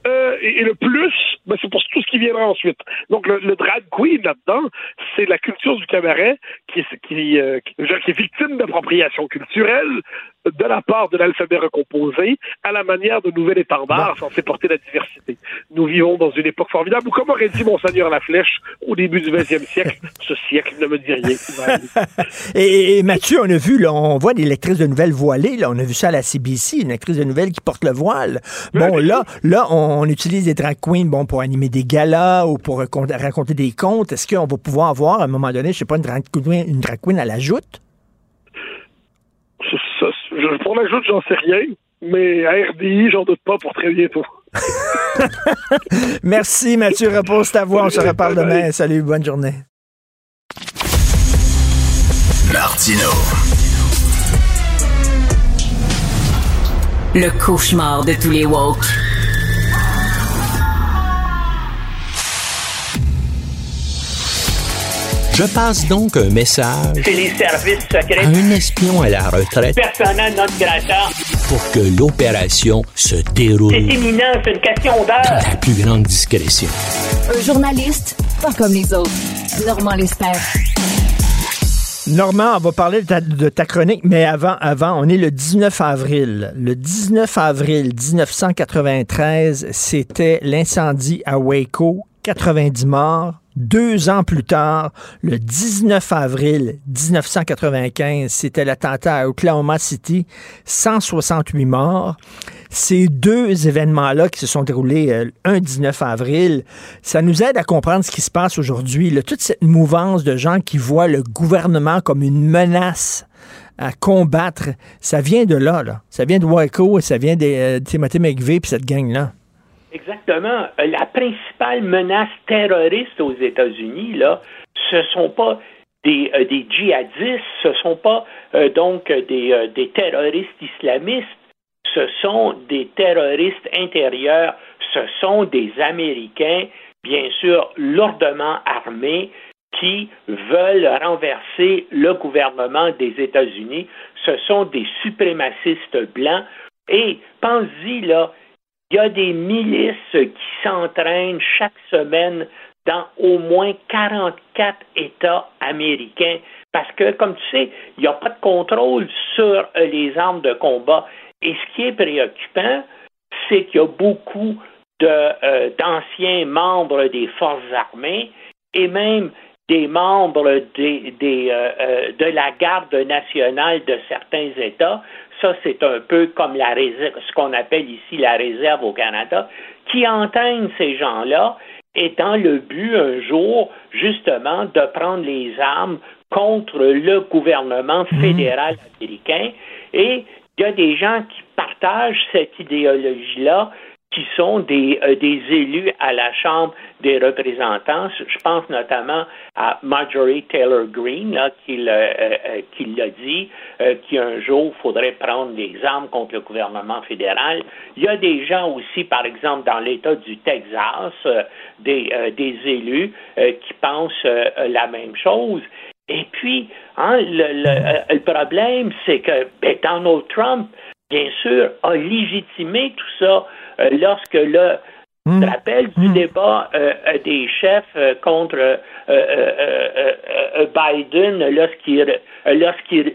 Euh, et, le plus, ben, c'est pour tout ce qui viendra ensuite. Donc, le, drag queen là-dedans, c'est la culture du cabaret qui est, qui, euh, qui, est victime d'appropriation culturelle de la part de l'alphabet recomposé à la manière de nouvel étendard censé porter la diversité. Nous vivons dans une époque formidable où, comme aurait dit Monseigneur La Flèche au début du 20e siècle, ce siècle ne me dit rien. et, et, Mathieu, on a vu, là, on voit des lectrices de nouvelles voilées, là, on a vu ça à la CBC, une actrice de nouvelles qui porte le voile. Bon, là, là, on, utilise des drag queens bon, pour animer des galas ou pour raconter des contes. Est-ce qu'on va pouvoir avoir, à un moment donné, je sais pas, une drag queen, une drag queen à la joute? Pour la joute, j'en sais rien. Mais à RDI, j'en doute pas pour très bientôt. Merci Mathieu, repose ta voix. On se reparle demain. Salut, bonne journée. Martino. Le cauchemar de tous les woke. Je passe donc un message C'est les services secrets. à un espion à la retraite Personnel non grata. pour que l'opération se déroule C'est imminent, c'est une question dans d'heure. la plus grande discrétion. Un journaliste pas comme les autres. Normand Lester. Normand, on va parler de ta, de ta chronique, mais avant, avant, on est le 19 avril. Le 19 avril 1993, c'était l'incendie à Waco, 90 morts. Deux ans plus tard, le 19 avril 1995, c'était l'attentat à Oklahoma City, 168 morts. Ces deux événements-là qui se sont déroulés euh, un 19 avril, ça nous aide à comprendre ce qui se passe aujourd'hui. Toute cette mouvance de gens qui voient le gouvernement comme une menace à combattre, ça vient de là. Ça vient de Waco et ça vient de euh, Timothy McVeigh puis cette gang-là. Exactement. Euh, La principale menace terroriste aux États-Unis, là, ce sont pas des, euh, des djihadistes, ce sont pas euh, donc des, des terroristes islamistes, ce sont des terroristes intérieurs, ce sont des Américains, bien sûr, lourdement armés, qui veulent renverser le gouvernement des États-Unis. Ce sont des suprémacistes blancs. Et pense-y, là, il y a des milices qui s'entraînent chaque semaine dans au moins 44 États américains. Parce que, comme tu sais, il n'y a pas de contrôle sur euh, les armes de combat. Et ce qui est préoccupant, c'est qu'il y a beaucoup euh, d'anciens membres des forces armées et même des membres des, des, euh, euh, de la garde nationale de certains États. Ça, c'est un peu comme la réserve, ce qu'on appelle ici la réserve au Canada, qui entraîne ces gens-là étant le but un jour, justement, de prendre les armes contre le gouvernement fédéral américain. Et il y a des gens qui partagent cette idéologie-là, qui sont des, euh, des élus à la Chambre des représentants. Je pense notamment à Marjorie Taylor Greene, qui, euh, euh, qui l'a dit, euh, qu'un jour, il faudrait prendre des armes contre le gouvernement fédéral. Il y a des gens aussi, par exemple, dans l'État du Texas, des, élus qui pensent la même chose. Et puis, hein, le problème, c'est que ben, Donald Trump, bien sûr, a légitimé tout ça euh, lorsque le tu te rappelles du débat euh, euh, des chefs euh, contre Biden lorsqu'il lorsqu'il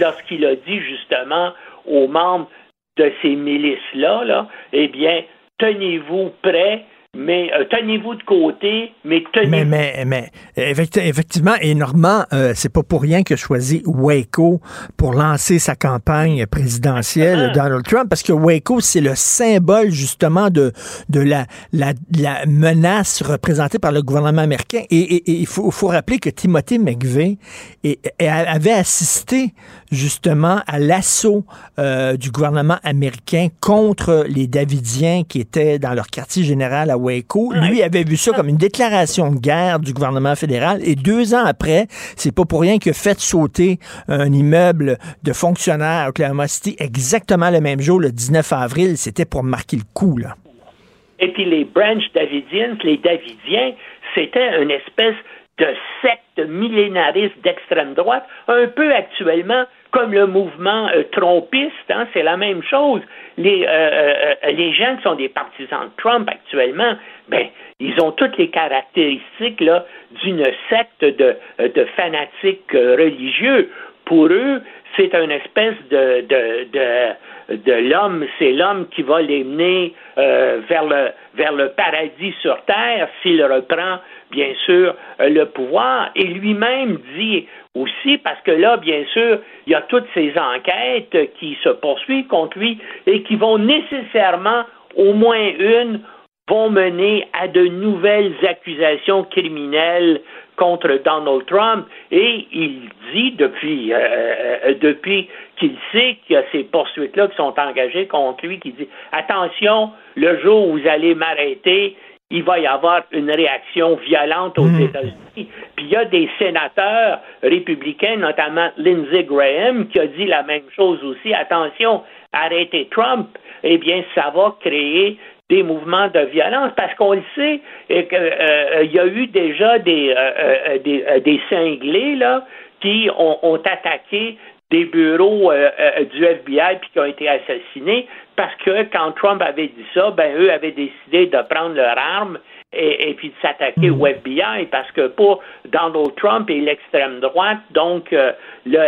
lorsqu'il a dit justement aux membres de ces milices-là, là, eh bien, tenez-vous prêts mais euh, tenez-vous de côté, mais tenez Mais, mais, mais effecti- effectivement, et Normand, euh, c'est pas pour rien que choisi Waco pour lancer sa campagne présidentielle, Donald Trump, parce que Waco, c'est le symbole justement de, de la, la, la menace représentée par le gouvernement américain. Et, il faut, faut rappeler que Timothy McVeigh avait assisté justement à l'assaut euh, du gouvernement américain contre les Davidiens qui étaient dans leur quartier général à Waco. Lui avait vu ça comme une déclaration de guerre du gouvernement fédéral. Et deux ans après, c'est pas pour rien que fait sauter un immeuble de fonctionnaires à Oklahoma City exactement le même jour, le 19 avril. C'était pour marquer le coup, là. Et puis les branches davidiennes, les Davidiens, c'était une espèce de secte millénariste d'extrême droite, un peu actuellement comme le mouvement euh, trompiste, hein, c'est la même chose. Les, euh, euh, les gens qui sont des partisans de Trump actuellement, ben, ils ont toutes les caractéristiques là, d'une secte de, de fanatiques religieux. Pour eux, c'est une espèce de, de, de, de l'homme, c'est l'homme qui va les mener vers, le, vers le paradis sur terre s'il reprend bien sûr, euh, le pouvoir. Et lui-même dit aussi, parce que là, bien sûr, il y a toutes ces enquêtes qui se poursuivent contre lui et qui vont nécessairement, au moins une, vont mener à de nouvelles accusations criminelles contre Donald Trump. Et il dit depuis euh, euh, depuis qu'il sait qu'il y a ces poursuites-là qui sont engagées contre lui, qu'il dit attention, le jour où vous allez m'arrêter, il va y avoir une réaction violente aux hmm. États-Unis. Puis il y a des sénateurs républicains, notamment Lindsey Graham, qui a dit la même chose aussi. Attention, arrêtez Trump. Eh bien, ça va créer des mouvements de violence parce qu'on le sait et que euh, il y a eu déjà des euh, euh, des, cinglés là qui ont, ont attaqué des bureaux euh, euh, du FBI puis qui ont été assassinés parce que quand Trump avait dit ça, ben eux avaient décidé de prendre leur arme et, puis de s'attaquer au FBI parce que pour Donald Trump et l'extrême droite, donc euh, le,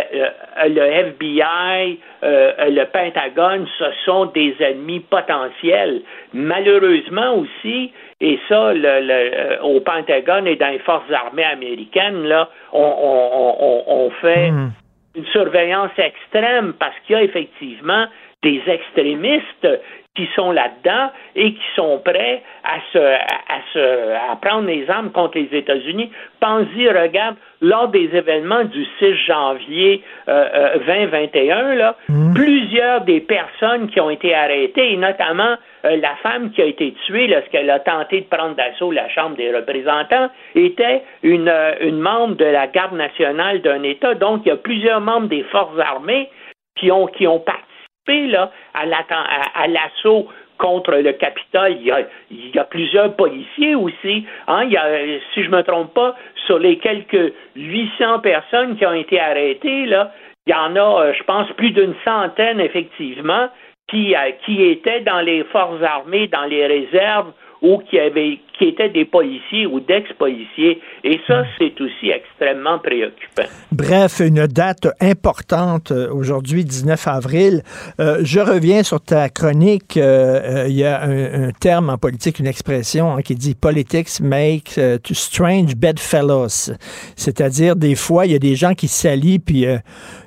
le, FBI, le Pentagone, ce sont des ennemis potentiels. Malheureusement aussi, et ça, le, au Pentagone et dans les forces armées américaines, là, on, on, on, on fait hmm une surveillance extrême parce qu'il y a effectivement des extrémistes qui sont là-dedans et qui sont prêts à se, à, se, à prendre les armes contre les États-Unis. Pensez, regarde, lors des événements du 6 janvier 2021, euh, euh, là, mmh. plusieurs des personnes qui ont été arrêtées, et notamment euh, la femme qui a été tuée lorsqu'elle a tenté de prendre d'assaut la Chambre des représentants, était une, une membre de la garde nationale d'un État. Donc, il y a plusieurs membres des forces armées qui ont, qui ont participé là, à l'assaut contre le Capitole. Il y, a, il y a plusieurs policiers aussi. Hein. Il y a, si je ne me trompe pas, sur les quelques 800 personnes qui ont été arrêtées, là, il y en a, euh, je pense, plus d'une centaine, effectivement, qui, euh, qui étaient dans les forces armées, dans les réserves ou qui, avaient, qui étaient des policiers ou d'ex-policiers. Et ça, c'est aussi extrêmement préoccupant. Bref, une date importante euh, aujourd'hui, 19 avril. Euh, je reviens sur ta chronique. Euh, il y a un, terme en politique, une expression hein, qui dit Politics make to strange bedfellows. C'est-à-dire, des fois, il y a des gens qui s'allient, puis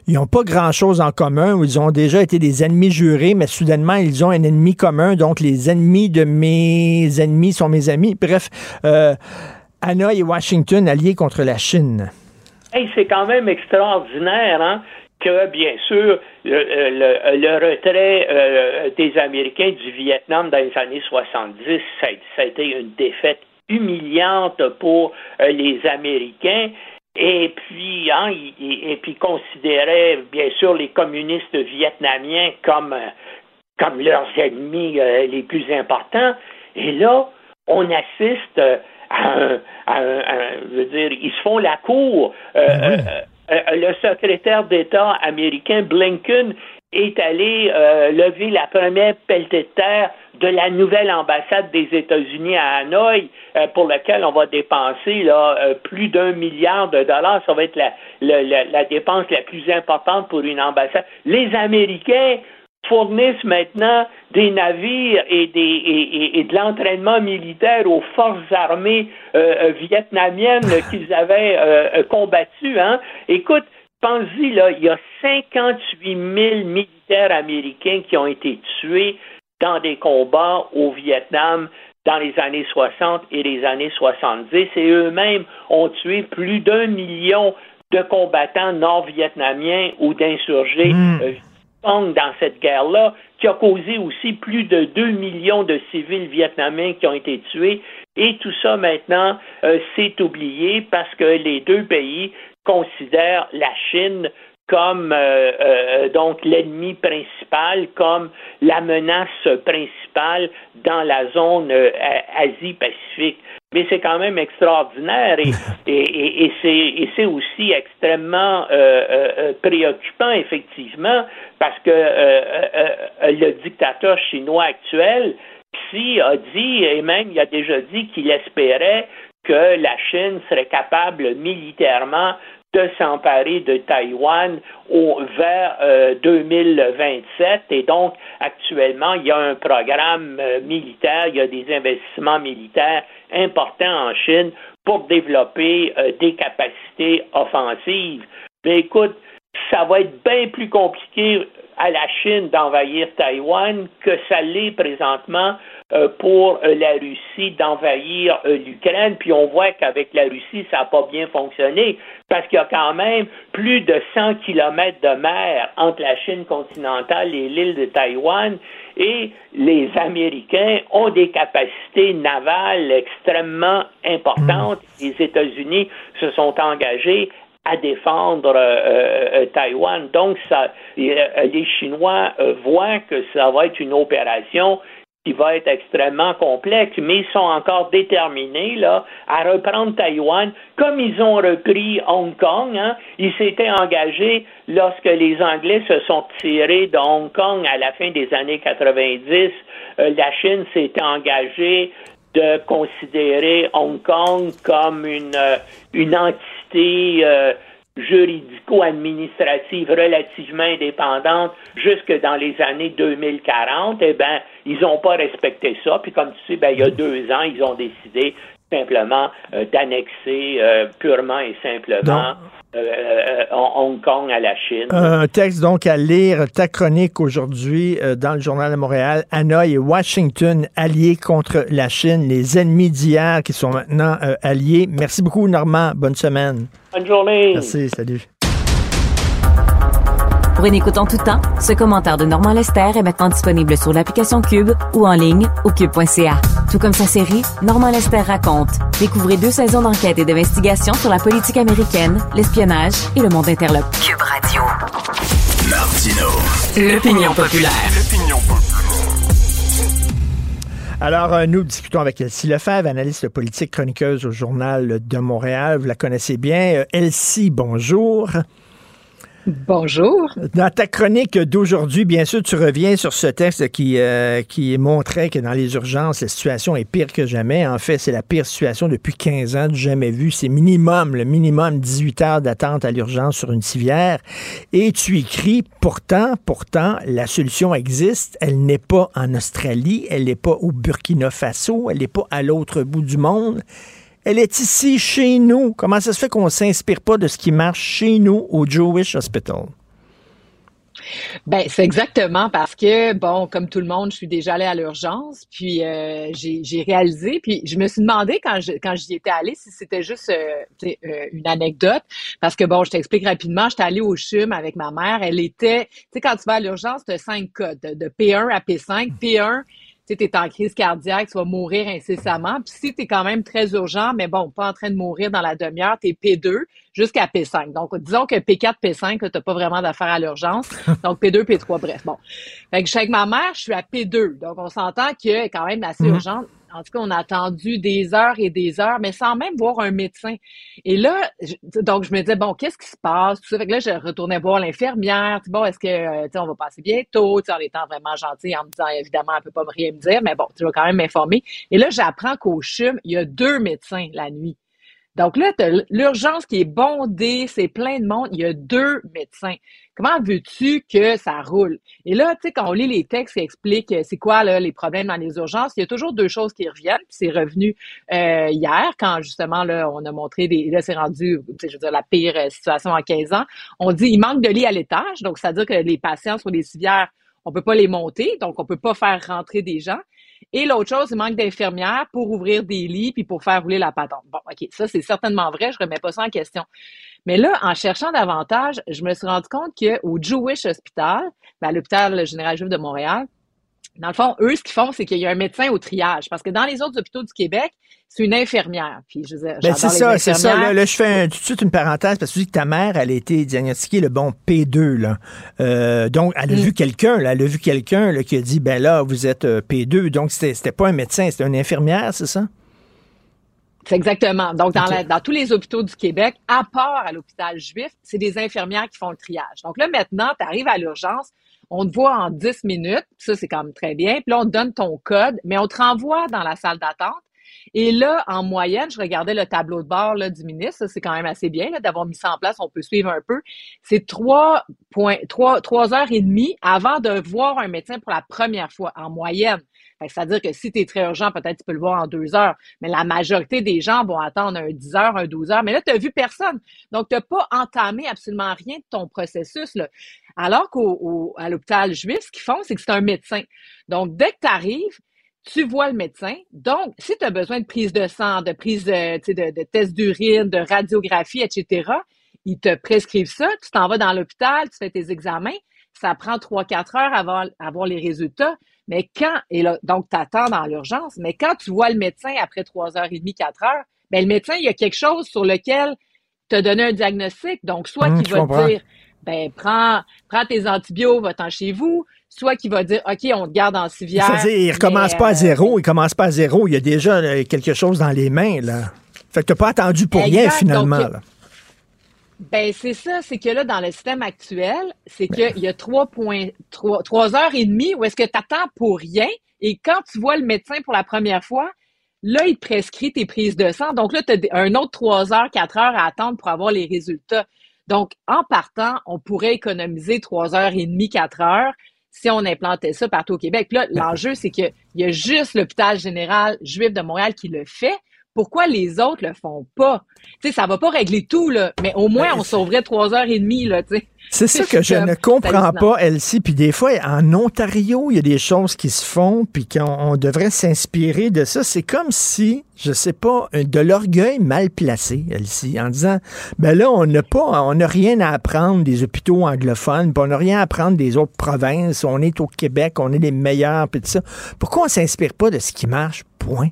ils n'ont pas grand-chose en commun, ou ils ont déjà été des ennemis jurés, mais soudainement, ils ont un ennemi commun. Donc, les ennemis de mes ennemis sont mes amis. Bref, euh, et Washington alliés contre la Chine. c'est quand même extraordinaire, hein? que, bien sûr, le, retrait euh, des Américains du Vietnam dans les années 70, ça, a été une défaite humiliante pour euh, les Américains. Et puis, hein, et, puis bien sûr les communistes vietnamiens comme, comme leurs ennemis les plus importants. Et là, on assiste à un, je veux dire, ils se font la cour. Euh, ben euh, euh, le secrétaire d'État américain Blinken est allé lever la première pelletée de terre de la nouvelle ambassade des États-Unis à Hanoï, pour laquelle on va dépenser là, plus d'un milliard de dollars. Ça va être la, la dépense la plus importante pour une ambassade. Les Américains fournissent maintenant des navires et, des, et, de l'entraînement militaire aux forces armées euh, euh, vietnamiennes qu'ils avaient euh, combattues. Hein. Écoute, pensez là, il y a 58 000 militaires américains qui ont été tués dans des combats au Vietnam dans les années 60 et les années 70 et eux-mêmes ont tué plus d'un million de combattants nord-vietnamiens ou d'insurgés hmm. Kong dans cette guerre-là, qui a causé aussi plus de 2 millions de civils vietnamiens qui ont été tués. Et tout ça maintenant euh, s'est oublié parce que les deux pays considèrent la Chine comme euh, euh, donc l'ennemi principal, comme la menace principale dans la zone euh, Asie-Pacifique. Mais c'est quand même extraordinaire et, et, et, et c'est aussi extrêmement préoccupant, effectivement, parce que le dictateur chinois actuel, Xi, a dit, et même il a déjà dit qu'il espérait que la Chine serait capable militairement de s'emparer de Taïwan au, vers 2027. Euh, Et donc, actuellement, il y a un programme euh, militaire, il y a des investissements militaires importants en Chine pour développer euh, des capacités offensives. Mais écoute, ça va être bien plus compliqué à la Chine d'envahir Taïwan que ça l'est présentement euh, pour euh, la Russie d'envahir euh, l'Ukraine. Puis on voit qu'avec la Russie, ça n'a pas bien fonctionné parce qu'il y a quand même plus de 100 kilomètres de mer entre la Chine continentale et l'île de Taïwan et les Américains ont des capacités navales extrêmement importantes. Hmm. Les États-Unis se sont engagés à défendre Taïwan. Donc, ça, les Chinois voient que ça va être une opération qui va être extrêmement complexe, mais ils sont encore déterminés là, à reprendre Taïwan comme ils ont repris Hong Kong. Hein. Ils s'étaient engagés lorsque les Anglais se sont tirés de Hong Kong à la fin des années 90. Euh, la Chine s'était engagée de considérer Hong Kong comme une, euh, une entité euh, juridico-administrative relativement indépendante jusque dans les années 2040, eh bien, ils n'ont pas respecté ça. Puis comme tu sais, ben, il y a deux ans, ils ont décidé simplement euh, d'annexer euh, purement et simplement euh, Hong Kong à la Chine. Un texte donc à lire, ta chronique aujourd'hui dans le Journal de Montréal, Hanoï et Washington alliés contre la Chine, les ennemis d'hier qui sont maintenant alliés. Merci beaucoup Normand, bonne semaine. Bonne journée. Merci, salut. Pour une écoute en tout temps, ce commentaire de Normand Lester est maintenant disponible sur l'application Cube ou en ligne au cube.ca. Tout comme sa série, Normand Lester raconte. Découvrez deux saisons d'enquête et d'investigation sur la politique américaine, l'espionnage et le monde interlope. Cube Radio. Martino. L'opinion populaire. L'opinion populaire. Alors, euh, nous discutons avec Elsie Lefebvre, analyste politique chroniqueuse au Journal de Montréal. Vous la connaissez bien. Euh, Elsie, bonjour. Bonjour. Dans ta chronique d'aujourd'hui, bien sûr, tu reviens sur ce texte qui, euh, qui montrait que dans les urgences, la situation est pire que jamais. En fait, c'est la pire situation depuis 15 ans, jamais vu. C'est minimum, le minimum 18 heures d'attente à l'urgence sur une civière. Et tu écris, pourtant, pourtant, la solution existe. Elle n'est pas en Australie, elle n'est pas au Burkina Faso, elle n'est pas à l'autre bout du monde. Elle est ici, chez nous. Comment ça se fait qu'on ne s'inspire pas de ce qui marche chez nous au Jewish Hospital? Ben, c'est exactement parce que, bon, comme tout le monde, je suis déjà allée à l'urgence, puis euh, j'ai réalisé, puis je me suis demandé quand je, quand j'y étais allée si c'était juste euh, euh, une anecdote, parce que, bon, je t'explique rapidement, j'étais allée au CHUM avec ma mère, elle était, tu sais, quand tu vas à l'urgence, tu as cinq codes, de P1 à P5. P1, tu es en crise cardiaque, tu vas mourir incessamment. Puis si tu es quand même très urgent, mais bon, pas en train de mourir dans la demi-heure, tu es P2 jusqu'à P5. Donc, disons que P4, P5, tu n'as pas vraiment d'affaires à l'urgence. Donc, P2, P3, bref. Bon. Fait que je avec ma mère, je suis à P2. Donc, on s'entend est quand même assez mm-hmm. urgente en tout cas, on a attendu des heures et des heures, mais sans même voir un médecin. Et là, donc je me disais, bon, qu'est-ce qui se passe? Tout ça. Fait que là, je retournais voir l'infirmière. Bon, est-ce que, euh, tu on va passer bientôt? en étant vraiment gentil, en me disant, évidemment, elle peut pas rien me dire, mais bon, tu vas quand même m'informer. Et là, j'apprends qu'au CHUM, il y a deux médecins la nuit. Donc là, l'urgence qui est bondée, c'est plein de monde. Il y a deux médecins. Comment veux-tu que ça roule? Et là, tu sais, quand on lit les textes qui expliquent euh, c'est quoi les problèmes dans les urgences, il y a toujours deux choses qui reviennent. c'est revenu euh, hier, quand justement, là, on a montré des. Là, c'est rendu, je veux dire, la pire euh, situation en 15 ans. On dit il manque de lits à l'étage, donc c'est-à-dire que les patients sur les civières, on peut pas les monter, donc on peut pas faire rentrer des gens. Et l'autre chose, il manque d'infirmières pour ouvrir des lits puis pour faire rouler la patente. Bon, OK, ça, c'est certainement vrai. Je remets pas ça en question. Mais là, en cherchant davantage, je me suis rendu compte qu'au Jewish Hospital, ben, à l'hôpital général juif de Montréal, dans le fond, eux, ce qu'ils font, c'est qu'il y a un médecin au triage. Parce que dans les autres hôpitaux du Québec, c'est une infirmière. Puis je ben, c'est ça, c'est ça. Là, je fais tout de suite une parenthèse parce que tu dis que ta mère, elle a été diagnostiquée le bon P2. Là. Euh, donc, elle a Mm. vu quelqu'un, elle a vu quelqu'un qui a dit, ben là, vous êtes euh, P2. Donc, c'était pas un médecin, c'était une infirmière, c'est ça? C'est exactement. Donc, dans, la- dans tous les hôpitaux du Québec, à part à l'hôpital juif, c'est des infirmières qui font le triage. Donc là, maintenant, tu arrives à l'urgence, on te voit en 10 minutes, ça, c'est quand même très bien. Puis là, on te donne ton code, mais on te renvoie dans la salle d'attente. Et là, en moyenne, je regardais le tableau de bord là, du ministre, c'est quand même assez bien d'avoir mis ça en place, on peut suivre un peu. C'est trois, trois, trois heures et demie avant de voir un médecin pour la première fois, en moyenne. C'est-à-dire que si tu es très urgent, peut-être tu peux le voir en deux heures. Mais la majorité des gens vont attendre un 10 heures, un 12 heures. Mais là, tu n'as vu personne. Donc, tu n'as pas entamé absolument rien de ton processus. Là. Alors qu'à l'hôpital juif, ce qu'ils font, c'est que c'est un médecin. Donc, dès que tu arrives, tu vois le médecin. Donc, si tu as besoin de prise de sang, de prise de, de, de test d'urine, de radiographie, etc., ils te prescrivent ça. Tu t'en vas dans l'hôpital, tu fais tes examens. Ça prend 3-4 heures avant avoir les résultats. Mais quand, et là, donc, tu attends dans l'urgence, mais quand tu vois le médecin après 3h30, 4 heures, ben, le médecin, il y a quelque chose sur lequel te donner un diagnostic. Donc, soit Hum, qu'il va te dire, ben, prends, prends tes antibiotiques, va-t'en chez vous. Soit qu'il va dire, OK, on te garde en civière. C'est-à-dire, il recommence mais, pas à euh, zéro, il commence pas à zéro. Il y a déjà euh, quelque chose dans les mains, là. Fait que t'as pas attendu pour rien, finalement, donc, là. Ben, c'est ça, c'est que là, dans le système actuel, c'est qu'il y a trois points, trois, trois heures et demie où est-ce que tu attends pour rien et quand tu vois le médecin pour la première fois, là, il te prescrit tes prises de sang. Donc là, tu as un autre trois heures, quatre heures à attendre pour avoir les résultats. Donc, en partant, on pourrait économiser trois heures et demie, quatre heures si on implantait ça partout au Québec. Puis là, l'enjeu, c'est qu'il y a juste l'hôpital général juif de Montréal qui le fait. Pourquoi les autres le font pas? Tu sais, ça va pas régler tout, là, mais au moins, on sauverait trois heures et demie, là, tu sais. C'est ça que je ne comprends pas, Elsie. Puis des fois, en Ontario, il y a des choses qui se font, puis qu'on on devrait s'inspirer de ça. C'est comme si, je sais pas, un- de l'orgueil mal placé, Elsie, en disant, ben là, on n'a pas, on n'a rien à apprendre des hôpitaux anglophones, puis on n'a rien à apprendre des autres provinces. On est au Québec, on est les meilleurs, puis tout ça. Pourquoi on s'inspire pas de ce qui marche? Point.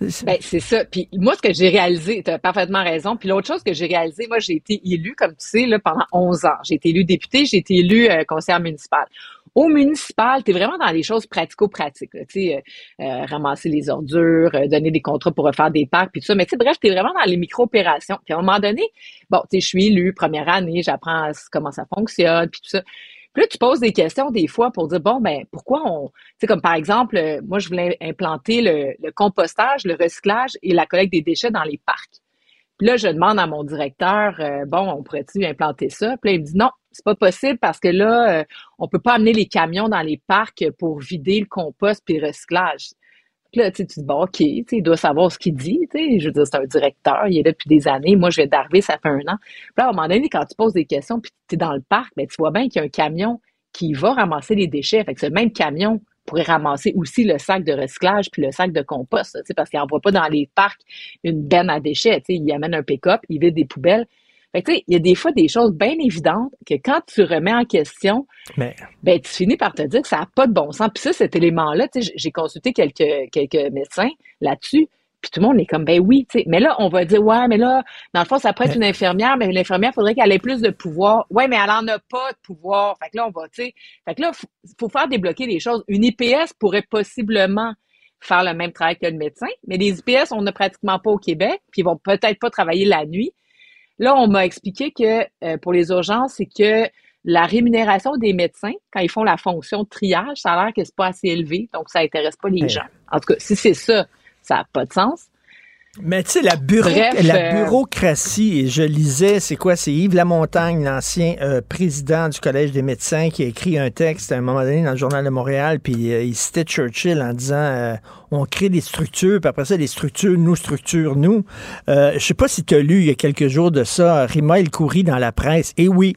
Ben, c'est ça. Puis moi, ce que j'ai réalisé, tu as parfaitement raison. Puis l'autre chose que j'ai réalisé, moi, j'ai été élue, comme tu sais, là, pendant 11 ans. J'ai été élue députée, j'ai été élue euh, conseillère municipale. Au municipal, tu es vraiment dans les choses pratico-pratiques. Tu sais, euh, euh, ramasser les ordures, euh, donner des contrats pour refaire des parcs, puis tout ça. Mais tu sais, bref, tu es vraiment dans les micro-opérations. Puis à un moment donné, bon, tu sais, je suis élue, première année, j'apprends comment ça fonctionne, puis tout ça. Là, tu poses des questions des fois pour dire, bon, ben, pourquoi on... Tu sais, comme par exemple, euh, moi, je voulais implanter le, le compostage, le recyclage et la collecte des déchets dans les parcs. Puis là, je demande à mon directeur, euh, bon, on pourrait-tu implanter ça? Puis là, il me dit, non, c'est pas possible parce que là, euh, on peut pas amener les camions dans les parcs pour vider le compost puis le recyclage. Là, tu tu dis, bon, OK, il doit savoir ce qu'il dit. Je veux dire, c'est un directeur, il est là depuis des années. Moi, je vais d'arriver, ça fait un an. Puis là, à un moment donné, quand tu poses des questions puis tu es dans le parc, ben, tu vois bien qu'il y a un camion qui va ramasser les déchets. Fait que ce même camion pourrait ramasser aussi le sac de recyclage puis le sac de compost, parce qu'il n'envoie pas dans les parcs une benne à déchets. Il amène un pick-up, il vide des poubelles. Fait tu sais, il y a des fois des choses bien évidentes que quand tu remets en question, Mais ben, tu finis par te dire que ça n'a pas de bon sens. Puis ça, cet élément-là, tu sais, j'ai consulté quelques, quelques médecins là-dessus, puis tout le monde est comme, ben oui, tu sais. Mais là, on va dire, ouais, mais là, dans le fond, ça pourrait être une infirmière, mais l'infirmière, il faudrait qu'elle ait plus de pouvoir. Ouais, mais elle en a pas de pouvoir. Fait que là, on va, tu sais. Fait que là, faut, faut faire débloquer les choses. Une IPS pourrait possiblement faire le même travail que le médecin, mais les IPS, on n'a pratiquement pas au Québec, puis ils vont peut-être pas travailler la nuit. Là, on m'a expliqué que euh, pour les urgences, c'est que la rémunération des médecins, quand ils font la fonction de triage, ça a l'air que c'est pas assez élevé, donc ça intéresse pas les Ouais. gens. En tout cas, si c'est ça, ça n'a pas de sens. Mais tu sais, la, bureau- Bref, la euh, bureaucratie, et je lisais, c'est quoi? C'est Yves Lamontagne, l'ancien euh, président du Collège des médecins, qui a écrit un texte à un moment donné dans le Journal de Montréal, puis euh, il citait Churchill en disant euh, on crée des structures, puis après ça, les structures nous structurent nous. Euh, je sais pas si tu as lu il y a quelques jours de ça, Rima El Khoury dans la presse. Et oui,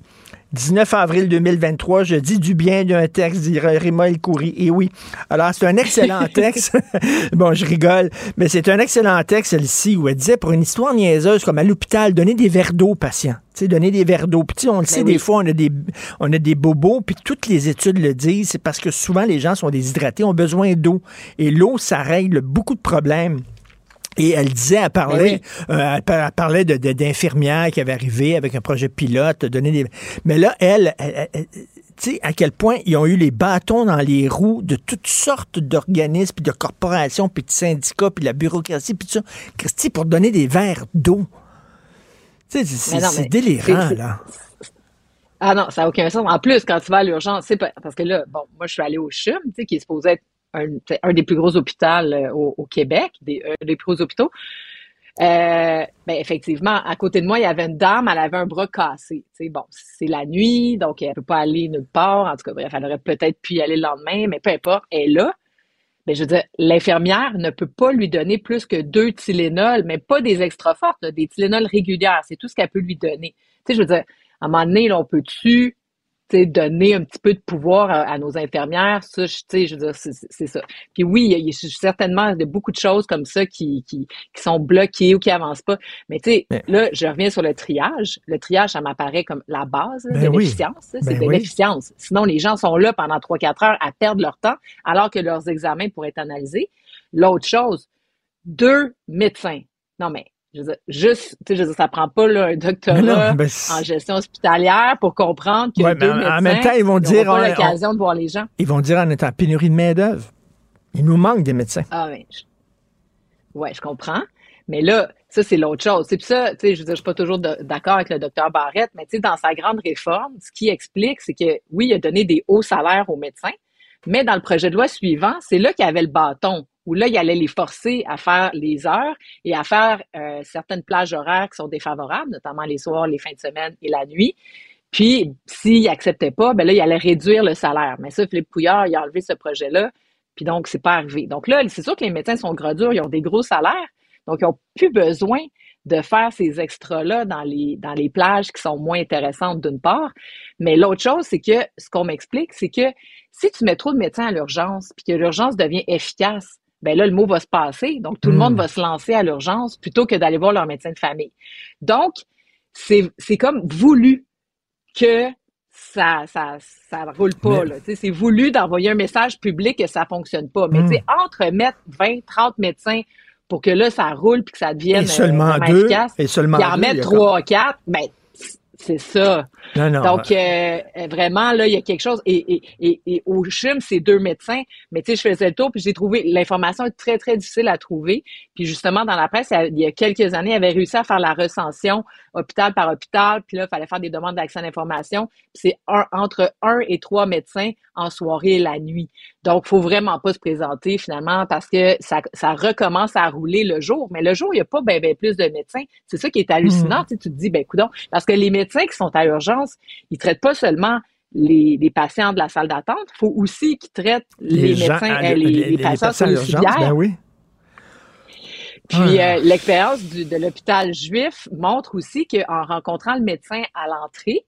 19 avril 2023, je dis du bien d'un texte, dit Rima El Khoury. Et oui. Alors, c'est un excellent texte. bon, je rigole, mais c'est un excellent texte, celle-ci, où elle disait, pour une histoire niaiseuse, comme à l'hôpital, donner des verres d'eau aux patients. Tu sais, donner des verres d'eau. Puis, on le sait, des fois, on a des, on a des bobos, puis toutes les études le disent, c'est parce que souvent, les gens sont déshydratés, ont besoin d'eau. Et l'eau, ça règle beaucoup de problèmes. Et elle disait, elle parlait, euh, elle, parlait de, d'infirmières qui avaient arrivé avec un projet pilote, donner des. Mais là, elle, tu sais, à quel point ils ont eu les bâtons dans les roues de toutes sortes d'organismes, puis de corporations, puis de syndicats, puis de la bureaucratie, puis tout ça. Christy, pour donner des verres d'eau. Tu sais, c'est, délirant, là. Ah non, ça n'a aucun sens. En plus, quand tu vas à l'urgence, c'est pas, parce que là, bon, moi, je suis allée au CHUM, tu sais, qui est supposé être un, des plus gros hôpitaux euh, au, Québec, des, un des plus gros hôpitaux. Euh, ben effectivement, à côté de moi, il y avait une dame, elle avait un bras cassé. sais, bon, c'est la nuit, donc elle peut pas aller nulle part. En tout cas, bref, elle aurait peut-être pu y aller le lendemain, mais peu importe, elle est là. Mais je veux dire, l'infirmière ne peut pas lui donner plus que deux Tylenol, mais pas des extra fortes, des Tylenol régulières. C'est tout ce qu'elle peut lui donner. Tu sais, je veux dire, à un moment donné, on peut-tu donner un petit peu de pouvoir à, nos infirmières, ça, je, je veux dire, c'est ça. Puis oui, il y, a certainement de beaucoup de choses comme ça qui, qui, qui sont bloquées ou qui avancent pas. Mais tu sais, là, je reviens sur le triage. Le triage, ça m'apparaît comme la base de ben l'efficience. C'est ben de l'efficience. Sinon, les gens sont là pendant 3-4 heures à perdre leur temps alors que leurs examens pourraient être analysés. L'autre chose, deux médecins. Non, mais je veux juste, tu sais, je veux dire, ça prend pas là, un doctorat ben, en gestion hospitalière pour comprendre que deux médecins, en même temps, ils vont dire, pas l'occasion de voir les gens. Ils vont dire en étant pénurie de main d'œuvre, il nous manque des médecins. Ah oui, je, ouais, je comprends. Mais là, ça c'est l'autre chose. C'est ça, tu sais, je veux dire, je suis pas toujours d'accord avec le docteur Barrette, mais tu sais, dans sa grande réforme, ce qui explique, c'est que oui, il a donné des hauts salaires aux médecins, mais dans le projet de loi suivant, c'est là qu'il y avait le bâton où là, il allait les forcer à faire les heures et à faire euh, certaines plages horaires qui sont défavorables, notamment les soirs, les fins de semaine et la nuit. Puis, s'il n'acceptait pas, ben là, il allait réduire le salaire. Mais ça, Philippe Couillard, il a enlevé ce projet-là, puis donc, c'est pas arrivé. Donc là, c'est sûr que les médecins sont gros durs, ils ont des gros salaires, donc ils n'ont plus besoin de faire ces extras-là dans les, dans les plages qui sont moins intéressantes d'une part. Mais l'autre chose, c'est que ce qu'on m'explique, c'est que si tu mets trop de médecins à l'urgence, puis que l'urgence devient efficace, ben là, le mot va se passer. Donc, tout le monde hmm. va se lancer à l'urgence plutôt que d'aller voir leur médecin de famille. Donc, c'est comme voulu que ça ça ça roule pas c'est voulu d'envoyer un message public que ça fonctionne pas mais tu sais hmm. entre mettre 20 30 médecins pour que là ça roule puis que ça devienne et seulement euh, deux, efficace et seulement puis en mettre trois quatre ben c'est ça. Donc, euh, vraiment, là, il y a quelque chose. Et, et, et, au CHUM, c'est deux médecins. Mais tu sais, je faisais le tour, puis j'ai trouvé l'information est très, très difficile à trouver. Puis justement, dans la presse, il y a quelques années, il avait réussi à faire la recension hôpital par hôpital. Puis là, il fallait faire des demandes d'accès à l'information. Puis c'est entre un et trois médecins en soirée et la nuit. Donc, faut vraiment pas se présenter finalement parce que ça, ça recommence à rouler le jour. Mais le jour, il n'y a pas ben, ben plus de médecins. C'est ça qui est hallucinant. Mmh. Tu, te dis, ben coudon, parce que les médecins qui sont à urgence, ils traitent pas seulement les, les patients de la salle d'attente, il faut aussi qu'ils traitent les, médecins, euh, les, patients sur ben oui. Puis ah. euh, l'expérience de l'hôpital juif montre aussi qu'en rencontrant le médecin à l'entrée,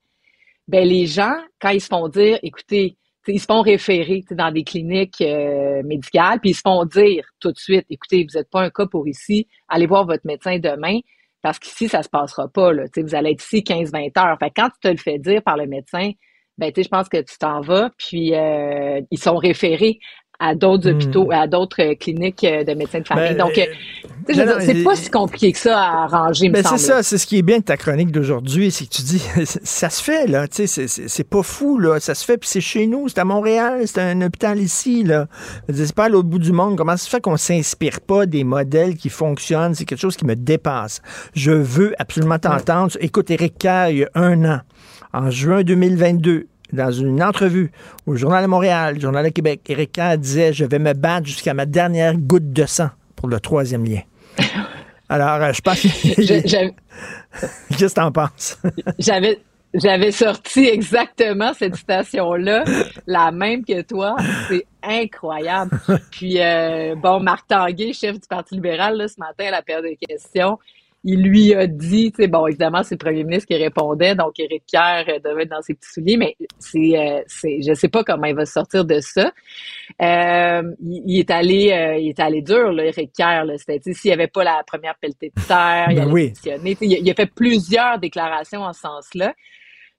ben les gens, quand ils se font dire, écoutez, ils se font référer dans des cliniques euh, médicales, puis ils se font dire tout de suite, écoutez, vous n'êtes pas un cas pour ici, allez voir votre médecin demain, parce qu'ici, ça se passera pas. Là, vous allez être ici 15-20 heures. Fait quand tu te le fais dire par le médecin, ben, je pense que tu t'en vas, puis euh, ils sont référés à d'autres hmm. hôpitaux, à d'autres euh, cliniques euh, de médecins de famille. Ben, Donc, euh, c'est pas si compliqué que ça à arranger, ben, C'est ça, c'est ce qui est bien de ta chronique d'aujourd'hui, c'est que tu dis, ça se fait, là, tu sais, c'est pas fou, là, ça se fait, puis c'est chez nous, c'est à Montréal, c'est un hôpital ici, là. C'est pas à l'autre bout du monde. Comment ça se fait qu'on s'inspire pas des modèles qui fonctionnent? C'est quelque chose qui me dépasse. Je veux absolument t'entendre. Écoute, Éric Kerr, il y a un an, en juin 2022, dans une entrevue au Journal de Montréal, Journal de Québec, Éric Kerr disait Je vais me battre jusqu'à ma dernière goutte de sang pour le troisième lien. Alors, euh, je pense que. Qu'est-ce que t'en penses? J'avais. J'avais sorti exactement cette citation-là, la même que toi. C'est incroyable. Puis, euh, bon, Marc Tanguay, chef du Parti libéral, ce matin, à la paire de questions, il lui a dit, tu sais, bon, évidemment, c'est le premier ministre qui répondait, donc Éric Kerr euh, devait être dans ses petits souliers, mais c'est, euh, c'est, je sais pas comment il va sortir de ça. Euh, il, est allé, euh, il est allé dur, là, Éric Kerr, là. C'était, s'il n'y avait pas la première pelletée de terre, il Ben oui. Il, il a fait plusieurs déclarations en ce sens-là.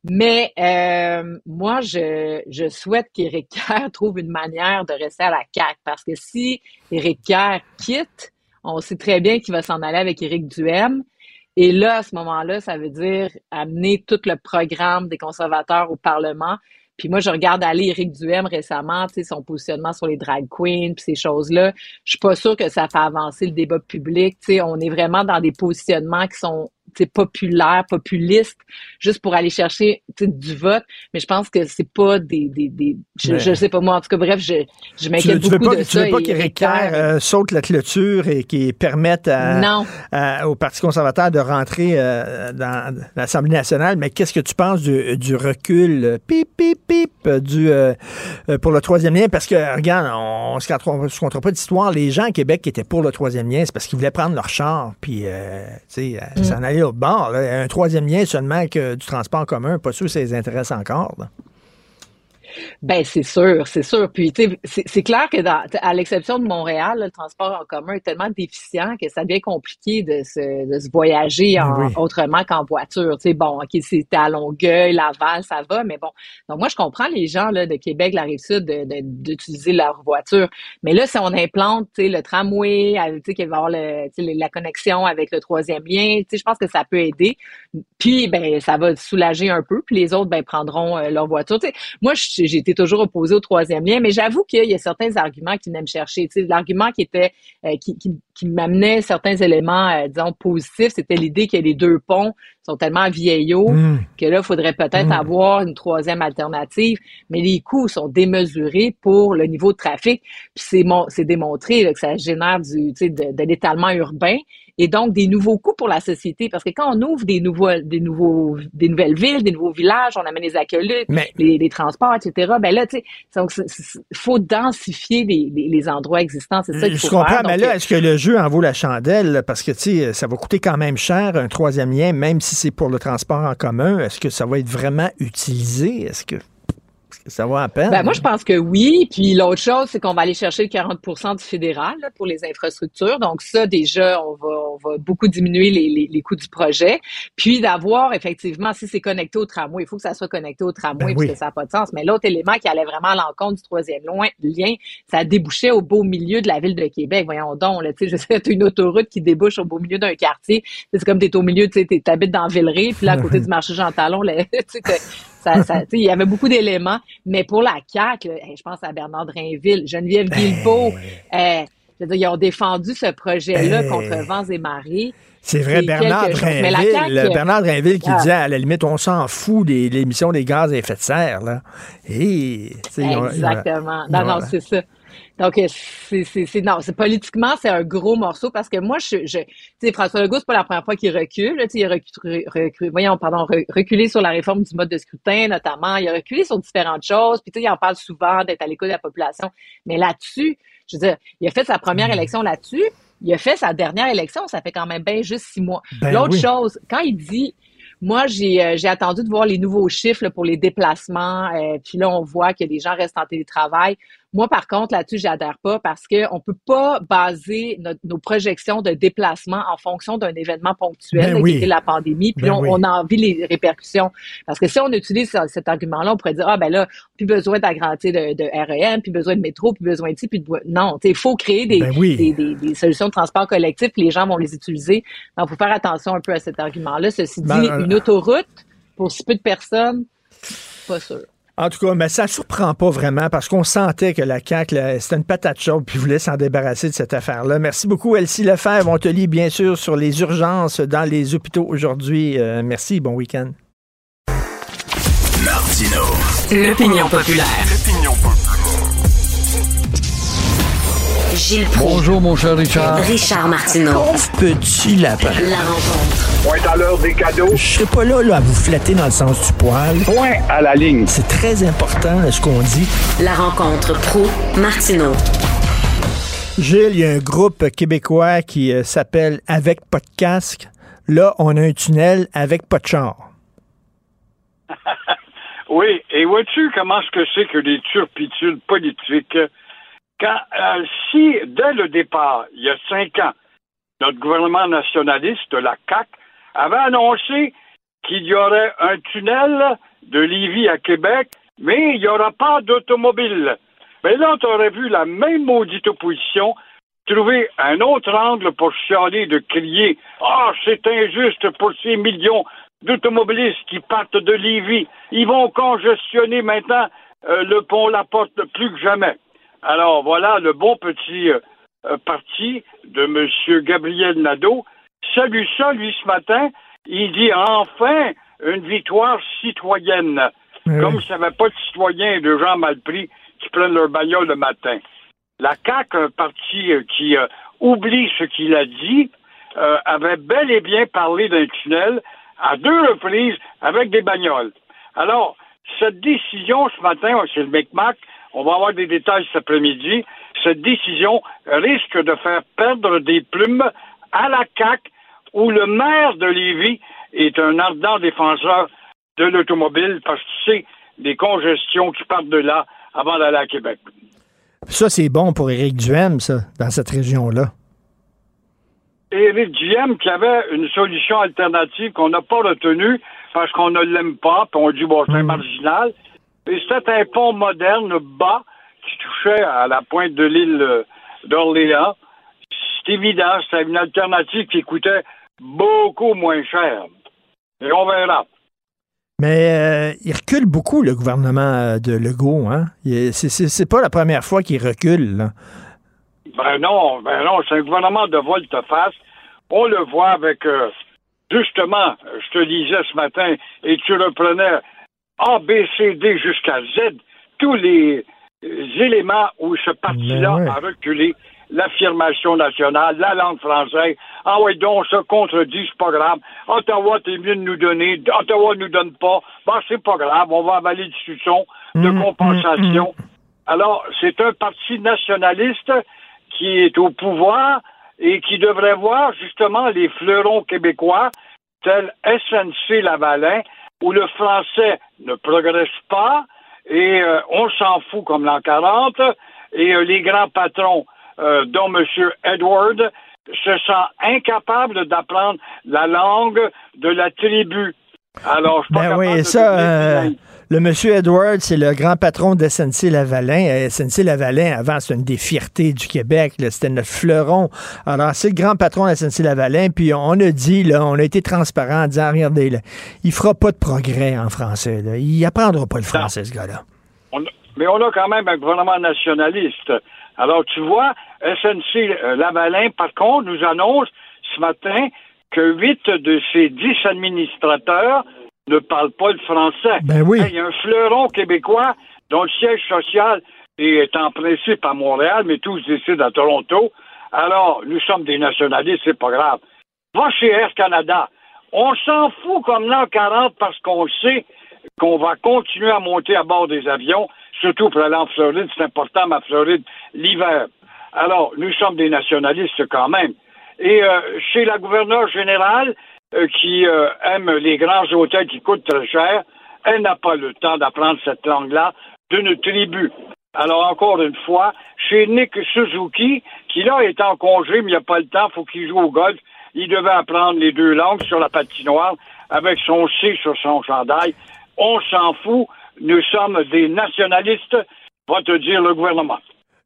Mais euh, moi, je, je souhaite qu'Éric Kerr trouve une manière de rester à la CAQ parce que si Éric Kerr quitte, on sait très bien qu'il va s'en aller avec Éric Duhem. Et là, à ce moment-là, ça veut dire amener tout le programme des conservateurs au Parlement. Puis moi, je regarde aller Éric Duhem récemment, tu sais, son positionnement sur les drag queens, puis ces choses-là. Je suis pas sûre que ça fait avancer le débat public. Tu sais, on est vraiment dans des positionnements qui sont tu sais, populaires, populistes, juste pour aller chercher tu du vote. Mais je pense que c'est pas des, des, des je, Ouais. je sais pas moi. En tout cas, bref, je, je Tu, m'inquiète tu veux beaucoup pas, de tu ça. veux pas qu'Éric euh, saute la clôture et qu'il permette à- Non. à- au Parti conservateur de rentrer euh, dans l'Assemblée nationale, mais qu'est-ce que tu penses du, du recul, euh, pip, pip, pip, euh, du, euh, pour le troisième lien? Parce que, regarde, on se comptera pas d'histoire. Les gens à Québec qui étaient pour le troisième lien, c'est parce qu'ils voulaient prendre leur char, puis, euh, tu sais, Mm. s'en aller bord. là. Un troisième lien seulement que du transport commun, pas sûr que ça les intéresse encore. Ben c'est sûr, c'est sûr. Puis tu sais, c'est clair que dans, à l'exception de Montréal, là, le transport en commun est tellement déficient que ça devient compliqué de se, de se voyager en- Ben oui. autrement qu'en voiture. Tu sais, bon, ok, si t'es à Longueuil, Laval, ça va, mais bon. Donc moi, je comprends les gens là de Québec, la rive sud, de- de- d'utiliser leur voiture. Mais là, si on implante, tu sais, le tramway, tu sais, qu'il va avoir le, la connexion avec le troisième lien, tu sais, je pense que ça peut aider. Puis, ben, ça va soulager un peu. Puis les autres, ben, prendront euh, leur voiture. Tu sais, moi, je- j'ai été toujours opposée au troisième lien, mais j'avoue qu'il y a certains arguments qui venaient me chercher. Tu sais, l'argument qui était, euh, qui, qui, qui m'amenait certains éléments, euh, disons, positifs, c'était l'idée que les deux ponts sont tellement vieillots Mm. que là, il faudrait peut-être Mm. avoir une troisième alternative, mais les coûts sont démesurés pour le niveau de trafic. Puis c'est mon, c'est démontré là, que ça génère du, tu sais, de, de l'étalement urbain et donc des nouveaux coûts pour la société. Parce que quand on ouvre des nouveaux, des nouveaux, des nouvelles villes, des nouveaux villages, on amène les acolytes, Mais- les, les transports, etc. Ben là, tu sais, donc faut densifier les, les, les endroits existants. C'est ça qu'il Je faut comprends, faire. mais là, est-ce que le jeu en vaut la chandelle? Parce que, tu sais, ça va coûter quand même cher, un troisième lien, même si c'est pour le transport en commun. Est-ce que ça va être vraiment utilisé? Est-ce que ça va à peine? Ben, moi, je pense que oui. Puis l'autre chose, c'est qu'on va aller chercher le 40% du fédéral là, pour les infrastructures. Donc ça, déjà, on va, on va beaucoup diminuer les, les, les coûts du projet. Puis d'avoir, effectivement, si c'est connecté au tramway, il faut que ça soit connecté au tramway Ben parce oui. que ça n'a pas de sens. Mais l'autre élément qui allait vraiment à l'encontre du troisième lien, ça débouchait au beau milieu de la ville de Québec. Voyons donc, là, tu sais, je sais, une autoroute qui débouche au beau milieu d'un quartier. C'est comme t'es au milieu, tu sais, t'habites dans Villeray, puis là, à côté du marché Jean Talon, là, tu sais, ça, ça, il y avait beaucoup d'éléments, mais pour la CAQ, là, hey, je pense à Bernard Drainville, Geneviève Guilbeault, euh, je veux dire, ils ont défendu ce projet-là Hey. contre vents et marées. C'est vrai, Bernard Drainville, CAQ, Bernard Drainville qui ah. disait à la limite, on s'en fout des de l'émission des gaz à effet de serre. Là. Et, ont- Exactement. Non, non, c'est ça. Donc, euh, c'est, non, c'est politiquement, c'est un gros morceau parce que moi, je, je tu sais, François Legault, c'est pas la première fois qu'il recule, là, il a recu- recu- voyons, pardon, re- reculé sur la réforme du mode de scrutin, notamment. Il a reculé sur différentes choses, puis tu sais, il en parle souvent d'être à l'écoute de la population. Mais là-dessus, je veux dire, il a fait sa première élection là-dessus. Il a fait sa dernière élection, ça fait quand même bien juste six mois. Ben L'autre oui. chose, quand il dit, moi, j'ai euh, j'ai attendu de voir les nouveaux chiffres là, pour les déplacements. euh, puis là, on voit que les gens restent en télétravail. Moi, par contre, là-dessus, j'adhère pas parce que on peut pas baser notre- nos projections de déplacement en fonction d'un événement ponctuel Ben oui. qui était la pandémie. Puis Ben on, oui. on en vit les répercussions. Parce que si on utilise ce- cet argument-là, on pourrait dire ah ben là, plus besoin d'agrandir de, de REM, plus besoin de métro, plus besoin de ci, puis de non. Il faut créer des, Ben oui. des, des, des solutions de transport collectif, puis les gens vont les utiliser. Donc, il faut faire attention un peu à cet argument-là. Ceci dit, Ben, euh, une autoroute pour si peu de personnes, pas sûr. En tout cas, mais ça surprend pas vraiment parce qu'on sentait que la CAQ, c'était une patate chaude puis voulait s'en débarrasser de cette affaire-là. Merci beaucoup, Elsie Lefebvre. On te lit bien sûr sur les urgences dans les hôpitaux aujourd'hui. Euh, merci, bon week-end. Martino. L'opinion populaire. Gilles Proulx. Bonjour, mon cher Richard. Richard Martineau. Petit lapin. La rencontre. Point à l'heure des cadeaux. Je serai pas là, là, à vous flatter dans le sens du poil. Point à la ligne. C'est très important là, ce qu'on dit. La rencontre pro martineau Gilles, il y a un groupe québécois qui euh, s'appelle Avec pas de casque. Là, on a un tunnel avec pas de char. oui, et vois-tu comment est-ce que c'est que les turpitudes politiques, quand, euh, si, dès le départ, il y a cinq ans, notre gouvernement nationaliste, la CAC, avait annoncé qu'il y aurait un tunnel de Lévis à Québec, mais il n'y aura pas d'automobile. Mais là, tu aurais vu la même maudite opposition trouver un autre angle pour chialer, de crier Ah, c'est injuste pour ces millions d'automobilistes qui partent de Lévis. Ils vont congestionner maintenant euh, le pont La Porte plus que jamais. Alors voilà le bon petit euh, euh, parti de M. Gabriel Nadeau. Ça, lui, ce matin, il dit enfin une victoire citoyenne. Comme s'il n'y avait pas de citoyens et de gens mal pris qui prennent leur bagnole le matin. La CAQ, un parti euh, qui euh, oublie ce qu'il a dit, euh, avait bel et bien parlé d'un tunnel à deux reprises avec des bagnoles. Alors, cette décision ce matin, c'est le McMac, on va avoir des détails cet après-midi, cette décision risque de faire perdre des plumes à la CAQ où le maire de Lévis est un ardent défenseur de l'automobile parce qu'il sait des congestions qui partent de là avant d'aller à Québec. Ça, c'est bon pour Éric Duhem, ça, dans cette région-là. Éric Duhem qui avait une solution alternative qu'on n'a pas retenue parce qu'on ne l'aime pas, puis on dit, bon, c'est hmm. marginal. Et c'était un pont moderne bas qui touchait à la pointe de l'île d'Orléans. C'est évident, c'était une alternative qui coûtait beaucoup moins cher. Et on verra. Mais euh, il recule beaucoup, le gouvernement euh, de Legault. Hein? C'est pas la première fois qu'il recule. Ben non, ben non, c'est un gouvernement de volte-face. On le voit avec, euh, justement, je te disais ce matin, et tu reprenais A, B, C, D jusqu'à Z, tous les éléments où ce parti-là ben a reculé l'affirmation nationale, la langue française. Ah oui, donc, ça contredit, c'est pas grave. Ottawa, t'es mieux de nous donner. Ottawa nous donne pas. Bah, c'est pas grave, on va avaler du suçon de mmh, compensation. Mmh, mmh. Alors, c'est un parti nationaliste qui est au pouvoir et qui devrait voir justement les fleurons québécois tels SNC Lavalin, où le français ne progresse pas et euh, on s'en fout comme l'an 40 et euh, les grands patrons euh, dont M. Edward se sent incapable d'apprendre la langue de la tribu. Alors, je ben oui, ça, euh, le monsieur Edward, c'est le grand patron de SNC Lavalin. Euh, SNC Lavalin, avant, c'était une des fiertés du Québec. C'était notre fleuron. Alors, c'est le grand patron de SNC Lavalin. Puis, on a dit, là, on a été transparent en disant, regardez, là, il fera pas de progrès en français. Là. Il apprendra pas le français, ce gars-là. mais on a quand même un gouvernement nationaliste. Alors, tu vois, SNC euh, Lavalin, par contre, nous annonce ce matin que huit de ses dix administrateurs ne parlent pas le français. Ben oui. Il y a un fleuron québécois dont le siège social est en principe à Montréal, mais tous décident à Toronto. Alors, nous sommes des nationalistes, c'est pas grave. Va chez Air Canada. On s'en fout comme l'an 40 parce qu'on sait qu'on va continuer à monter à bord des avions surtout pour aller en Floride, c'est important, ma Floride, l'hiver. Alors, nous sommes des nationalistes quand même. Et euh, chez la gouverneure générale, euh, qui euh, aime les grands hôtels qui coûtent très cher, elle n'a pas le temps d'apprendre cette langue-là d'une tribu. Alors, encore une fois, chez Nick Suzuki, qui là est en congé, mais il n'a pas le temps, faut qu'il joue au golf, il devait apprendre les deux langues sur la patinoire avec son C sur son chandail. On s'en fout nous sommes des nationalistes, va te dire le gouvernement.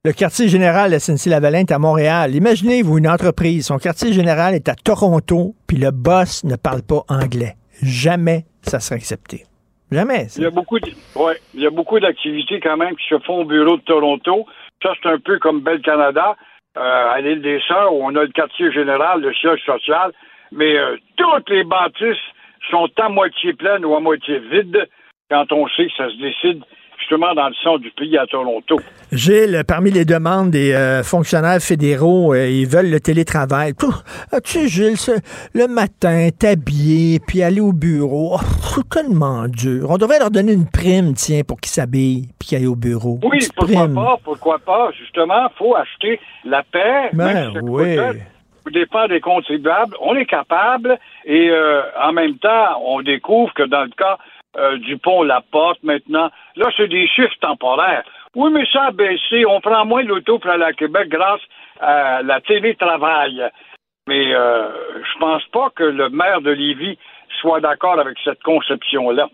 Le quartier général de SNC-Lavalin est à Montréal. Imaginez-vous une entreprise, son quartier général est à Toronto, puis le boss ne parle pas anglais. Jamais ça sera accepté. Jamais. Il y a beaucoup, il y a beaucoup d'activités quand même qui se font au bureau de Toronto. Ça, c'est un peu comme Bel Canada, euh, à l'île des Sœurs, où on a le quartier général, le siège social, mais euh, toutes les bâtisses sont à moitié pleines ou à moitié vides quand on sait que ça se décide justement dans le centre du pays à Toronto. Gilles, parmi les demandes des euh, fonctionnaires fédéraux, euh, ils veulent le télétravail. Tu sais, Gilles, le matin, t'habiller, puis aller au bureau, oh, c'est tellement dur. On devrait leur donner une prime, tiens, pour qu'ils s'habillent, puis qu'ils aillent au bureau. Oui, pourquoi pas, pourquoi pas? Justement, il faut acheter la paix. Ben, oui. dépend des contribuables. On est capable et euh, en même temps, on découvre que dans le cas euh, du pont La Porte maintenant, là, c'est des chiffres temporaires. Oui, mais ça a baissé. On prend moins l'auto pour aller à Québec grâce à la télétravail. Mais euh, je pense pas que le maire de Lévis soit d'accord avec cette conception-là.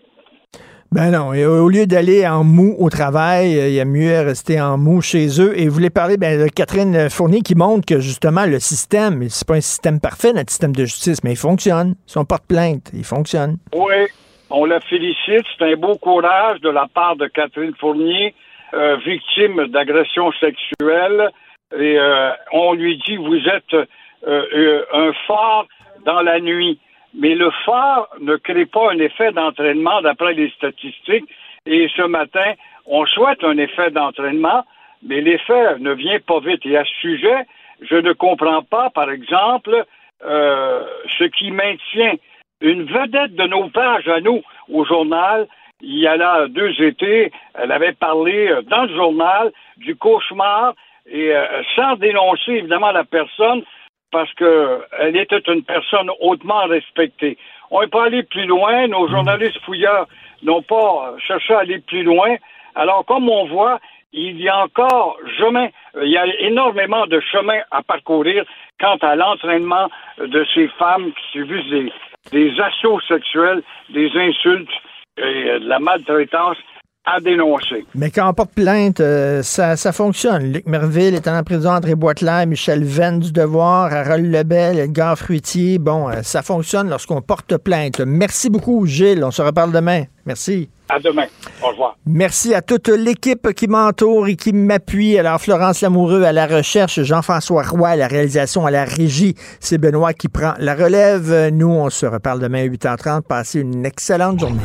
Ben non, et au lieu d'aller en mou au travail, euh, il y a mieux rester en mou chez eux. Et vous voulez parler ben, de Catherine Fournier qui montre que justement le système, c'est pas un système parfait, notre système de justice, mais il fonctionne. Si on porte plainte, il fonctionne. Oui, on la félicite. C'est un beau courage de la part de Catherine Fournier, euh, victime d'agression sexuelle. Et euh, on lui dit, vous êtes euh, un phare dans la nuit. Mais le phare ne crée pas un effet d'entraînement d'après les statistiques. Et ce matin, on souhaite un effet d'entraînement, mais l'effet ne vient pas vite. Et à ce sujet, je ne comprends pas, par exemple, ce qui maintient une vedette de nos pages à nous au journal. Il y a là deux étés, elle avait parlé euh, dans le journal du cauchemar et euh, sans dénoncer évidemment la personne, parce qu'elle était une personne hautement respectée. On n'est pas allé plus loin, nos journalistes fouilleurs n'ont pas cherché à aller plus loin. Alors, comme on voit, il y a encore chemin, il y a énormément de chemin à parcourir quant à l'entraînement de ces femmes qui subissent des, des assauts sexuels, des insultes et de la maltraitance à dénoncer. Mais quand on porte plainte, euh, ça, ça fonctionne. Luc Merville est en prison, André Boitelaire, Michel Venn du Devoir, Harold Lebel, Edgar Fruitier. Bon, euh, ça fonctionne lorsqu'on porte plainte. Merci beaucoup, Gilles. On se reparle demain. Merci. À demain. Au revoir. Merci à toute l'équipe qui m'entoure et qui m'appuie. Alors, Florence Lamoureux à la recherche, Jean-François Roy à la réalisation, à la régie. C'est Benoît qui prend la relève. Nous, on se reparle demain à 8h30. Passez une excellente journée.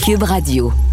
Cube Radio.